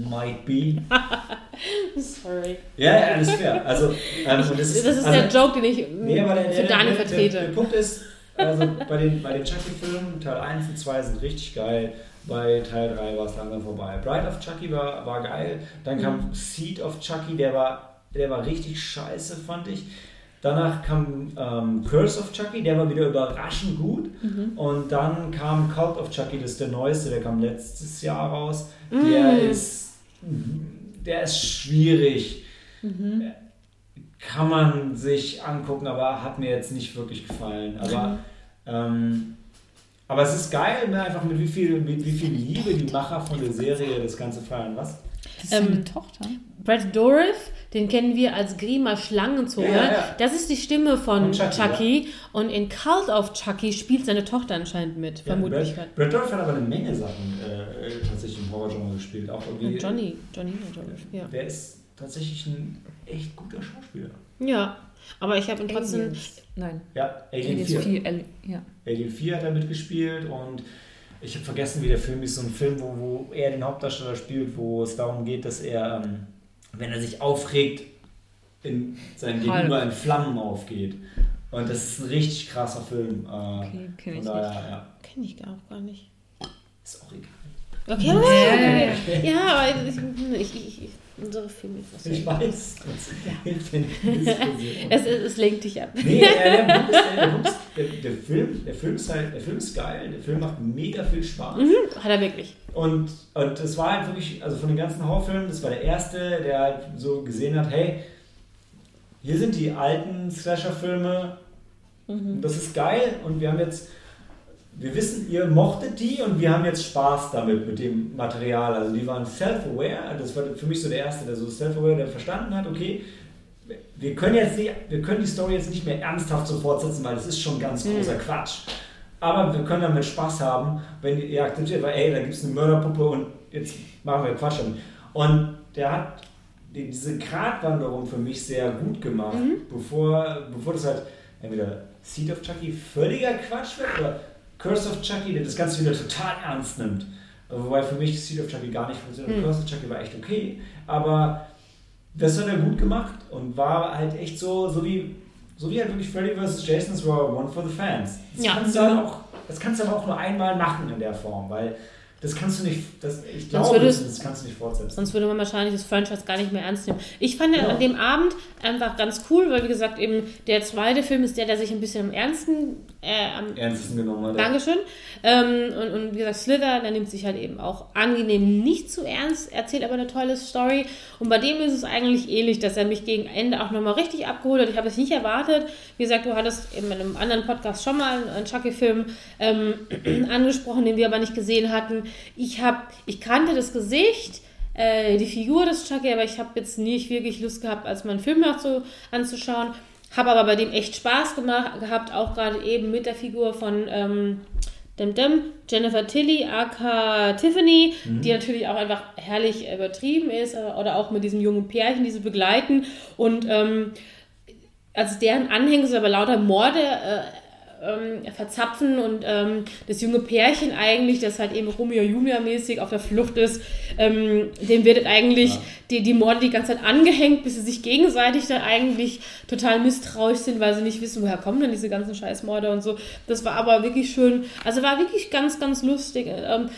Might be. Sorry. Ja, ja, alles fair. Also, ähm, und das ist, Das ist also, der Joke, den ich Nee, aber der, für Dani der, der, vertrete. der Punkt ist, also bei den, bei den Chucky-Filmen, Teil 1 und 2 sind richtig geil. Bei Teil 3 war es langsam vorbei. Bride of Chucky war, war geil. Dann kam Seed of Chucky, der war, der war richtig scheiße, fand ich. Danach kam ähm, Curse of Chucky, der war wieder überraschend gut. Und dann kam Cult of Chucky, das ist der neueste, der kam letztes Jahr raus. Der ist, der ist schwierig. Kann man sich angucken, aber hat mir jetzt nicht wirklich gefallen. Aber, ähm, aber es ist geil, ne? einfach mit wie viel, mit wie viel Liebe die Macher von der Serie das Ganze feiern. Was? Das ist Ähm, Tochter. Brad Dourif, den kennen wir als Grima Schlangenzunge. Ja, ja, ja. Das ist die Stimme von Von Chucky. Chucky, Und in Cult of Chucky spielt seine Tochter anscheinend mit, vermutlich. Brad, Brad Dourif hat aber eine Menge Sachen äh, tatsächlich im Horrorgenre gespielt. Auch irgendwie, Und Johnny, Johnny Dourif, ja. Der ist tatsächlich ein echt guter Schauspieler. Ja, aber ich habe ihn trotzdem... Aliens. Nein. Ja, Alien Aliens 4. 4. Ali- ja. Alien 4 hat er mitgespielt und ich habe vergessen, wie der Film ist. So ein Film, wo, wo er den Hauptdarsteller spielt, wo es darum geht, dass er, ähm, wenn er sich aufregt, in sein Hulk. Gegenüber in Flammen aufgeht. Und das ist ein richtig krasser Film. Äh, Okay, kenn von ich daher, ja, Kenne ich gar gar nicht. ist auch egal. Okay, Ja, aber, ja, aber ich, ich, ich, ich, unsere Filme Ich weiß, Diskussion. es, es, lenkt dich ab. Nee, der, der, ist, der, der, Film, der, Film ist halt, der Film ist geil, der Film macht mega viel Spaß. Mhm, hat er wirklich. Und, und das war halt wirklich, also von den ganzen Horrorfilmen, das war der erste, der halt so gesehen hat, hey, hier sind die alten Slasher-Filme, und das ist geil und wir haben jetzt, wir wissen, ihr mochtet die und wir haben jetzt Spaß damit, mit dem Material. Also die waren self-aware, das war für mich so der erste, der so self-aware, der verstanden hat, okay, wir können jetzt nicht, wir können die Story jetzt nicht mehr ernsthaft so fortsetzen, weil das ist schon ganz großer Quatsch. Aber wir können damit Spaß haben, wenn ihr akzeptiert, weil ey, da gibt es eine Mörderpuppe und jetzt machen wir Quatsch damit. Und der hat die, diese Gratwanderung für mich sehr gut gemacht, bevor, bevor das halt entweder Seed of Chucky völliger Quatsch wird oder Curse of Chucky, der das Ganze wieder total ernst nimmt. Wobei für mich Seed of Chucky gar nicht funktioniert. Curse of Chucky war echt okay, aber das hat er gut gemacht und war halt echt so, so wie, so wie halt wirklich Freddy vs. Jason, es war One for the Fans. Das, Ja. kannst du halt auch, das kannst du aber auch nur einmal machen in der Form, weil das kannst du nicht, das, ich glaube, das, das kannst du nicht fortsetzen. Sonst würde man wahrscheinlich das Franchise gar nicht mehr ernst nehmen. Ich fand Ja. an dem Abend einfach ganz cool, weil wie gesagt eben der zweite Film ist der, der sich ein bisschen am ernsten, äh, am Ernsten genommen hat. Dankeschön. Ähm, und, und wie gesagt, Slither, der nimmt sich halt eben auch angenehm nicht zu ernst, erzählt aber eine tolle Story. Und bei dem ist es eigentlich ähnlich, dass er mich gegen Ende auch nochmal richtig abgeholt hat. Ich habe es nicht erwartet. Wie gesagt, du hattest in einem anderen Podcast schon mal einen Chucky-Film ähm, angesprochen, den wir aber nicht gesehen hatten. Ich, hab, ich kannte das Gesicht. äh, Die Figur des Chucky, aber ich habe jetzt nicht wirklich Lust gehabt, als meinen Film nachzu, anzuschauen. Habe aber bei dem echt Spaß gemacht, gehabt, auch gerade eben mit der Figur von ähm, Dem Dem, Jennifer Tilly, aka Tiffany, die natürlich auch einfach herrlich übertrieben ist, äh, oder auch mit diesem jungen Pärchen, die sie begleiten. Und ähm, also deren Anhänger sind aber lauter Morde äh, ähm, verzapfen und ähm, das junge Pärchen eigentlich, das halt eben Romeo Julia mäßig auf der Flucht ist, ähm, dem wird eigentlich Ja. die, die Morde die ganze Zeit angehängt, bis sie sich gegenseitig dann eigentlich total misstrauisch sind, weil sie nicht wissen, woher kommen denn diese ganzen Scheißmorde und so. Das war aber wirklich schön, also war wirklich ganz, ganz lustig. Ähm,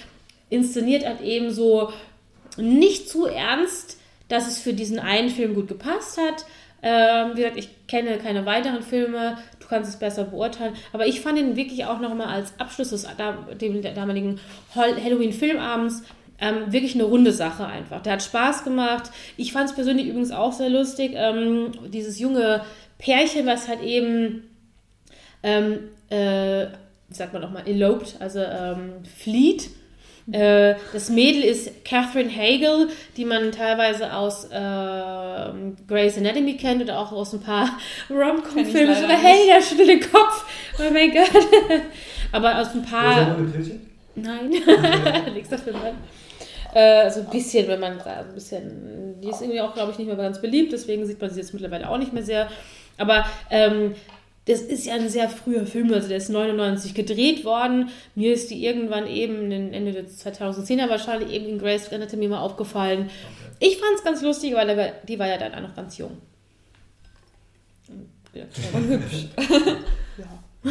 inszeniert hat eben so nicht zu ernst, dass es für diesen einen Film gut gepasst hat. Ähm, wie gesagt, ich kenne keine weiteren Filme, du kannst es besser beurteilen, aber ich fand ihn wirklich auch nochmal als Abschluss des damaligen Halloween-Filmabends ähm, wirklich eine runde Sache einfach. Der hat Spaß gemacht. Ich fand es persönlich übrigens auch sehr lustig. Ähm, dieses junge Pärchen, was halt eben, ähm, äh, sagt man nochmal, eloped, also ähm, flieht Äh, das Mädel ist Catherine Hagel, die man teilweise aus äh, Grey's Anatomy kennt oder auch aus ein paar Rom-Com-Filmen. So, hey, der schüttelt den Kopf. Oh mein Gott. Aber aus ein paar. Nein, nächster Film dran. Äh, so ein bisschen, wenn man da ein bisschen. Die ist irgendwie auch, glaube ich, nicht mehr ganz beliebt, deswegen sieht man sie jetzt mittlerweile auch nicht mehr sehr. Aber ähm, das ist ja ein sehr früher Film, also der ist 99 gedreht worden. Mir ist die irgendwann eben Ende der 2010er wahrscheinlich eben in Grace Anatomy mal aufgefallen. Okay. Ich fand es ganz lustig, weil die war ja dann auch noch ganz jung. Ja, und hübsch. ja.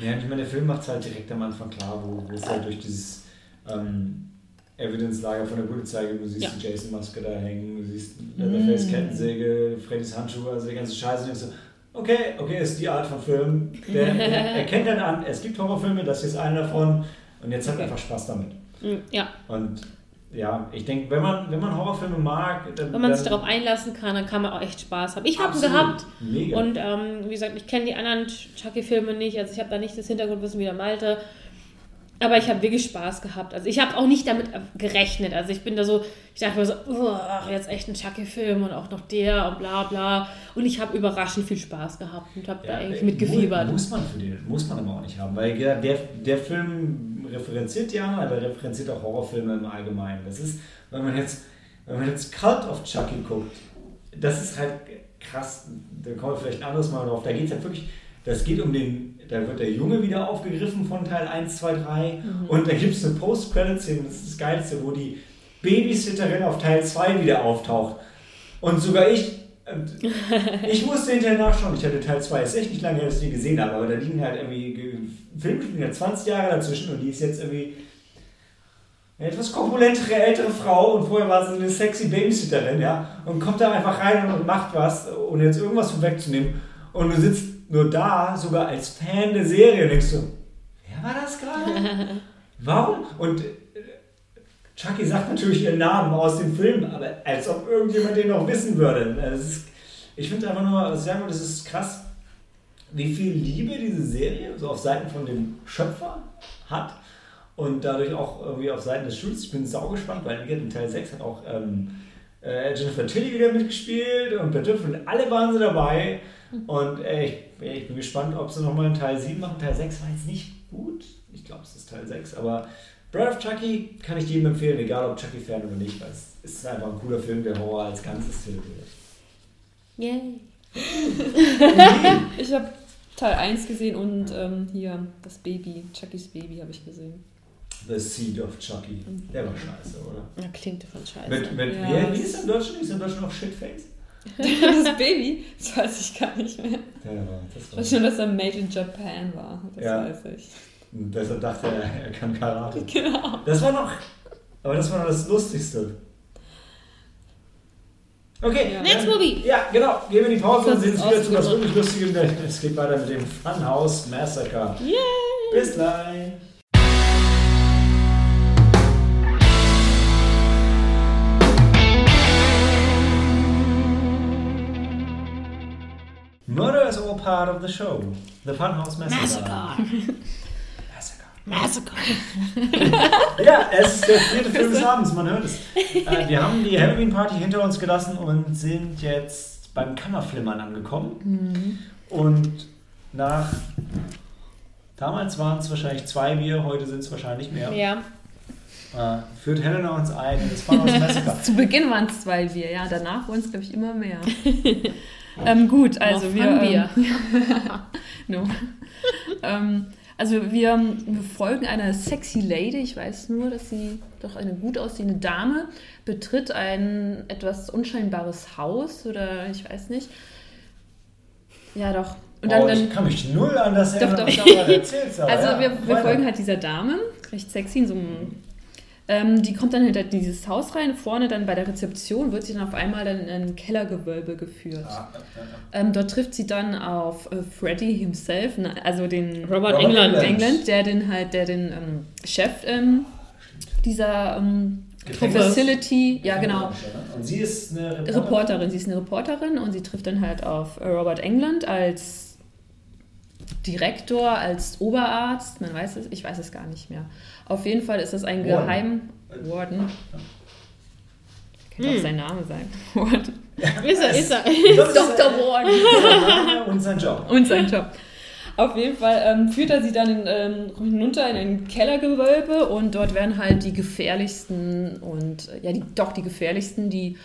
ja, ich meine, der Film macht es halt direkt am Anfang klar, wo, wo es halt durch dieses ähm, Evidence-Lager von der Polizei gibt. Du siehst ja. die Jason-Maske da hängen, du siehst Leatherface, mm. Kettensäge, Freddys Handschuhe, also die ganze Scheiße. Und so, okay, okay, ist die Art von Film. Der, er erkennt dann an, es gibt Horrorfilme, das ist einer davon und jetzt hat er einfach Spaß damit. Mm, ja. Und ja, ich denke, wenn man, wenn man Horrorfilme mag, dann, wenn man sich darauf einlassen kann, dann kann man auch echt Spaß haben. Ich habe ihn gehabt Mega. und ähm, wie gesagt, ich kenne die anderen Chucky-Filme nicht, also ich habe da nicht das Hintergrundwissen wie der Malte. Aber ich habe wirklich Spaß gehabt. Also ich habe auch nicht damit gerechnet. Also ich bin da so, ich dachte mir so, oh, jetzt echt ein Chucky-Film und auch noch der und bla bla. Und ich habe überraschend viel Spaß gehabt und habe ja, da eigentlich mitgefiebert. Muss man für den, muss man aber auch nicht haben, weil der, der Film referenziert ja, aber referenziert auch Horrorfilme im Allgemeinen. Das ist, wenn man jetzt, wenn man jetzt Cult of Chucky guckt, das ist halt krass, da kommen wir vielleicht ein anderes Mal drauf. Da geht es halt wirklich, das geht um den da wird der Junge wieder aufgegriffen von Teil 1, 2, 3 mhm. und da gibt es eine Post-Credit-Szene, das ist das Geilste, wo die Babysitterin auf Teil 2 wieder auftaucht. Und sogar ich, ich musste hinterher nachschauen, ich hatte Teil 2 ist echt nicht lange her, dass ich die gesehen habe, aber da liegen halt irgendwie, Film liegen ja 20 Jahre dazwischen und die ist jetzt irgendwie eine etwas korpulentere ältere Frau und vorher war sie eine sexy Babysitterin, ja, und kommt da einfach rein und macht was, ohne jetzt irgendwas vorwegzunehmen. Und du sitzt nur da sogar als Fan der Serie denkst du, wer war das gerade? Warum? Und äh, Chucky sagt natürlich ihren Namen aus dem Film, aber als ob irgendjemand den noch wissen würde. Ist, ich finde einfach nur sehr gut, es ist krass, wie viel Liebe diese Serie so auf Seiten von dem Schöpfer hat und dadurch auch irgendwie auf Seiten des Studios. Ich bin saugespannt, weil in Teil 6 hat auch ähm, äh, Jennifer Tilly wieder mitgespielt und Bert und alle waren sie dabei. Und äh, ich, ich, bin gespannt, ob sie nochmal einen Teil 7 machen. Teil 6 war jetzt nicht gut. Ich glaube, es ist Teil 6. Aber Bride of Chucky kann ich jedem empfehlen, egal ob Chucky-Fan oder nicht, weil es ist einfach ein cooler Film, der Horror als Ganzes zelebriert. Yay. ich habe Teil 1 gesehen und ähm, hier das Baby, Chuckys Baby habe ich gesehen. The Seed of Chucky. Der war scheiße, oder? Ja, klingt von scheiße. Mit, mit, ja. wie, wie ist er in Deutschland? Ist in Deutschland auch Shitface? Das Baby? Das weiß ich gar nicht mehr. Ja, das war ich weiß schon, dass er Made in Japan war. Das ja. weiß ich. Und deshalb dachte er, er kann Karate. Genau. Das war noch. Aber das war noch das Lustigste. Okay, ja. next movie. Ja, genau. Gehen wir in die Pause und sehen uns wieder zu was wirklich Lustigem. Es geht weiter mit dem Funhouse Massacre. Yay! Bis gleich. Part of the show. The Funhouse Massacre. Massacre. Massacre. ja, es ist der vierte Film des Abends, man hört es. Äh, wir haben die Halloween-Party hinter uns gelassen und sind jetzt beim Kammerflimmern angekommen. Mhm. Und nach, damals waren es wahrscheinlich zwei Bier, heute sind es wahrscheinlich mehr. Ja. Äh, führt Helena uns ein in das Funhouse Massacre. Zu Beginn waren es zwei Bier, ja, danach wurden es, glaube ich, immer mehr. Ähm, gut, also wir. wir. Ähm, no. ähm, also wir, wir, folgen einer sexy Lady, ich weiß nur, dass sie doch eine gut aussehende Dame betritt ein etwas unscheinbares Haus oder ich weiß nicht. Ja, doch. Und dann, oh, ich kann mich null an das erinnern, doch, doch. Also ja, wir, wir folgen halt dieser Dame, recht sexy, in so einem ähm, die kommt dann hinter dieses Haus rein. Vorne dann bei der Rezeption wird sie dann auf einmal in ein Kellergewölbe geführt. Ah, ähm, dort trifft sie dann auf äh, Freddy himself, also den Robert, Robert England. England, der den halt, der den ähm, Chef ähm, dieser ähm, Facility, ja genau. Und sie ist eine Reporterin? Reporterin. Sie ist eine Reporterin und sie trifft dann halt auf Robert England als Direktor, als Oberarzt, man weiß es, ich weiß es gar nicht mehr. Auf jeden Fall ist das ein Warden. Geheim... Warden. Kann auch Hm. sein Name sein. Warden. Ist er, ist er. Dr. Warden. und sein Job. Und sein Job. Auf jeden Fall ähm, führt er sie dann in, ähm, hinunter in ein Kellergewölbe und dort werden halt die gefährlichsten und äh, ja, die, doch die gefährlichsten, die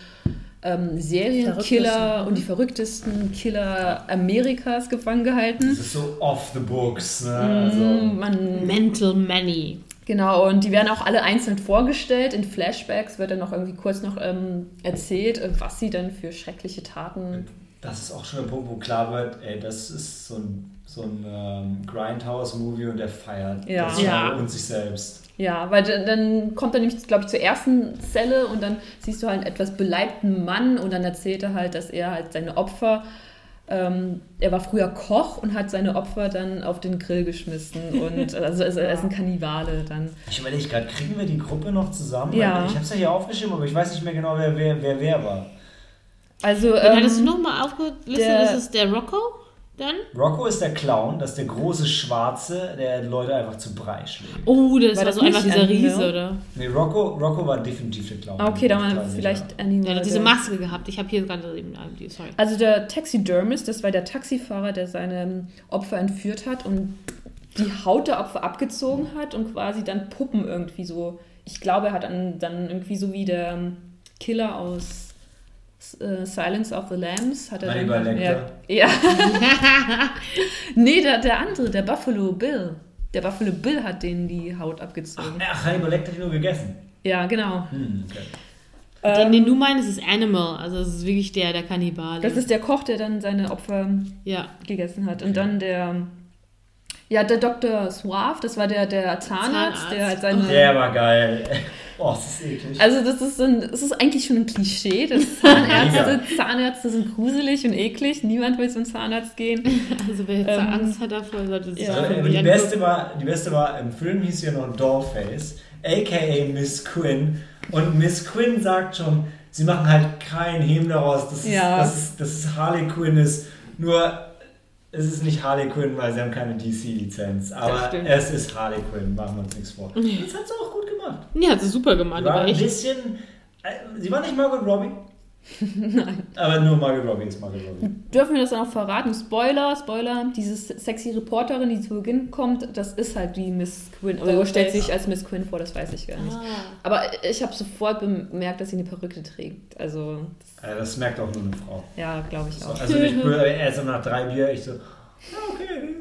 ähm, Serienkiller und die verrücktesten Killer Amerikas gefangen gehalten. Das ist so off the books. Ne? Mm, Also, Man, Mental Money. Genau, und die werden auch alle einzeln vorgestellt. In Flashbacks wird dann noch irgendwie kurz noch ähm, erzählt, äh, was sie dann für schreckliche Taten. das ist auch schon der Punkt, wo klar wird, ey, das ist so ein, so ein ähm, Grindhouse-Movie und der feiert Ja. das Ja. Und sich selbst. Ja, weil dann, dann kommt er nämlich, glaube ich, zur ersten Zelle und dann siehst du halt einen etwas beleibten Mann und dann erzählt er halt, dass er halt seine Opfer, ähm, er war früher Koch und hat seine Opfer dann auf den Grill geschmissen und also er ist- ein Kannibale dann. Ich überlege gerade, kriegen wir die Gruppe noch zusammen? Ja. Ich habe es ja hier aufgeschrieben, aber ich weiß nicht mehr genau, wer wer, wer, wer war. Also, ähm, hattest du nochmal aufgelistet? der- ist es der Rocco dann? Rocco ist der Clown, das ist der große Schwarze, der Leute einfach zu Brei schlägt. Oh, das War war, das so einfach dieser? Riese, oder? Nee, Rocco, Rocco war definitiv der Clown. ah, okay, da war total vielleicht. Animal. Der hat diese Maske gehabt. Ich habe hier gerade eben IMDb, sorry. Also der Taxidermist, das war der Taxifahrer, der seine Opfer entführt hat und die Haut der Opfer abgezogen hat und quasi dann Puppen irgendwie so. Ich glaube, er hat dann, dann irgendwie so wie der ähm, Killer aus äh, Silence of the Lambs hat er Hannibal dann. Lecter. Ja. ja. nee, der, der andere, der Buffalo Bill. Der Buffalo Bill hat denen die Haut abgezogen. Ach, Hannibal Lecter hat die nur gegessen. Ja, genau. Hm, okay. Den, den du meinst, ist Animal. Also, das ist wirklich der, der Kannibale. Das ist der Koch, der dann seine Opfer ja. gegessen hat. Und dann der, ja, der Dr. Suave, das war der, der Zahnarzt, Zahnarzt. der halt seine. Der war geil. Oh, das ist eklig. Also das ist, ein, das ist eigentlich schon ein Klischee. dass Zahnärzte, Zahnärzte sind gruselig und eklig. Niemand will zum Zahnarzt gehen. Also, wer jetzt Ähm, Angst hat davor, sollte sich ja. Also, die nicht beste, war, die beste war, im Film hieß sie ja noch Dollface, a.k.a. Miss Quinn. Und Miss Quinn sagt schon, sie machen halt keinen Hehm daraus, dass, Ja. es, dass, dass es Harley Quinn ist. Nur, es ist nicht Harley Quinn, weil sie haben keine DC-Lizenz. Aber es ist Harley Quinn, machen wir uns nichts vor. Das hat sie auch gut gemacht. Ja, hat sie super gemacht. War ein bisschen... äh, Sie war nicht Margot Robbie? Nein. Aber nur Margot Robbie ist Margot Robbie. Dürfen wir das dann auch verraten? Spoiler, Spoiler. Diese sexy Reporterin, die zu Beginn kommt, das ist halt die Miss Quinn. Oder stellt sich als Miss Quinn vor, das weiß ich gar nicht. Ah. Aber ich habe sofort bemerkt, dass sie eine Perücke trägt. Also, Äh, Das merkt auch nur eine Frau. ja, glaube ich So, auch. also ich erst nach drei Bier, ich so, ja, okay.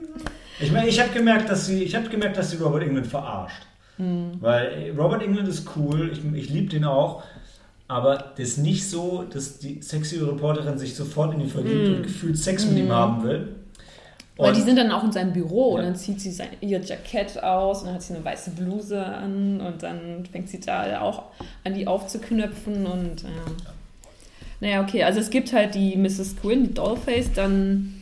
Ich meine, ich habe gemerkt, dass sie, ich habe gemerkt, dass sie Robert England verarscht. Hm. Weil Robert England ist cool, ich, ich liebe den auch, aber das ist nicht so, dass die sexy Reporterin sich sofort in ihn verliebt und gefühlt Sex mit ihm haben will. Hm. Weil Und- die sind dann auch in seinem Büro und Ja. dann zieht sie sein, ihr Jackett aus und dann hat sie eine weiße Bluse an und dann fängt sie da auch an, die aufzuknöpfen und ja. Naja, okay, also es gibt halt die Mrs. Quinn, die Dollface, dann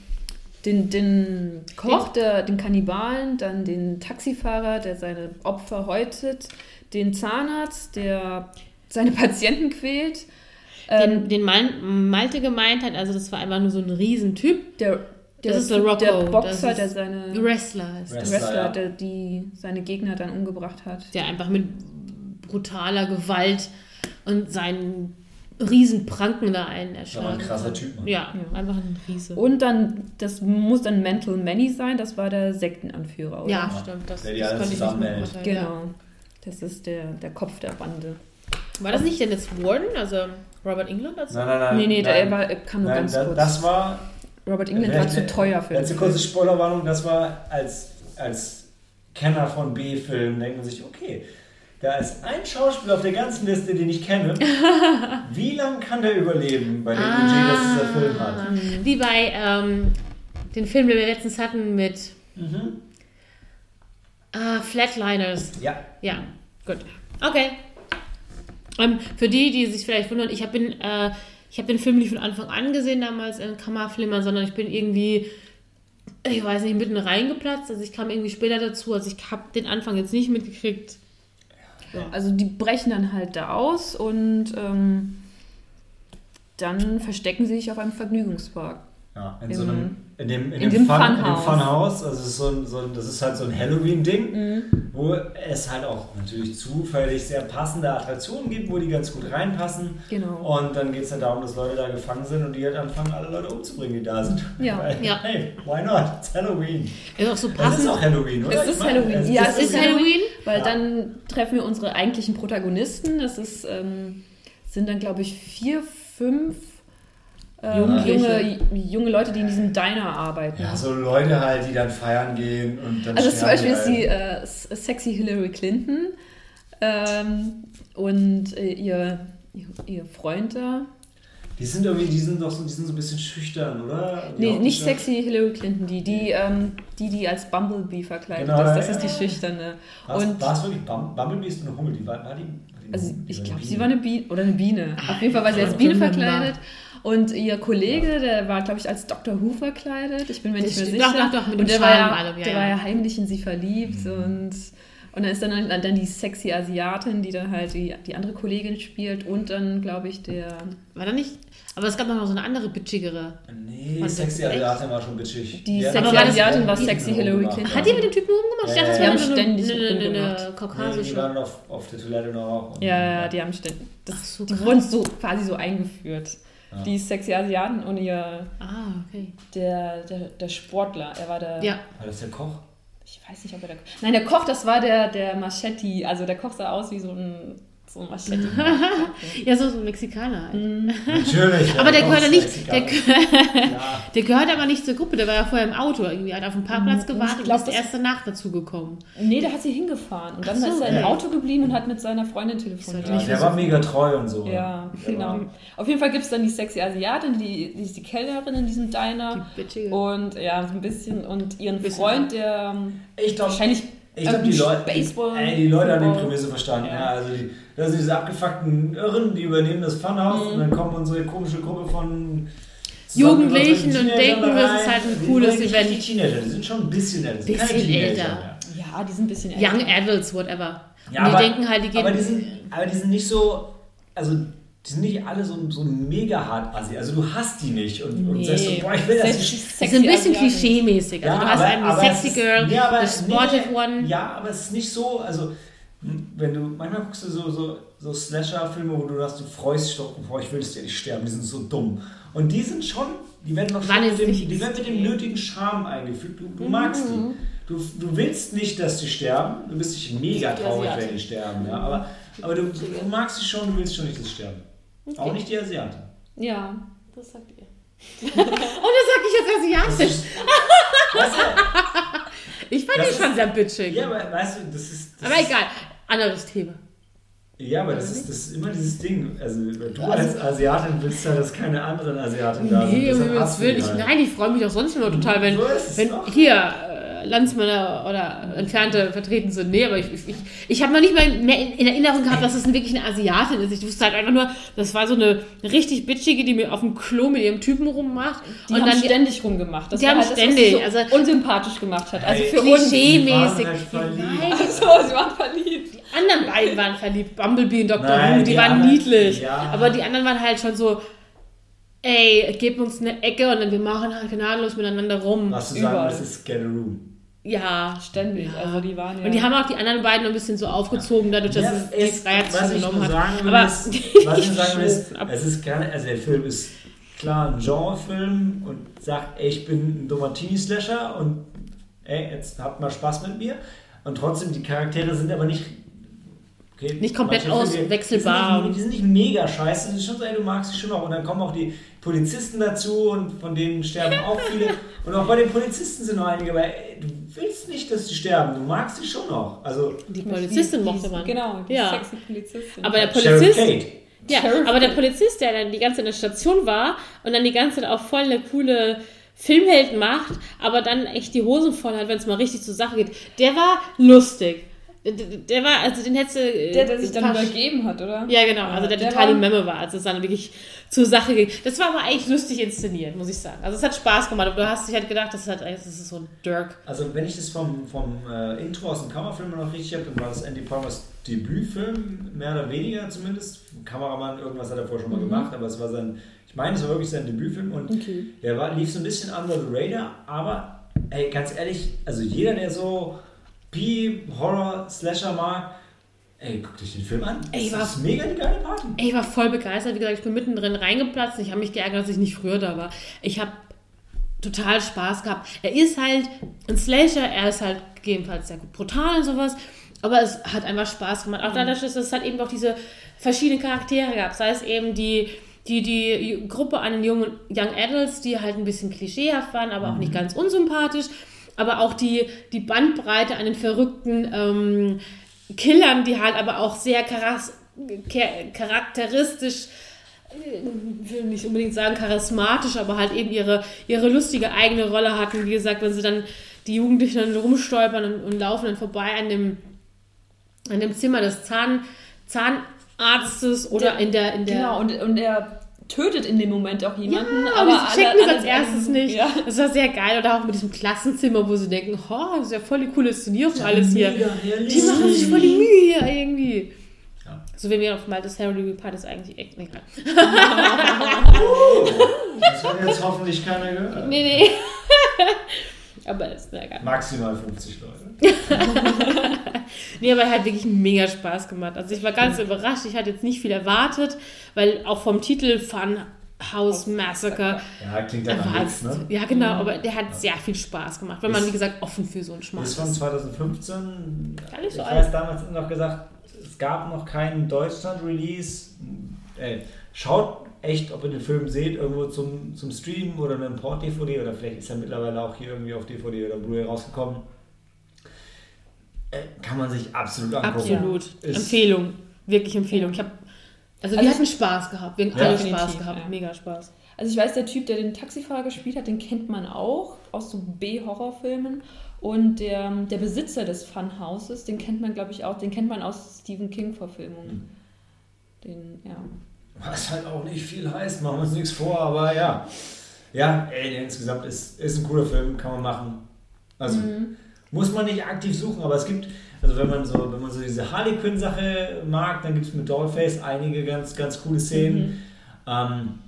den, den Koch, der, den Kannibalen, dann den Taxifahrer, der seine Opfer häutet, den Zahnarzt, der seine Patienten quält, ähm, Den, den Mal Malte gemeint hat, also das war einfach nur so ein Riesentyp. der, der, Das ist der Rocco, der das Boxer, ist der seine Wrestler ist Wrestler. Wrestler, ja. der die seine Gegner dann umgebracht hat. Der einfach mit brutaler Gewalt und seinen Riesenpranken da einen Das war erschlagen ein krasser. Typ. Mann. Ja, Ja. einfach ein Riese. Und dann, das muss dann Mental Manny sein, das war der Sektenanführer, oder? ja, Ja. stimmt. Das, Der die das alle konnte ich nicht mehr zusammenhält. Genau. Das ist der, der Kopf der Bande. War das nicht denn jetzt Warden, also Robert England? Als Nein, nein, nein. nee, nee, nein. der war, kam nur Nein, ganz da, kurz. das war Robert England war zu teuer für Letzte kurze. Spoilerwarnung, das war als, als Kenner von B-Filmen, denkt man sich, okay, da ist ein Schauspieler auf der ganzen Liste, den ich kenne. Wie lange kann der überleben bei dem Budget, das dieser Film hat? Ah. Wie bei ähm, den Film, den wir letztens hatten mit Mhm. ah, Flatliners. Ja, Ja, gut. Okay. Ähm, für die, die sich vielleicht wundern, ich habe äh, ich hab den Film nicht von Anfang an gesehen damals in Kammerflimmern, sondern ich bin irgendwie, ich weiß nicht, mitten reingeplatzt. Also ich kam irgendwie später dazu. Also ich habe den Anfang jetzt nicht mitgekriegt. Also die brechen dann halt da aus und ähm, dann verstecken sie sich auf einem Vergnügungspark. ja in so einem In dem, in In dem, dem Fun, in dem Funhouse. Funhouse, also es ist so ein, so ein, das ist halt so ein Halloween-Ding, Mhm. wo es halt auch natürlich zufällig sehr passende Attraktionen gibt, wo die ganz gut reinpassen. Genau. Und dann geht es dann darum, dass Leute da gefangen sind und die halt anfangen, alle Leute umzubringen, die da sind. Ja. Weil, Ja. Hey, why not? It's Halloween. Ist auch so Das ist passend. auch Halloween, oder? Es ist meine, Halloween. Ja, Es ist Halloween. Weil Ja. dann treffen wir unsere eigentlichen Protagonisten. Das ist, ähm, sind dann, glaube ich, vier, fünf äh, junge, junge Leute, die in diesem Diner arbeiten. Ja, so Leute halt, die dann feiern gehen und dann Also zum Beispiel ist die halt. äh, sexy Hillary Clinton ähm, und äh, ihr, ihr, Freund da. Die sind irgendwie, die sind doch so, die sind so ein bisschen schüchtern, oder? Die Nee, nicht sexy Hillary Clinton, die, die, ähm, die, die als Bumblebee verkleidet Genau, ist. Das ja, ist die ja. schüchterne. War es wirklich Bum- Bumblebee ist eine Hummel? Die war, war die, war die Also die ich glaube, sie war eine Biene oder eine Biene. Auf jeden Fall war sie als Biene verkleidet. Und ihr Kollege, der war, glaube ich, als Dr. Who verkleidet. Ich bin mir Das nicht mehr sicher. Doch, doch, doch, mit und dem der war, ja, allem, ja, der ja. war ja heimlich in sie verliebt. Mhm. Und, und dann ist dann, dann die sexy Asiatin, die dann halt die, die andere Kollegin spielt. Und dann, glaube ich, der... War da nicht? Aber es gab noch so eine andere bitchigere. Nee, Fand sexy Asiatin war schon bitchig. Die hat sexy Asiatin die- war die- sexy die Hillary Clinton. Hat die mit dem Typen rumgemacht? Ich Ja, dachte, das die eine, haben eine, ständig eine, eine. Nee, die kaukasische. waren auf, auf der Toilette noch auch. Ja, ja, die haben ständig... Das, Ach so, die wurden so quasi so eingeführt. Ja. Die sexy Asiatin und ihr... Ah, okay. Der, der, der Sportler, er war der... Ja. War das der Koch? Ich weiß nicht, ob er der. Nein, der Koch, das war der, der Machetti. Also der Koch sah aus wie so ein, so ein Machetti. Ja, so, so ein Mexikaner. Halt. Natürlich. Aber der gehört ja nicht, der. Ja. der gehört aber nicht zur Gruppe, der war ja vorher im Auto irgendwie, hat auf dem Parkplatz Ich gewartet glaub, und ist erst danach dazugekommen. nee, der hat sie hingefahren. Und dann so, ist er im ja. Auto geblieben und hat mit seiner Freundin telefoniert. Ja, der war mega treu und so. Ja, Der genau. Auf jeden Fall gibt es dann die sexy Asiatin, die, die ist die Kellnerin in diesem Diner. Die bitchige. Und ja, so ein bisschen. Und ihren Bisschen Freund, der ähm, Ich glaube, wahrscheinlich. ich glaub, die Leute, Baseball, ey, die Leute haben die. Prämisse verstanden. Ja. Ja. also die, das sind diese abgefuckten Irren, die übernehmen das Funhouse Mhm. und dann kommen unsere komische Gruppe von Jugendlichen und denken, das ist halt ein Die cooles sind nicht Event. Die Teenager, die sind schon ein bisschen älter. die sind keine Bisschen älter. Ja, die sind ein bisschen Young älter. Adults, whatever. Ja, und die aber- denken halt, die gehen. Aber die sind, aber die sind nicht so, also die sind nicht alle so, so mega hart assi. Also du hast die nicht und, und Nee. sagst so, boah, ich will das nicht. die das ist ein bisschen klischee-mäßig. Also du hast einen die aber Sexy es ist- Girl, the Sportive nee, One. Ja, aber es ist nicht so, also wenn du, manchmal guckst du so, so, so Slasher-Filme, wo du sagst, du freust dich doch, boah, ich will das ja nicht sterben, die sind so dumm. Und die sind schon, die werden noch schon mit dem, die werden mit dem nötigen Charme eingefügt. Du, du magst die. Du, du willst nicht, dass die sterben. Du bist nicht mega Die traurig, wenn die sterben. Ja? Aber, aber du, du magst sie schon, du willst schon nicht, dass sie sterben. Auch nicht die Asiaten. Ja, das sagt ihr. Oh, das sag ich jetzt Das asiatisch. ist, weißt Ich fand das ist- schon sehr bitchig. ja, aber weißt du, das ist. Das aber ist, egal. Anderes Thema. Ja, aber das ist, das ist immer dieses Ding. Also, du als Asiatin willst ja, dass keine anderen Asiaten da sind. Nee, um Himmels Willen. Ich, halt. nein, ich freue mich auch sonst immer total, wenn, So wenn doch. hier Landsmänner oder Entfernte vertreten sind. Nee, aber ich, ich, ich, ich habe noch nicht mal mehr in, in Erinnerung gehabt, dass es wirklich eine Asiatin ist. Ich wusste halt einfach nur, das war so eine richtig bitchige, die mir auf dem Klo mit ihrem Typen rummacht. Die und haben dann die ständig rumgemacht. Das die war haben halt das, ständig, sie so also- unsympathisch gemacht hat. Also für uns. klischee-mäßig. Halt verliebt. Nein, So, sie waren verliebt. die anderen beiden waren verliebt. Bumblebee und Dr. Who, die, die waren anderen- niedlich. ja. Aber die anderen waren halt schon so, ey, gib uns eine Ecke und dann wir machen halt gnadenlos miteinander rum. Was du sagen willst, ist Get a Room. Ja, Ständig. Ja. Also die waren ja. Und die haben auch die anderen beiden ein bisschen so aufgezogen, dadurch, dass Ja, es die Freiheit was ich genommen hat. sagen will, Aber ist, was ich sagen will, ist, es ist keine, also der Film ist klar ein Genrefilm und sagt, ey, ich bin ein dummer Teenie-Slasher und ey, jetzt habt mal Spaß mit mir. Und trotzdem, die Charaktere sind aber nicht. Okay, Nicht komplett auswechselbar. Die sind, nicht, die sind nicht mega scheiße, das ist schon so, ey, du magst sie schon auch. Und dann kommen auch die Polizisten dazu und von denen sterben auch viele. Und auch bei den Polizisten sind noch einige, weil ey, du willst nicht, dass sie sterben, du magst sie schon noch. Also, die Polizistin die, mochte man. Genau, die Ja. sexy Polizistin. Aber der Sheriff Polizist, Kate. ja, Sheriff aber der Polizist, der dann die ganze Zeit in der Station war und dann die ganze Zeit auch voll eine coole Filmheld macht, aber dann echt die Hosen voll hat, wenn es mal richtig zur Sache geht, der war lustig. Der, der war, also den hättest du. äh, der, der sich dann übergeben hat, oder? Ja, genau. Also der, Der total war- die Memme war, als es dann wirklich zur Sache ging. Das war aber eigentlich lustig inszeniert, muss ich sagen. Also es hat Spaß gemacht, aber du hast dich halt gedacht, das, hat, das ist so ein Dirk. Also wenn ich das vom, vom äh, Intro aus dem Kammerfilm noch richtig habe, dann war das Andy Palmer's Debütfilm, mehr oder weniger zumindest. Kameramann, irgendwas hat er vorher schon mal Mhm. gemacht, aber es war sein, ich meine, es war wirklich sein Debütfilm und Okay. der war, lief so ein bisschen under the radar, aber ey, ganz ehrlich, also jeder, der so B-Horror, Slasher mag, ey, guckt euch den Film an. Ey, das war- ist mega die geile Party. Ey, Ich war voll begeistert. Wie gesagt, ich bin mittendrin reingeplatzt. Ich habe mich geärgert, dass ich nicht früher da war. Ich habe total Spaß gehabt. Er ist halt ein Slasher, er ist halt gegebenenfalls sehr gut brutal und sowas. Aber es hat einfach Spaß gemacht. Auch dadurch, dass es halt eben auch diese verschiedenen Charaktere gab. Sei es eben die, die, die Gruppe an den jungen Young Adults, die halt ein bisschen klischeehaft waren, aber auch nicht ganz unsympathisch. Aber auch die, die Bandbreite an den verrückten ähm, Killern, die halt aber auch sehr charakteristisch ich will nicht unbedingt sagen charismatisch, aber halt eben ihre, ihre lustige eigene Rolle hatten. Wie gesagt, wenn sie dann die Jugendlichen dann rumstolpern und, und laufen dann vorbei an dem, an dem Zimmer des Zahn, Zahnarztes oder Der- in der, in der Genau, und, und er tötet in dem Moment auch jemanden. ja, aber sie checken es alle- als erstes nicht. Ja. Das war sehr geil. Oder auch mit diesem Klassenzimmer, wo sie denken, oh, das ist ja voll die coole Inszenierung alles hier. Mega Die machen sich voll die Mühe hier irgendwie. Ja. So wie wir auf mal das Harry Part ist eigentlich echt egal. Das hat jetzt hoffentlich keiner gehört. Nee, nee. aber ist egal. Maximal 50 Leute. Nee, aber hat wirklich mega Spaß gemacht. Also ich war ganz überrascht. Ich hatte jetzt nicht viel erwartet, weil auch vom Titel Fun House Massacre. Ja, klingt er nach nichts, ne? Ja, genau, aber der hat sehr viel Spaß gemacht, weil man, Ist- wie gesagt, offen für so einen Schmarrn Ist von 2015. Gar nicht so ich alt. weiß damals noch gesagt, es gab noch keinen Deutschland-Release. Ey, schaut echt, ob ihr den Film seht, irgendwo zum, zum Streamen oder einem Port-DVD oder vielleicht ist er mittlerweile auch hier irgendwie auf DVD oder Blu-ray rausgekommen. Äh, kann man sich absolut angucken. Absolut. Ist- Empfehlung. Wirklich Empfehlung. Ich habe also, wir Also- hatten Spaß gehabt. Wir haben Ja. alle Spaß gehabt. ja. Mega Spaß. Also ich weiß, der Typ, der den Taxifahrer gespielt hat, den kennt man auch aus so B-Horrorfilmen. Und der, der Besitzer des Funhouses, den kennt man, glaube ich, auch, den kennt man aus Stephen King-Verfilmungen. Den, ja. Was halt auch nicht viel heißt, machen wir uns nichts vor, aber ja. Ja, ey, insgesamt ist, ist ein cooler Film, kann man machen. Also muss man nicht aktiv suchen, aber es gibt, also wenn man so, wenn man so diese Harley Quinn-Sache mag, dann gibt es mit Dollface einige ganz, ganz coole Szenen. Ähm,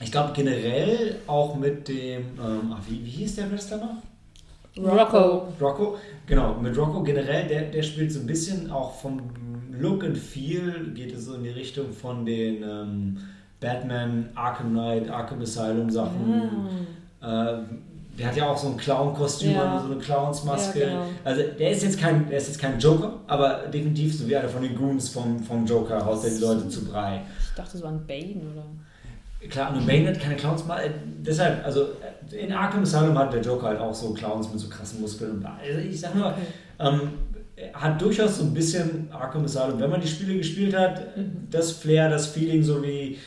ich glaube generell auch mit dem, ähm, ah, wie, wie hieß der Wrestler noch? Rocco. Rocco, genau, mit Rocco generell, der, der spielt so ein bisschen auch vom Look and Feel, geht es so in die Richtung von den ähm, Batman, Arkham Knight, Arkham Asylum Sachen. Äh, der hat ja auch so ein Clown-Kostüm Ja. an, so eine Clownsmaske. Ja, genau. Also der ist jetzt kein, der ist jetzt kein Joker, aber definitiv so wie einer von den Goons vom, vom Joker haut der die Leute zu Brei. Ich dachte, das war ein Bane, oder? Klar, nur Bane hat keine Clowns mal. Äh, deshalb, also äh, in Arkham Asylum hat der Joker halt auch so Clowns mit so krassen Muskeln und bla. Also ich sag nur, ähm, er hat durchaus so ein bisschen Arkham Asylum, wenn man die Spiele gespielt hat, das Flair, das Feeling, so wie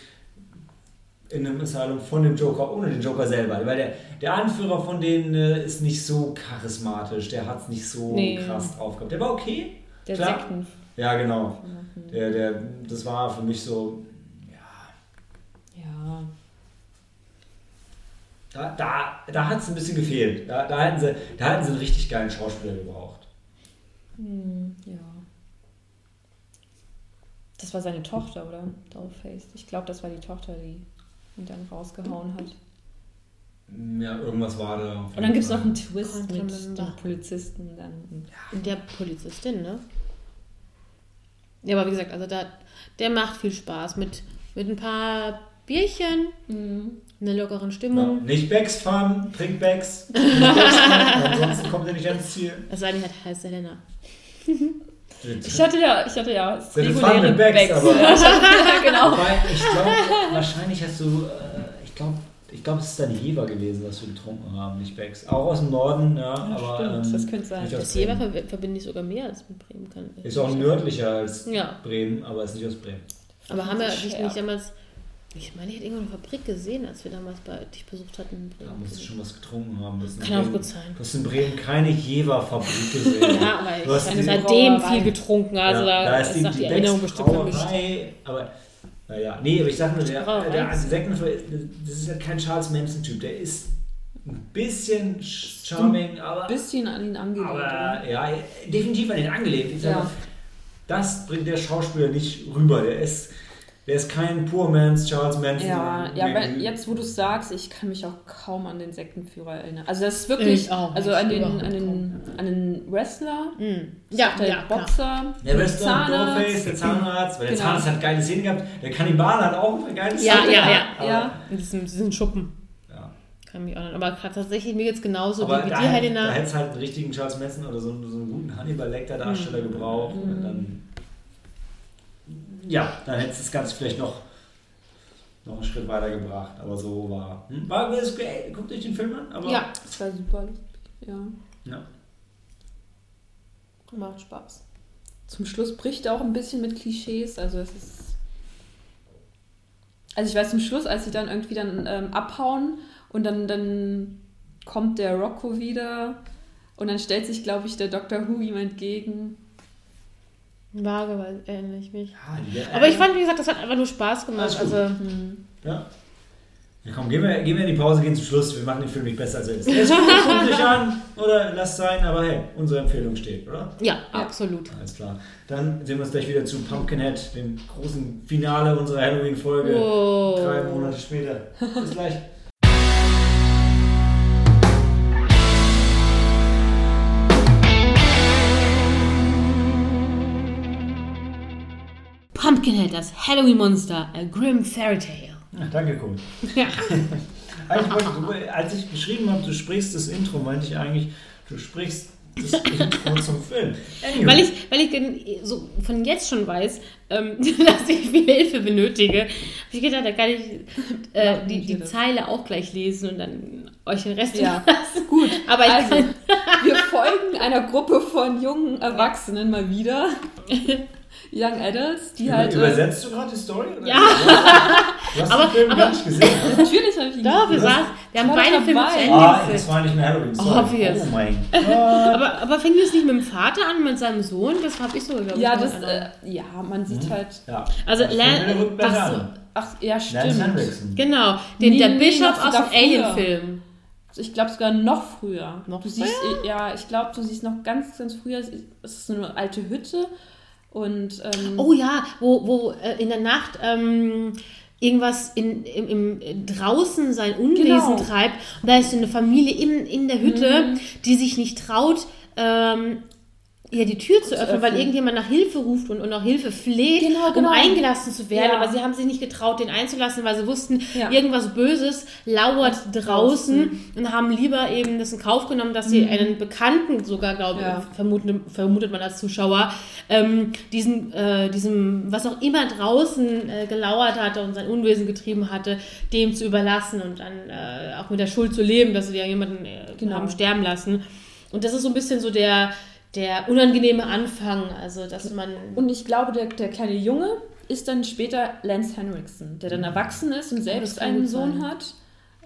in einem Asylum von dem Joker, ohne den Joker selber. Weil der, der Anführer von denen äh, ist nicht so charismatisch, der hat es nicht so Nee. krass drauf gehabt. Der war okay. Der Klar. Sekten. Ja, genau. Der, der, das war für mich so, ja, Ja. Da, da, da hat es ein bisschen gefehlt. Da, da, hätten sie, da hätten sie einen richtig geilen Schauspieler gebraucht. Hm, ja. Das war seine Tochter, oder? Dollface. Ich glaube, das war die Tochter, die ihn dann rausgehauen hat. Ja, irgendwas war da. Und dann gibt es noch einen Twist mit dem Polizisten. Dann. Und der Polizistin, ne? Ja, aber wie gesagt, also da, der macht viel Spaß mit, mit ein paar Bierchen, einer lockeren Ja, Stimmung. nicht Becks fahren, trink. Nicht fahren, ansonsten kommt er nicht ans Ziel. Es sei denn, er heißt Helena. Ich hatte ja, ich hatte ja das Fun mit Becks, aber. Ja, genau. Wobei, ich glaube, wahrscheinlich hast du, äh, ich glaube, ich glaube, es ist dann Jever gewesen, was wir getrunken haben, nicht Becks. Auch aus dem Norden, ja, aber. stimmt, ähm, das könnte sein. Das Jever verbinde ich sogar mehr als mit Bremen. Kann. Ist auch nördlicher als Ja. Bremen, aber ist nicht aus Bremen. Aber haben wir nicht damals. Ich meine, ich hätte irgendwo eine Fabrik gesehen, als wir damals bei dich besucht hatten. in Da Bremen. musst du schon was getrunken haben. In Kann auch Bremen- gut sein. Du hast in Bremen keine Jever-Fabrik gesehen. Ja, aber ich Du habe seitdem viel getrunken. Also ja, da, ist ist die, die die Erinnerung bestimmt. Brauerei, aber naja, nee, aber ich sag nur, der, der das ist ja kein Charles Manson-Typ, der ist ein bisschen charming, aber, Ein bisschen an ihn angelehnt. aber ja, definitiv an den angelehnt. Ich sag Ja. mal, das bringt der Schauspieler nicht rüber. Der ist, der ist kein Poor Man's Charles Manson. Ja, ja, weil jetzt wo du es sagst, ich kann mich auch kaum an den Sektenführer erinnern. Also das ist wirklich, Ich auch also an den, an den, an den Wrestler, Mhm. Ja, der ja. Boxer, Der Wrestler, Zahnarzt. Doorface, der Zahnarzt, weil der Genau. Zahnarzt hat geile Szenen gehabt, der Kannibal hat auch eine geile Ja, Szene ja, gehabt, ja. aber- Ja. In diesem, diesen Schuppen. ja. Kann mich auch nicht. Aber tatsächlich, mir jetzt genauso Aber wie, wie da, dir, hätte- Helena. da hätte es halt einen richtigen Charles Manson oder so, einen- so einen guten Hannibal Lecter Darsteller Mhm. gebraucht. Und dann, ja, dann hätte es das Ganze vielleicht noch, noch einen Schritt weiter gebracht. Aber so war. Hm, war es, ey, guckt euch den Film an. Aber, Ja, das war super lustig, ja. ja. macht Spaß. Zum Schluss bricht er auch ein bisschen mit Klischees, also es ist... Also ich weiß zum Schluss, als sie dann irgendwie dann ähm, abhauen und dann, dann kommt der Rocco wieder und dann stellt sich, glaube ich, der Dr. Who ihm entgegen. Vage, weil ähnlich mich. Ja, die- Aber ich fand, wie gesagt, das hat einfach nur Spaß gemacht. Also, Ja. Ja, komm, gehen wir, gehen wir in die Pause, gehen zum Schluss. Wir machen den Film nicht besser als er ist. Gut, guckt euch an oder lasst sein, aber hey, unsere Empfehlung steht, oder? ja, absolut. Alles klar. Dann sehen wir uns gleich wieder zu Pumpkinhead, dem großen Finale unserer Halloween-Folge. Oh. Drei Monate später. Bis gleich. Pumpkinhead, das Halloween-Monster, a grim fairy tale. Ach, danke, cool. Ja. Eigentlich wollte, als ich geschrieben habe, du sprichst das Intro, meinte ich eigentlich, du sprichst das Intro zum Film. Anyway. Weil ich, weil ich so von jetzt schon weiß, ähm, dass ich viel Hilfe benötige, habe ich gedacht, da kann ich äh, Mach die, nicht die. Zeile auch gleich lesen und dann euch den Rest Ja. überlassen. Gut, Aber ich also, kann, wir folgen einer Gruppe von jungen Erwachsenen mal wieder. Young Adults, die Über, halt... äh, übersetzt du gerade die Story? Oder? Ja. Du hast Aber- den Film aber- gar nicht gesehen. Natürlich habe ich ihn doch, wir, wir haben beide Filme zu Ende Ah, das war nicht mehr Halloween. Sorry. Obvious. Oh mein Gott. Aber, aber fängt es nicht mit dem Vater an, mit seinem Sohn? Das habe ich so, ich. Ja, das, äh, ja, man sieht halt... Ja. Also, Das Lan- ach so. Ach, ja, stimmt. Genau, den, Nee, der noch aus dem früher. Alien-Film. Ich glaube sogar noch früher. Noch du siehst, äh, ja, ich glaube, du siehst noch ganz, ganz früher, es ist so eine alte Hütte und ähm, Oh ja, wo, wo äh, in der Nacht ähm, irgendwas in, im, im, draußen sein Unwesen Genau. treibt. Und da ist so eine Familie in, in der Hütte, die sich nicht traut, ähm, ja, die Tür zu öffnen, weil öffnen. irgendjemand nach Hilfe ruft und, und nach Hilfe fleht, Genau, genau. um eingelassen zu werden. Ja. Aber sie haben sich nicht getraut, den einzulassen, weil sie wussten, Ja. irgendwas Böses lauert draußen und haben lieber eben das in Kauf genommen, dass sie einen Bekannten sogar, glaube ich, Ja. vermutet, vermutet man als Zuschauer, ähm, diesen, äh, diesem, was auch immer draußen äh, gelauert hatte und sein Unwesen getrieben hatte, dem zu überlassen und dann äh, auch mit der Schuld zu leben, dass sie ja jemanden äh, Genau. haben sterben lassen. Und das ist so ein bisschen so der, der unangenehme Anfang, also dass man... Und ich glaube, der, der kleine Junge ist dann später Lance Henriksen, der dann erwachsen ist und selbst einen Sohn sein. hat.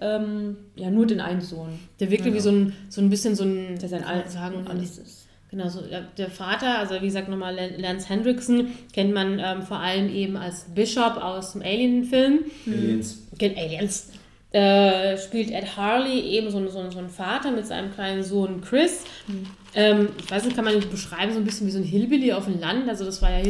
Ähm, ja, nur den einen Sohn, Der wirkte wie so ein, so ein bisschen so ein, der sein wie soll man Al sagen, alles ist. Genau, so der, der Vater, also wie gesagt nochmal Lan- Lance Hendrickson, kennt man ähm, vor allem eben als Bishop aus dem Alien-Film. Aliens. Kennt Aliens. Äh, spielt Ed Harley eben so, so, ein- so ein Vater mit seinem kleinen Sohn Chris. Ähm, ich weiß nicht, kann man nicht beschreiben, so ein bisschen wie so ein Hillbilly auf dem Land. Also das war ja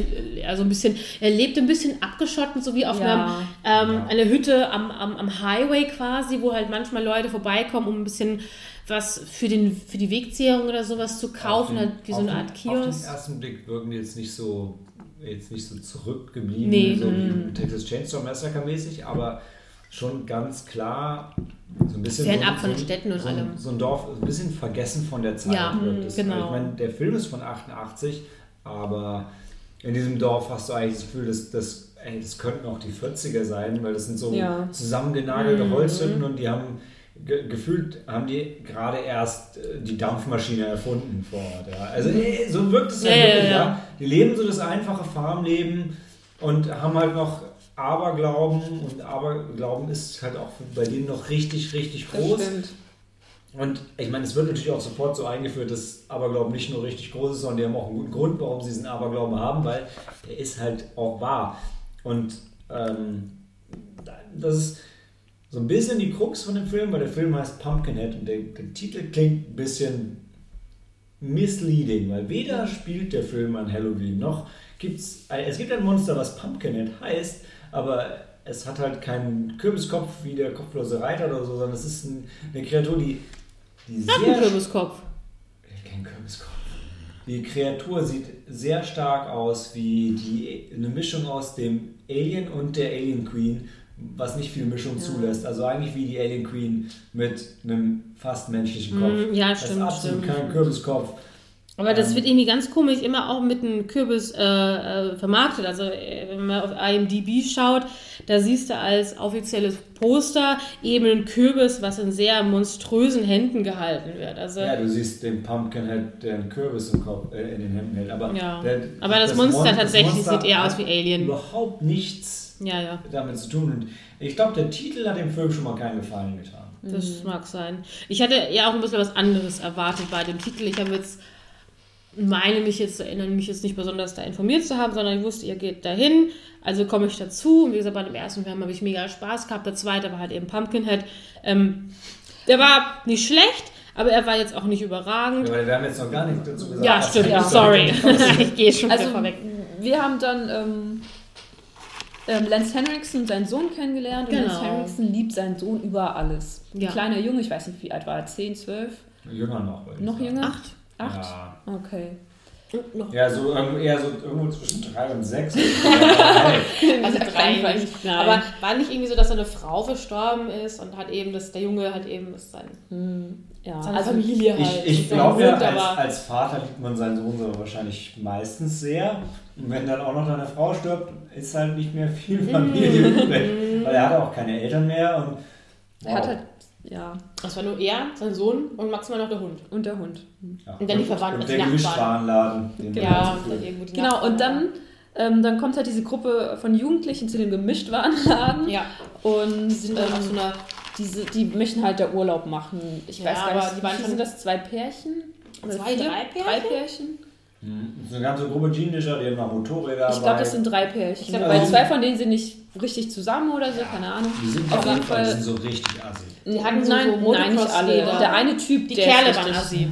also ein bisschen, er lebte ein bisschen abgeschottet, so wie auf Ja. einer ähm, Ja. eine Hütte am, am, am Highway quasi, wo halt manchmal Leute vorbeikommen, um ein bisschen was für, den, für die Wegzehrung oder sowas zu kaufen, Auf halt den- wie so eine den- Art Auf den Kiosk. ersten Blick wirken die jetzt nicht so, jetzt nicht so zurückgeblieben, Nee. so Mhm. wie Texas Chainsaw Massacre mäßig, aber schon ganz klar so ein bisschen Fernab so, von Städten und so, allem. So ein Dorf, ein bisschen vergessen von der Zeit. Ja, wirkt es. genau. Ich meine, der Film ist von 88, aber in diesem Dorf hast du eigentlich das Gefühl, dass das, ey, das könnten auch die 40er sein, weil das sind so Ja. zusammengenagelte Mhm. Holzhütten und die haben ge gefühlt haben die gerade erst äh, die Dampfmaschine erfunden vor Ort. Ja. Also äh, so wirkt es ja, Ja, ja, wirklich. ja. Ja. Die leben so das einfache Farmleben und haben halt noch Aberglauben und Aberglauben ist halt auch bei denen noch richtig, richtig groß. Und ich meine, es wird natürlich auch sofort so eingeführt, dass Aberglauben nicht nur richtig groß ist, sondern die haben auch einen guten Grund, warum sie diesen Aberglauben haben, weil der ist halt auch wahr. Und ähm, das ist so ein bisschen die Krux von dem Film, weil der Film heißt Pumpkinhead und der, der Titel klingt ein bisschen misleading, weil weder spielt der Film an Halloween, noch gibt's, es gibt ein Monster, was Pumpkinhead heißt, aber es hat halt keinen Kürbiskopf wie der kopflose Reiter oder so, sondern es ist ein, eine Kreatur, die, die sehr Kürbiskopf. kein Kürbiskopf. Die Kreatur sieht sehr stark aus wie die, eine Mischung aus dem Alien und der Alien Queen, was nicht viel Mischung zulässt. Also eigentlich wie die Alien Queen mit einem fast menschlichen Kopf. Mm, ja, das ist stimmt, absolut stimmt. kein Kürbiskopf. Aber das Ähm. wird irgendwie ganz komisch immer auch mit einem Kürbis äh, äh, vermarktet. Also äh, wenn man auf IMDb schaut, da siehst du als offizielles Poster eben einen Kürbis, was in sehr monströsen Händen gehalten wird. Also Ja, du siehst den Pumpkinhead, der einen Kürbis im Kopf, äh, in den Händen hält. Aber, Ja. der, Aber das Monster Mon- tatsächlich Monster sieht eher aus wie Alien. Überhaupt nichts ja, ja, damit zu tun. Und ich glaube, der Titel hat dem Film schon mal keinen Gefallen getan. das mag sein. Ich hatte ja auch ein bisschen was anderes erwartet bei dem Titel. Ich habe jetzt meine mich jetzt zu erinnern, mich jetzt nicht besonders da informiert zu haben, sondern ich wusste, ihr geht dahin, also komme ich dazu. Und wie gesagt, bei dem ersten Film habe ich mega Spaß gehabt. Der zweite war halt eben Pumpkinhead. Ähm, der war nicht schlecht, aber er war jetzt auch nicht überragend. Ja, wir haben jetzt noch gar nichts dazu gesagt. Ja, was stimmt. der Sorry. Ich gehe schon Also, vorweg. wir haben dann ähm, ähm, Lance Henriksen und seinen Sohn kennengelernt. Und Genau. Lance Henriksen liebt seinen Sohn über alles. Ein Ja. kleiner Junge, ich weiß nicht, wie alt war er, 10, 12? ist. Jünger noch. Noch sagen. jünger? Acht. Acht? Ja. Okay. Ja, so irgendwo, eher so irgendwo zwischen drei und sechs. Also drei klein nicht. Nein. Aber war nicht irgendwie so, dass seine Frau verstorben ist und hat eben, dass der Junge hat eben ist sein, Hm, ja, seine also Familie halt. Ich, ich glaube ja, als, als Vater liebt man seinen Sohn so wahrscheinlich meistens sehr. Und wenn dann auch noch deine Frau stirbt, ist halt nicht mehr viel Mhm. Familie übrig. Weil er hat auch keine Eltern mehr. Und, er hat wow. halt, ja, Das war nur er, sein Sohn und maximal noch der Hund. und der Hund. Ja. Und dann die Verwandten, Und der. Gemischtwarenladen. Ja, irgendwo die Genau, Nachbarn. und dann, ähm, dann kommt halt diese Gruppe von Jugendlichen zu dem Gemischtwarenladen. Ja, Und die sind dann auf so ähm, einer. diese, die möchten halt da Urlaub machen. Ich Ja, weiß gar aber nicht, die waren sind das? Zwei Pärchen? Zwei, vier? drei Pärchen? Drei Pärchen? Mhm. So eine ganze Gruppe Teenager, die haben noch Motorräder Ich glaube, das sind drei Pärchen. Ich glaub, Weil also- zwei von denen sind nicht richtig zusammen oder so, keine Ahnung. Die sind Auf jeden Fall Fall- so richtig assi. Die hatten so- nein, so nein, nicht alle. Der eine Typ, Die der Kerle waren richtig- assi.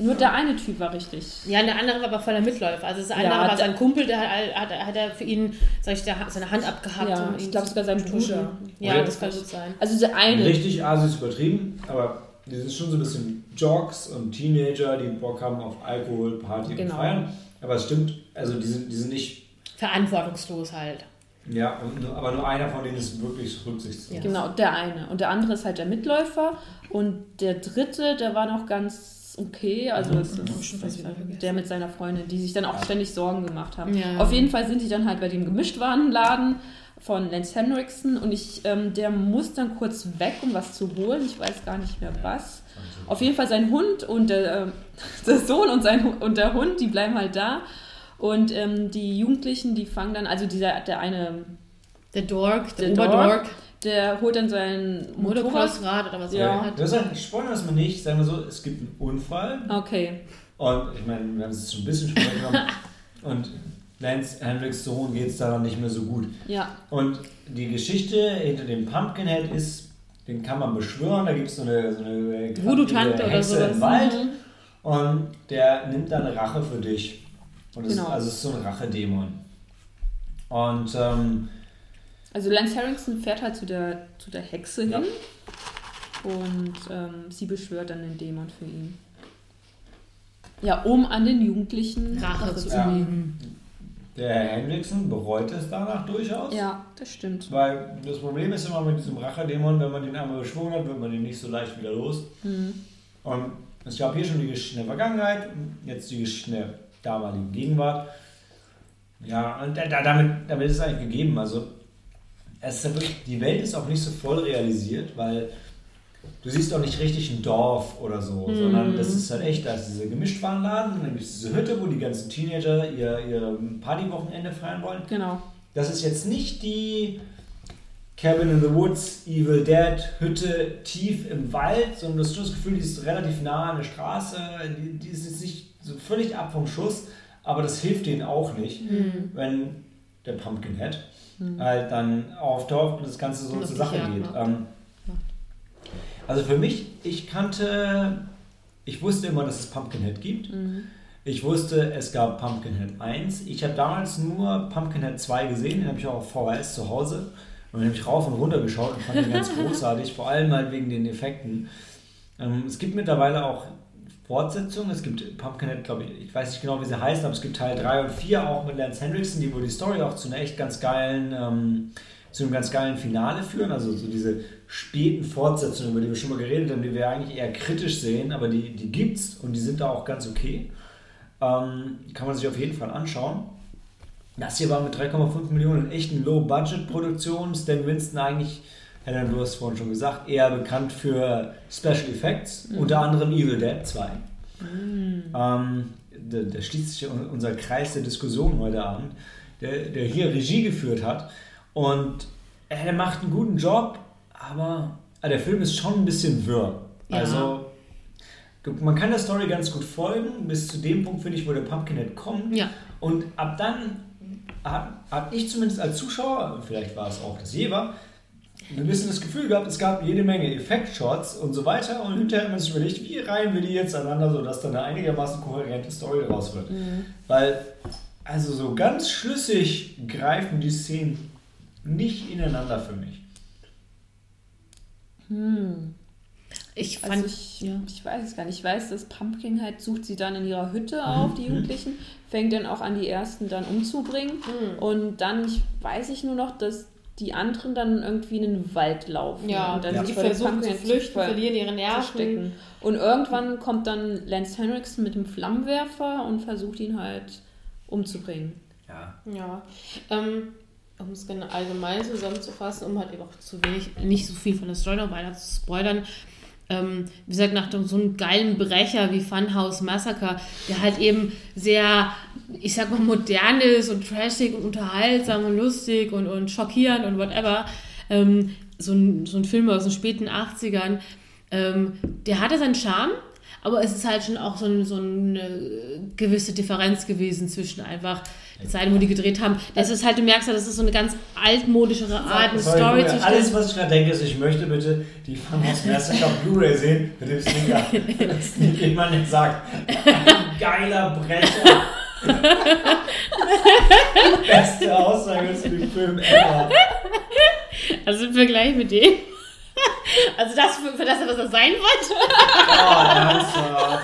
Nur der eine Typ war richtig. Ja, und der andere war aber voller Mitläufer. Also das andere Ja, war der- sein Kumpel, der hat, hat, hat er für ihn, sag ich, der, seine Hand abgehackt. Ja, ich glaube sogar sein pushen. Bruder. Ja, Oder- das kann gut sein. Also der eine. Richtig assi ist übertrieben, aber die sind schon so ein bisschen Jocks und Teenager, die Bock haben auf Alkohol, Party Genau. und Feiern. Aber es stimmt, also die sind, die sind nicht, Verantwortungslos halt. Ja, und nur, aber nur einer von denen ist wirklich rücksichtslos. Ja. Genau, der eine. Und der andere ist halt der Mitläufer. Und der dritte, der war noch ganz okay. Also ich ist der mit seiner Freundin, die sich dann auch ständig Sorgen gemacht haben. Ja. Auf jeden Fall sind die dann halt bei dem Gemischtwarenladen von Lance Henriksen und ich, ähm, der muss dann kurz weg, um was zu holen. Ich weiß gar nicht mehr was. Auf jeden Fall sein Hund und der, ähm, der Sohn und, sein, und der Hund, die bleiben halt da. Und ähm, die Jugendlichen, die fangen dann, also dieser, der eine, Der Dork, der, Der Oberdork, der holt dann sein Motorrad. Motocross-Rad oder was Ja. er hat. Das ist halt, spoilern das mal nicht, sagen wir so, es gibt einen Unfall Okay. und ich meine, wir haben es jetzt schon ein bisschen schon genommen und Lance Hendricks Sohn geht es daran nicht mehr so gut. Ja. Und die Geschichte hinter dem Pumpkinhead ist, den kann man beschwören, da gibt es so eine, so eine Voodoo-Tante oder Hexe sowas. im Wald Mhm. und der nimmt dann Rache für dich. Und Genau. ist, also es ist so ein Rachedämon. Und ähm, Also Lance Harrison fährt halt zu der, zu der Hexe Ja. hin und ähm, sie beschwört dann den Dämon für ihn. Ja, um an den Jugendlichen Rache zu Ja. üben. der Herr Hendrickson bereut es danach durchaus. Ja, das stimmt. Weil das Problem ist immer mit diesem Rachedämon, wenn man den einmal beschworen hat, wird man den nicht so leicht wieder los. Mhm. Und es gab hier schon die Geschichte in der Vergangenheit, jetzt die Geschichte damaligen Gegenwart. Ja, und da, da- damit, damit ist es eigentlich gegeben. Also, es ist ja wirklich, die Welt ist auch nicht so voll realisiert, weil du siehst auch nicht richtig ein Dorf oder so, sondern das ist halt echt, da ist dieser Gemischtwarenladen und dann gibt es diese Hütte, wo die ganzen Teenager ihr, ihr Partywochenende feiern wollen. Genau. Das ist jetzt nicht die Cabin in the Woods, Evil Dead, Hütte tief im Wald, sondern du hast das Gefühl, die ist relativ nah an der Straße. Die, die ist jetzt nicht so völlig ab vom Schuss, aber das hilft denen auch nicht, Mhm. wenn der Pumpkinhead halt dann auftaucht und das Ganze so zur Sache geht. Ähm, also für mich, ich kannte, ich wusste immer, dass es Pumpkinhead gibt. Mhm. Ich wusste, es gab Pumpkinhead 1. Ich habe damals nur Pumpkinhead 2 gesehen, den habe ich auch auf VHS zu Hause. Und dann habe ich rauf und runter geschaut und fand ihn ganz großartig, vor allem halt wegen den Effekten. Ähm, es gibt mittlerweile auch Fortsetzungen. Es gibt Pumpkinhead, glaube ich, ich weiß nicht genau, wie sie heißt, aber es gibt Teil 3 und 4 auch mit Lance Hendrickson, die wohl die Story auch zu einer echt ganz geilen, ähm, zu einem ganz geilen Finale führen. Also so diese späten Fortsetzungen, über die wir schon mal geredet haben, die wir eigentlich eher kritisch sehen, aber die, die gibt's und die sind da auch ganz okay. Ähm, kann man sich auf jeden Fall anschauen. Das hier war mit 3,5 Millionen echten Low-Budget-Produktion. Stan Winston eigentlich, Helen, du hast vorhin schon gesagt, eher bekannt für Special Effects, mhm. unter anderem Evil Dead 2. Mhm. Ähm, da, da, schließt sich unser Kreis der Diskussion heute Abend, der, der hier Regie geführt hat. Und er macht einen guten Job, aber der Film ist schon ein bisschen wirr. Ja. Also man kann der Story ganz gut folgen, bis zu dem Punkt, finde ich, wo der Pumpkinhead kommt. Ja. Und ab dann habe hab ich zumindest als Zuschauer, vielleicht war es auch das Jever, ein bisschen das Gefühl gehabt, es gab jede Menge Effektshots und so weiter und hinterher haben wir uns überlegt, wie reihen wir die jetzt aneinander, sodass dann eine einigermaßen kohärente Story daraus wird. Mhm. Weil, also so ganz schlüssig greifen die Szenen nicht ineinander für mich. Hm. Ich also fand, also ich, ja. ich weiß es gar nicht. Ich weiß, dass Pumpkin halt sucht sie dann in ihrer Hütte mhm. auf, die Jugendlichen, fängt dann auch an, die ersten dann umzubringen. Mhm. Und dann ich, weiß ich nur noch, dass die anderen dann irgendwie in den Wald laufen. Ja, und dann ja. die versuchen zu flüchten, verlieren ihre Nerven. Und irgendwann kommt dann Lance Henriksen mit dem Flammenwerfer und versucht ihn halt umzubringen. Ja. Ja. Ähm, um es allgemein zusammenzufassen, um halt eben auch zu wenig, nicht so viel von der Story noch weiter zu spoilern, ähm, wie gesagt, nach so einem geilen Brecher wie Funhouse Massacre, der halt eben sehr, ich sag mal, modern ist und trashig und unterhaltsam und lustig und, und schockierend und whatever. Ähm, so, ein, so ein Film aus den späten 80ern, ähm, der hatte seinen Charme, aber es ist halt schon auch so, ein, so eine gewisse Differenz gewesen zwischen einfach Zeit, wo die gedreht haben. Das ist halt, du merkst ja, das ist so eine ganz altmodischere Art, eine Sorry, Story zu stellen. Alles, was ich gerade denke, ist, ich möchte bitte die Funhouse Massacre auf Blu-ray sehen mit dem Sneaker. Sneak nicht sagt, ein geiler Brecher. Beste Aussage zu dem Film ever. Also im Vergleich mit dem. Also das für, für das, was er sein wollte. Oh.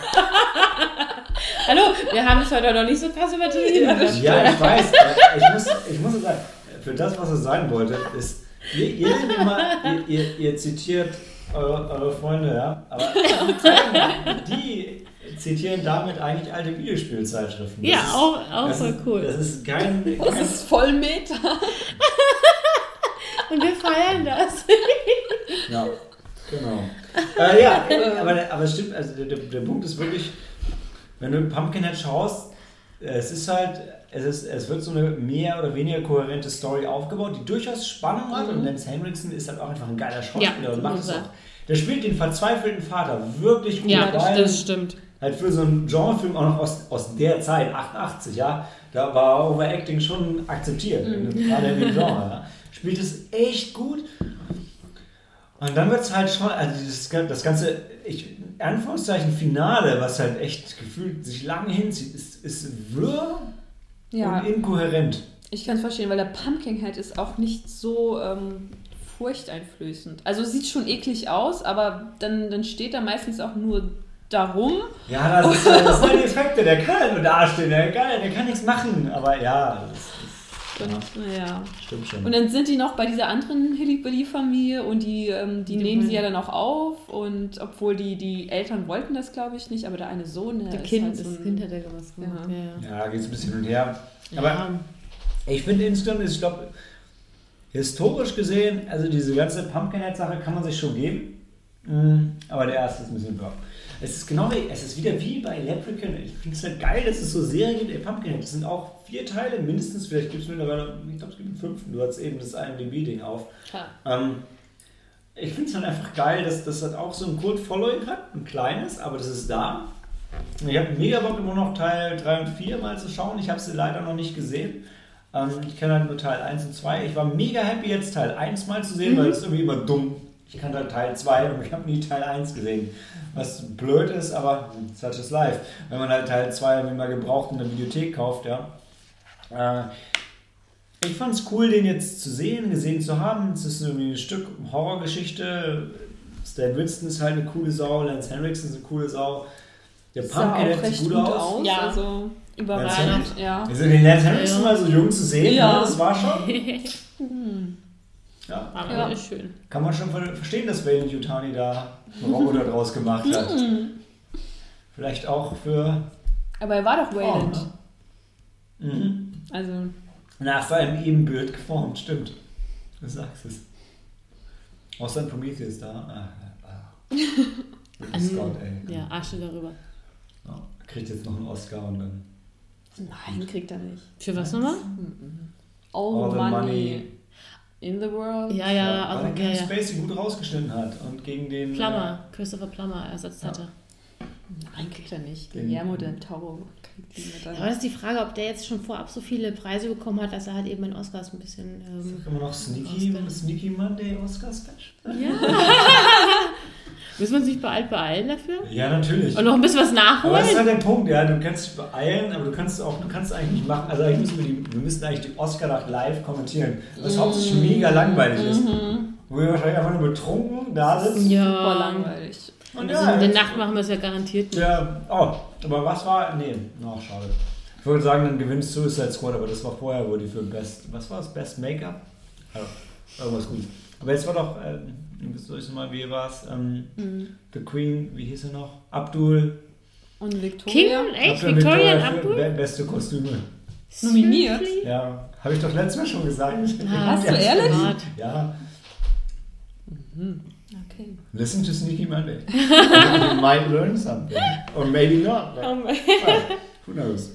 Hallo, wir haben es heute noch nicht so krass übertrieben. Ja, ich weiß. Ich muss, ich muss sagen, für das, was er sein wollte, ist, ihr, ihr, immer, ihr, ihr, ihr zitiert eure, eure, Freunde, ja, aber die zitieren damit eigentlich alte Videospielzeitschriften. Das ja, ist, auch, auch voll ist, cool. Das ist kein, kein Das ist voll Meta. Und wir feiern das. ja, genau. Äh, ja, aber, aber es stimmt, also der, der Punkt ist wirklich, wenn du Pumpkinhead schaust, es ist halt, es, ist, es wird so eine mehr oder weniger kohärente Story aufgebaut, die durchaus Spannung hat. Mhm. Und Lance Henriksen ist halt auch einfach ein geiler Schauspieler ja, und macht es auch. Der spielt den verzweifelten Vater wirklich gut. Ja, das, das stimmt. Halt für so einen Genrefilm auch noch aus, aus der Zeit, 88, ja, da war Overacting schon akzeptiert, mhm. gerade in dem Genre. Ja. Spielt es echt gut. Und dann wird es halt schon, also das, das ganze, ich, Anführungszeichen Finale, was halt echt gefühlt sich lange hinzieht, ist, ist wirr ja. und inkohärent. Ich kann es verstehen, weil der Pumpkinhead ist auch nicht so ähm, furchteinflößend. Also sieht schon eklig aus, aber dann, dann steht er meistens auch nur darum. Ja, das, ist, das sind die Effekte, der kann halt nur dastehen, der, kann, der kann nichts machen, aber ja, das und, ja. ja. Stimmt schon. Und dann sind die noch bei dieser anderen Hilly-Billy-Familie und die, ähm, die, die nehmen sie ja dann auch auf. Und obwohl die, die Eltern wollten das, glaube ich, nicht, aber der eine Sohn, der, der Kind, halt so ein, Kind hat ja was gemacht. Ja, ja. ja geht es ein bisschen hin und her. Aber ja. ich finde insgesamt, ich glaube, historisch gesehen, also diese ganze Pumpkinhead-Sache kann man sich schon geben. Mhm. Aber der erste ist ein bisschen block. Es ist genau wie, es ist wieder wie bei Leprechaun. Ich finde es halt geil, dass es so Serien gibt. Ey, Pumpkinhead, das sind auch vier Teile, mindestens. Vielleicht gibt es mittlerweile, ich glaube, es gibt einen fünften. Du hast eben das IMDb-Ding auf. Ähm, ich finde es halt einfach geil, dass das halt auch so ein Cult-Following hat. Ein kleines, aber das ist da. Ich habe mega Bock, immer noch Teil 3 und 4 mal zu schauen. Ich habe sie leider noch nicht gesehen. Ähm, ich kenne halt nur Teil 1 und 2. Ich war mega happy, jetzt Teil 1 mal zu sehen, mhm. weil es irgendwie immer dumm ich kannte halt Teil 2 und ich habe nie Teil 1 gesehen. Was blöd ist, aber such is life. Wenn man halt Teil 2 mal gebraucht in der Videothek kauft, ja. Äh, ich fand es cool, den jetzt zu sehen, gesehen zu haben. Es ist irgendwie ein Stück Horrorgeschichte. Stan Winston ist halt eine coole Sau, Lance Henriksen ist eine coole Sau. Der Pumpkin sieht gut, gut aus. aus. Ja. Also überraschend, ja. Also den Lance Henriksen Ja. mal so jung zu sehen, Ja. ja. das war schon. Ja, Aber Ja. ist schön. kann man schon ver- verstehen, dass Wayne Yutani da einen Roboter draus gemacht hat. Vielleicht auch für Aber er war doch Wayland. Frauen. Ne? Mhm. Also, Na, vor allem Ebenbild geformt, stimmt. Du sagst es. Außer ein Prometheus da. Ah, ah. Scott, ey. Ja, Asche darüber. Ja, kriegt jetzt noch einen Oscar und dann. nein, kriegt er nicht. Für was nochmal? All, All the money, money. In the world. Ja, ja, weil aber er ja, Kevin ja. Spacey gut rausgeschnitten hat und gegen den. Plummer, Christopher Plummer ersetzt Ja. hatte. Nein, kriegt er nicht. Den- Guillermo del Toro kriegt ihn Ja, dann. aber das ist die Frage, ob der jetzt schon vorab so viele Preise bekommen hat, dass er halt eben in Oscars ein bisschen. Äh, Ähm, immer noch Sneaky. Sneaky Monday Oscar Special. ja. Müssen wir uns nicht bald beeilen dafür? Ja, natürlich. Und noch ein bisschen was Aber das ist nachholen? halt der Punkt, ja, du kannst dich beeilen, aber du kannst auch, du kannst eigentlich nicht machen, also eigentlich müssen wir die, wir müssen eigentlich die Oscar-Nacht live kommentieren, was hauptsächlich mega langweilig ist. Wo wir wahrscheinlich einfach nur betrunken da sitzen. Super Ja. langweilig. Und Also in der Nacht machen wir es ja garantiert nicht. Ja, oh, aber was war, nee, ach, schade. Ich würde sagen, dann gewinnt Suicide Squad, aber das war vorher, wo die für Best, was war es, Best Make-up? Also, irgendwas gut. Aber jetzt war doch, ähm, soll ich mal, wie war es, ähm, The Queen, wie hieß er noch? Abdul. Und King, Victoria? echt? Abdul Victoria und Abdul? be- Beste Kostüme. Nominiert? Ja, habe ich doch letztes Mal schon gesagt. Ah, Hast du ehrlich? Ja, Okay. listen to Sneaky Monday. you might learn something. Or maybe not. But, well, who knows?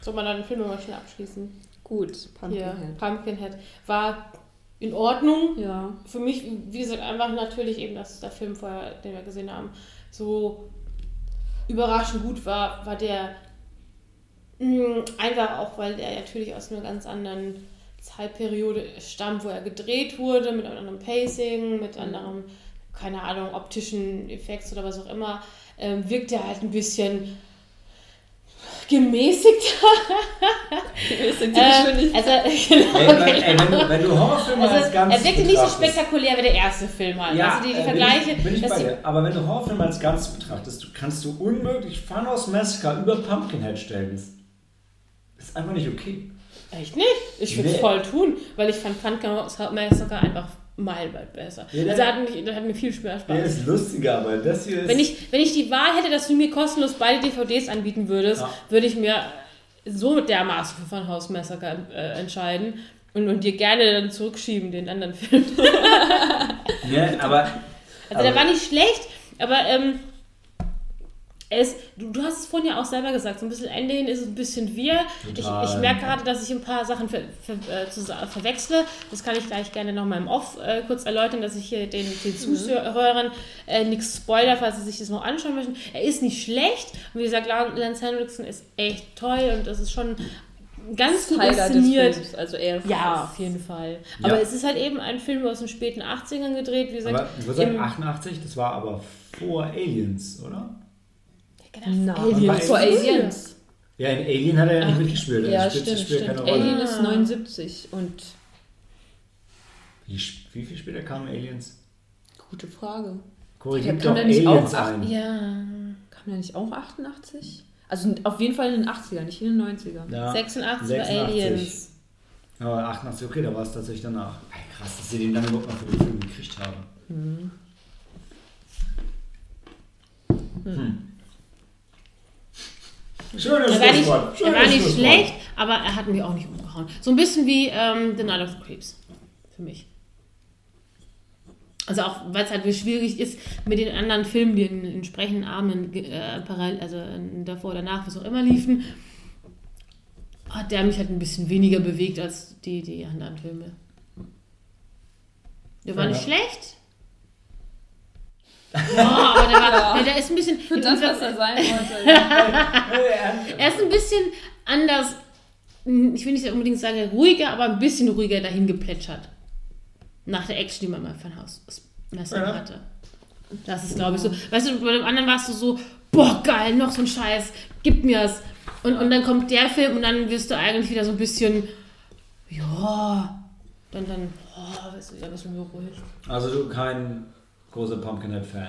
Soll man dann den Film mal schnell abschließen? Gut, Pumpkinhead. Pumpkinhead. War in Ordnung. Ja. Für mich, wie gesagt, einfach natürlich eben, dass der Film vorher, den wir gesehen haben, so überraschend gut war, war der mh, einfach auch, weil der natürlich aus einer ganz anderen Zeitperiode stammt, wo er gedreht wurde, mit einem anderen Pacing, mit anderem, keine Ahnung, optischen Effekts oder was auch immer, ähm, wirkt er halt ein bisschen gemäßigter. Die Äh, Geschwindigkeit? also, genau, Ey, weil, ey, wenn, du, wenn du Horrorfilme als also, Ganzes er wirkte nicht so spektakulär wie der erste Film halt. Ja, also die, die äh, Vergleiche, Bin ich, bin ich bei die, dir. Aber wenn du Horrorfilme als Ganzes betrachtest, du, kannst du unmöglich Thanos Massacre über Pumpkinhead stellen. Das ist einfach nicht okay. echt nicht. Ich würde es Nee. voll tun, weil ich fand Pumpkin Massacre einfach meilenweit besser. Ja, also hat, mich, hat mir viel mehr Spaß. Der ist lustiger, aber das hier ist. Wenn ich, wenn ich die Wahl hätte, dass du mir kostenlos beide DVDs anbieten würdest, Ja. würde ich mir so dermaßen für Fun House Massacre äh, entscheiden und, und dir gerne dann zurückschieben, den anderen Film. ja, aber. Also Aber- der war nicht schlecht, aber ähm, ist, du, du hast es vorhin ja auch selber gesagt, so ein bisschen Ende hin ist es ein bisschen wir. Ich, Total. ich merke gerade, dass ich ein paar Sachen ver, ver, äh, zu, verwechsle. Das kann ich gleich gerne nochmal im Off äh, kurz erläutern, dass ich hier den, den Zuhörern äh, nichts spoiler, falls sie sich das noch anschauen möchten. Er ist nicht schlecht. Und wie gesagt, Lance Henriksen ist echt toll und das ist schon ganz gut inszeniert. Also eher Ja, auf jeden Fall. Ja. Aber es ist halt eben ein Film aus den späten 80ern gedreht, wie gesagt. aber ich würde sagen, im- 88, das war aber vor Aliens, oder? Na, Aliens. vor Aliens. Ja, in Alien hat er ja nicht mitgespielt. Ja, Also stimmt, stimmt. keine Rolle. Alien Ah. ist 79 und Wie, wie viel später kamen Aliens? gute Frage. Kam doch der nicht Aliens auch ein. Ja. Kam der nicht auch 88? Also auf jeden Fall in den 80ern, nicht in den 90ern. Ja, 86 war 86. Aliens. Aber 88, okay, da war es tatsächlich danach. Ey, krass, dass sie den dann überhaupt noch für den Film gekriegt haben. Hm. Schönes Er war nicht, Schlusswort. er Schönes war nicht schlecht, aber er hat mich auch nicht umgehauen. So ein bisschen wie ähm, The Night of the Creeps. Für mich. Also auch, weil es halt schwierig ist, mit den anderen Filmen, die in entsprechenden Abenden äh, parallel, also davor oder danach, was auch immer liefen, hat der mich halt ein bisschen weniger bewegt als die, die anderen Filme. Der war Ja. nicht schlecht. Oh, aber der, war, Ja. der, der ist ein bisschen. Für das, was er sein wollte. ja. Er ist ein bisschen anders, ich will nicht unbedingt sagen ruhiger, aber ein bisschen ruhiger dahin geplätschert. Nach der Action, die man mal von Haus Western Ja. hatte. Das ist, glaube ich, so. Weißt du, bei dem anderen warst du so, boah, geil, noch so ein Scheiß, gib mir's. Und, und dann kommt der Film und dann wirst du eigentlich wieder so ein bisschen, ja, dann, dann, oh, wirst du wieder ein bisschen beruhigt. Also du kein großer Pumpkinhead-Fan.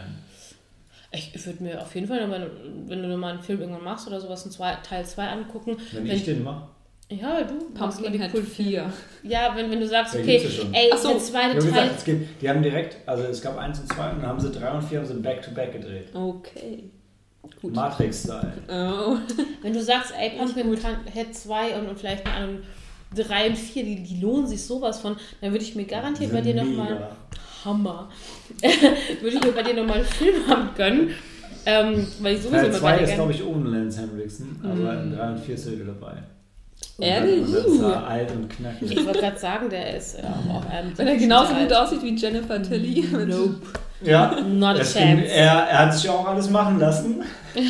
Ich, ich würde mir auf jeden Fall, nochmal, wenn du mal einen Film irgendwann machst oder sowas, einen zwei, Teil 2 angucken. Wenn, Wenn- ich den mache. Ja, du. machst mal die Pumpkinhead coolen 4. Ja, wenn, wenn du sagst, Ja, okay, ja ey, Ach so. der zweite Teil. gesagt, es gibt, die haben direkt, also es gab eins und zwei und dann haben sie drei und vier haben sie back-to-back gedreht. Okay. Gut. Matrix-Style. Oh. Wenn du sagst, ey, Pumpkinhead 2 und, und vielleicht eine Ahnung, 3 und 4, die, die lohnen sich sowas von, dann würde ich mir garantiert bei dir nochmal. Hammer. würde ich mir bei dir nochmal einen Film haben gönnen. Ähm, weil ich sowieso Teil immer 2 bei dir ist, glaube ich, ohne Lance Henriksen, aber in 3 und 4 ist er wieder dabei. Ehrlich? Und dann ist er alt und knackig. Ich wollte gerade sagen, der ist ja auch ähm, Wenn er genauso gut aussieht wie Jennifer Tilly. Nope. Ja, Not a stimmt. chance. Er, er hat sich ja auch alles machen lassen.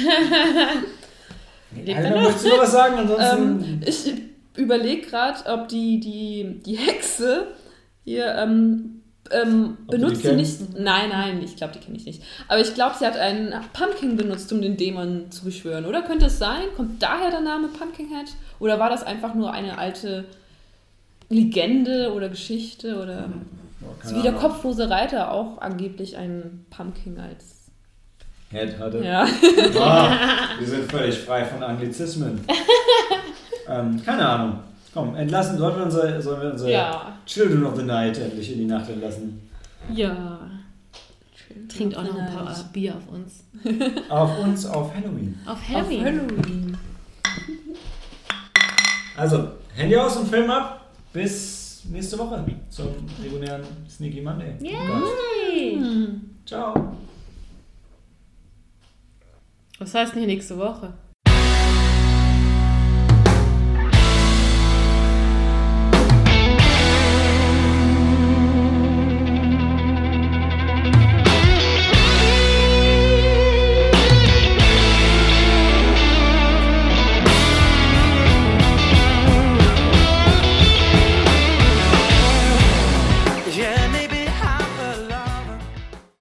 Lebt Alter, noch? möchtest du noch was sagen? Ansonsten. ähm, ich überlege gerade, ob die, die, die Hexe hier ähm, ähm, benutzt sie nicht. Nein, nein, ich glaube, die kenne ich nicht. Aber ich glaube, sie hat einen Pumpkin benutzt, um den Dämon zu beschwören, oder? Könnte es sein? Kommt daher der Name Pumpkinhead? Oder war das einfach nur eine alte Legende oder Geschichte? Oder Oh, wie der Ahnung. kopflose Reiter auch angeblich einen Pumpkin als. Head hatte. Ja. Ah, wir sind völlig frei von Anglizismen. ähm, keine Ahnung. Komm, entlassen. Sollen wir unsere, sollen wir unsere Ja. Children of the Night endlich in die Nacht entlassen? Ja. Trinkt auch noch ein paar Bier auf uns. Auf uns auf Halloween. Auf Auf Halloween. Halloween. Also, Handy aus und Film ab. Bis nächste Woche zum regulären Sneaky Monday. Yay. Hm. Ciao. Was heißt denn hier nächste Woche?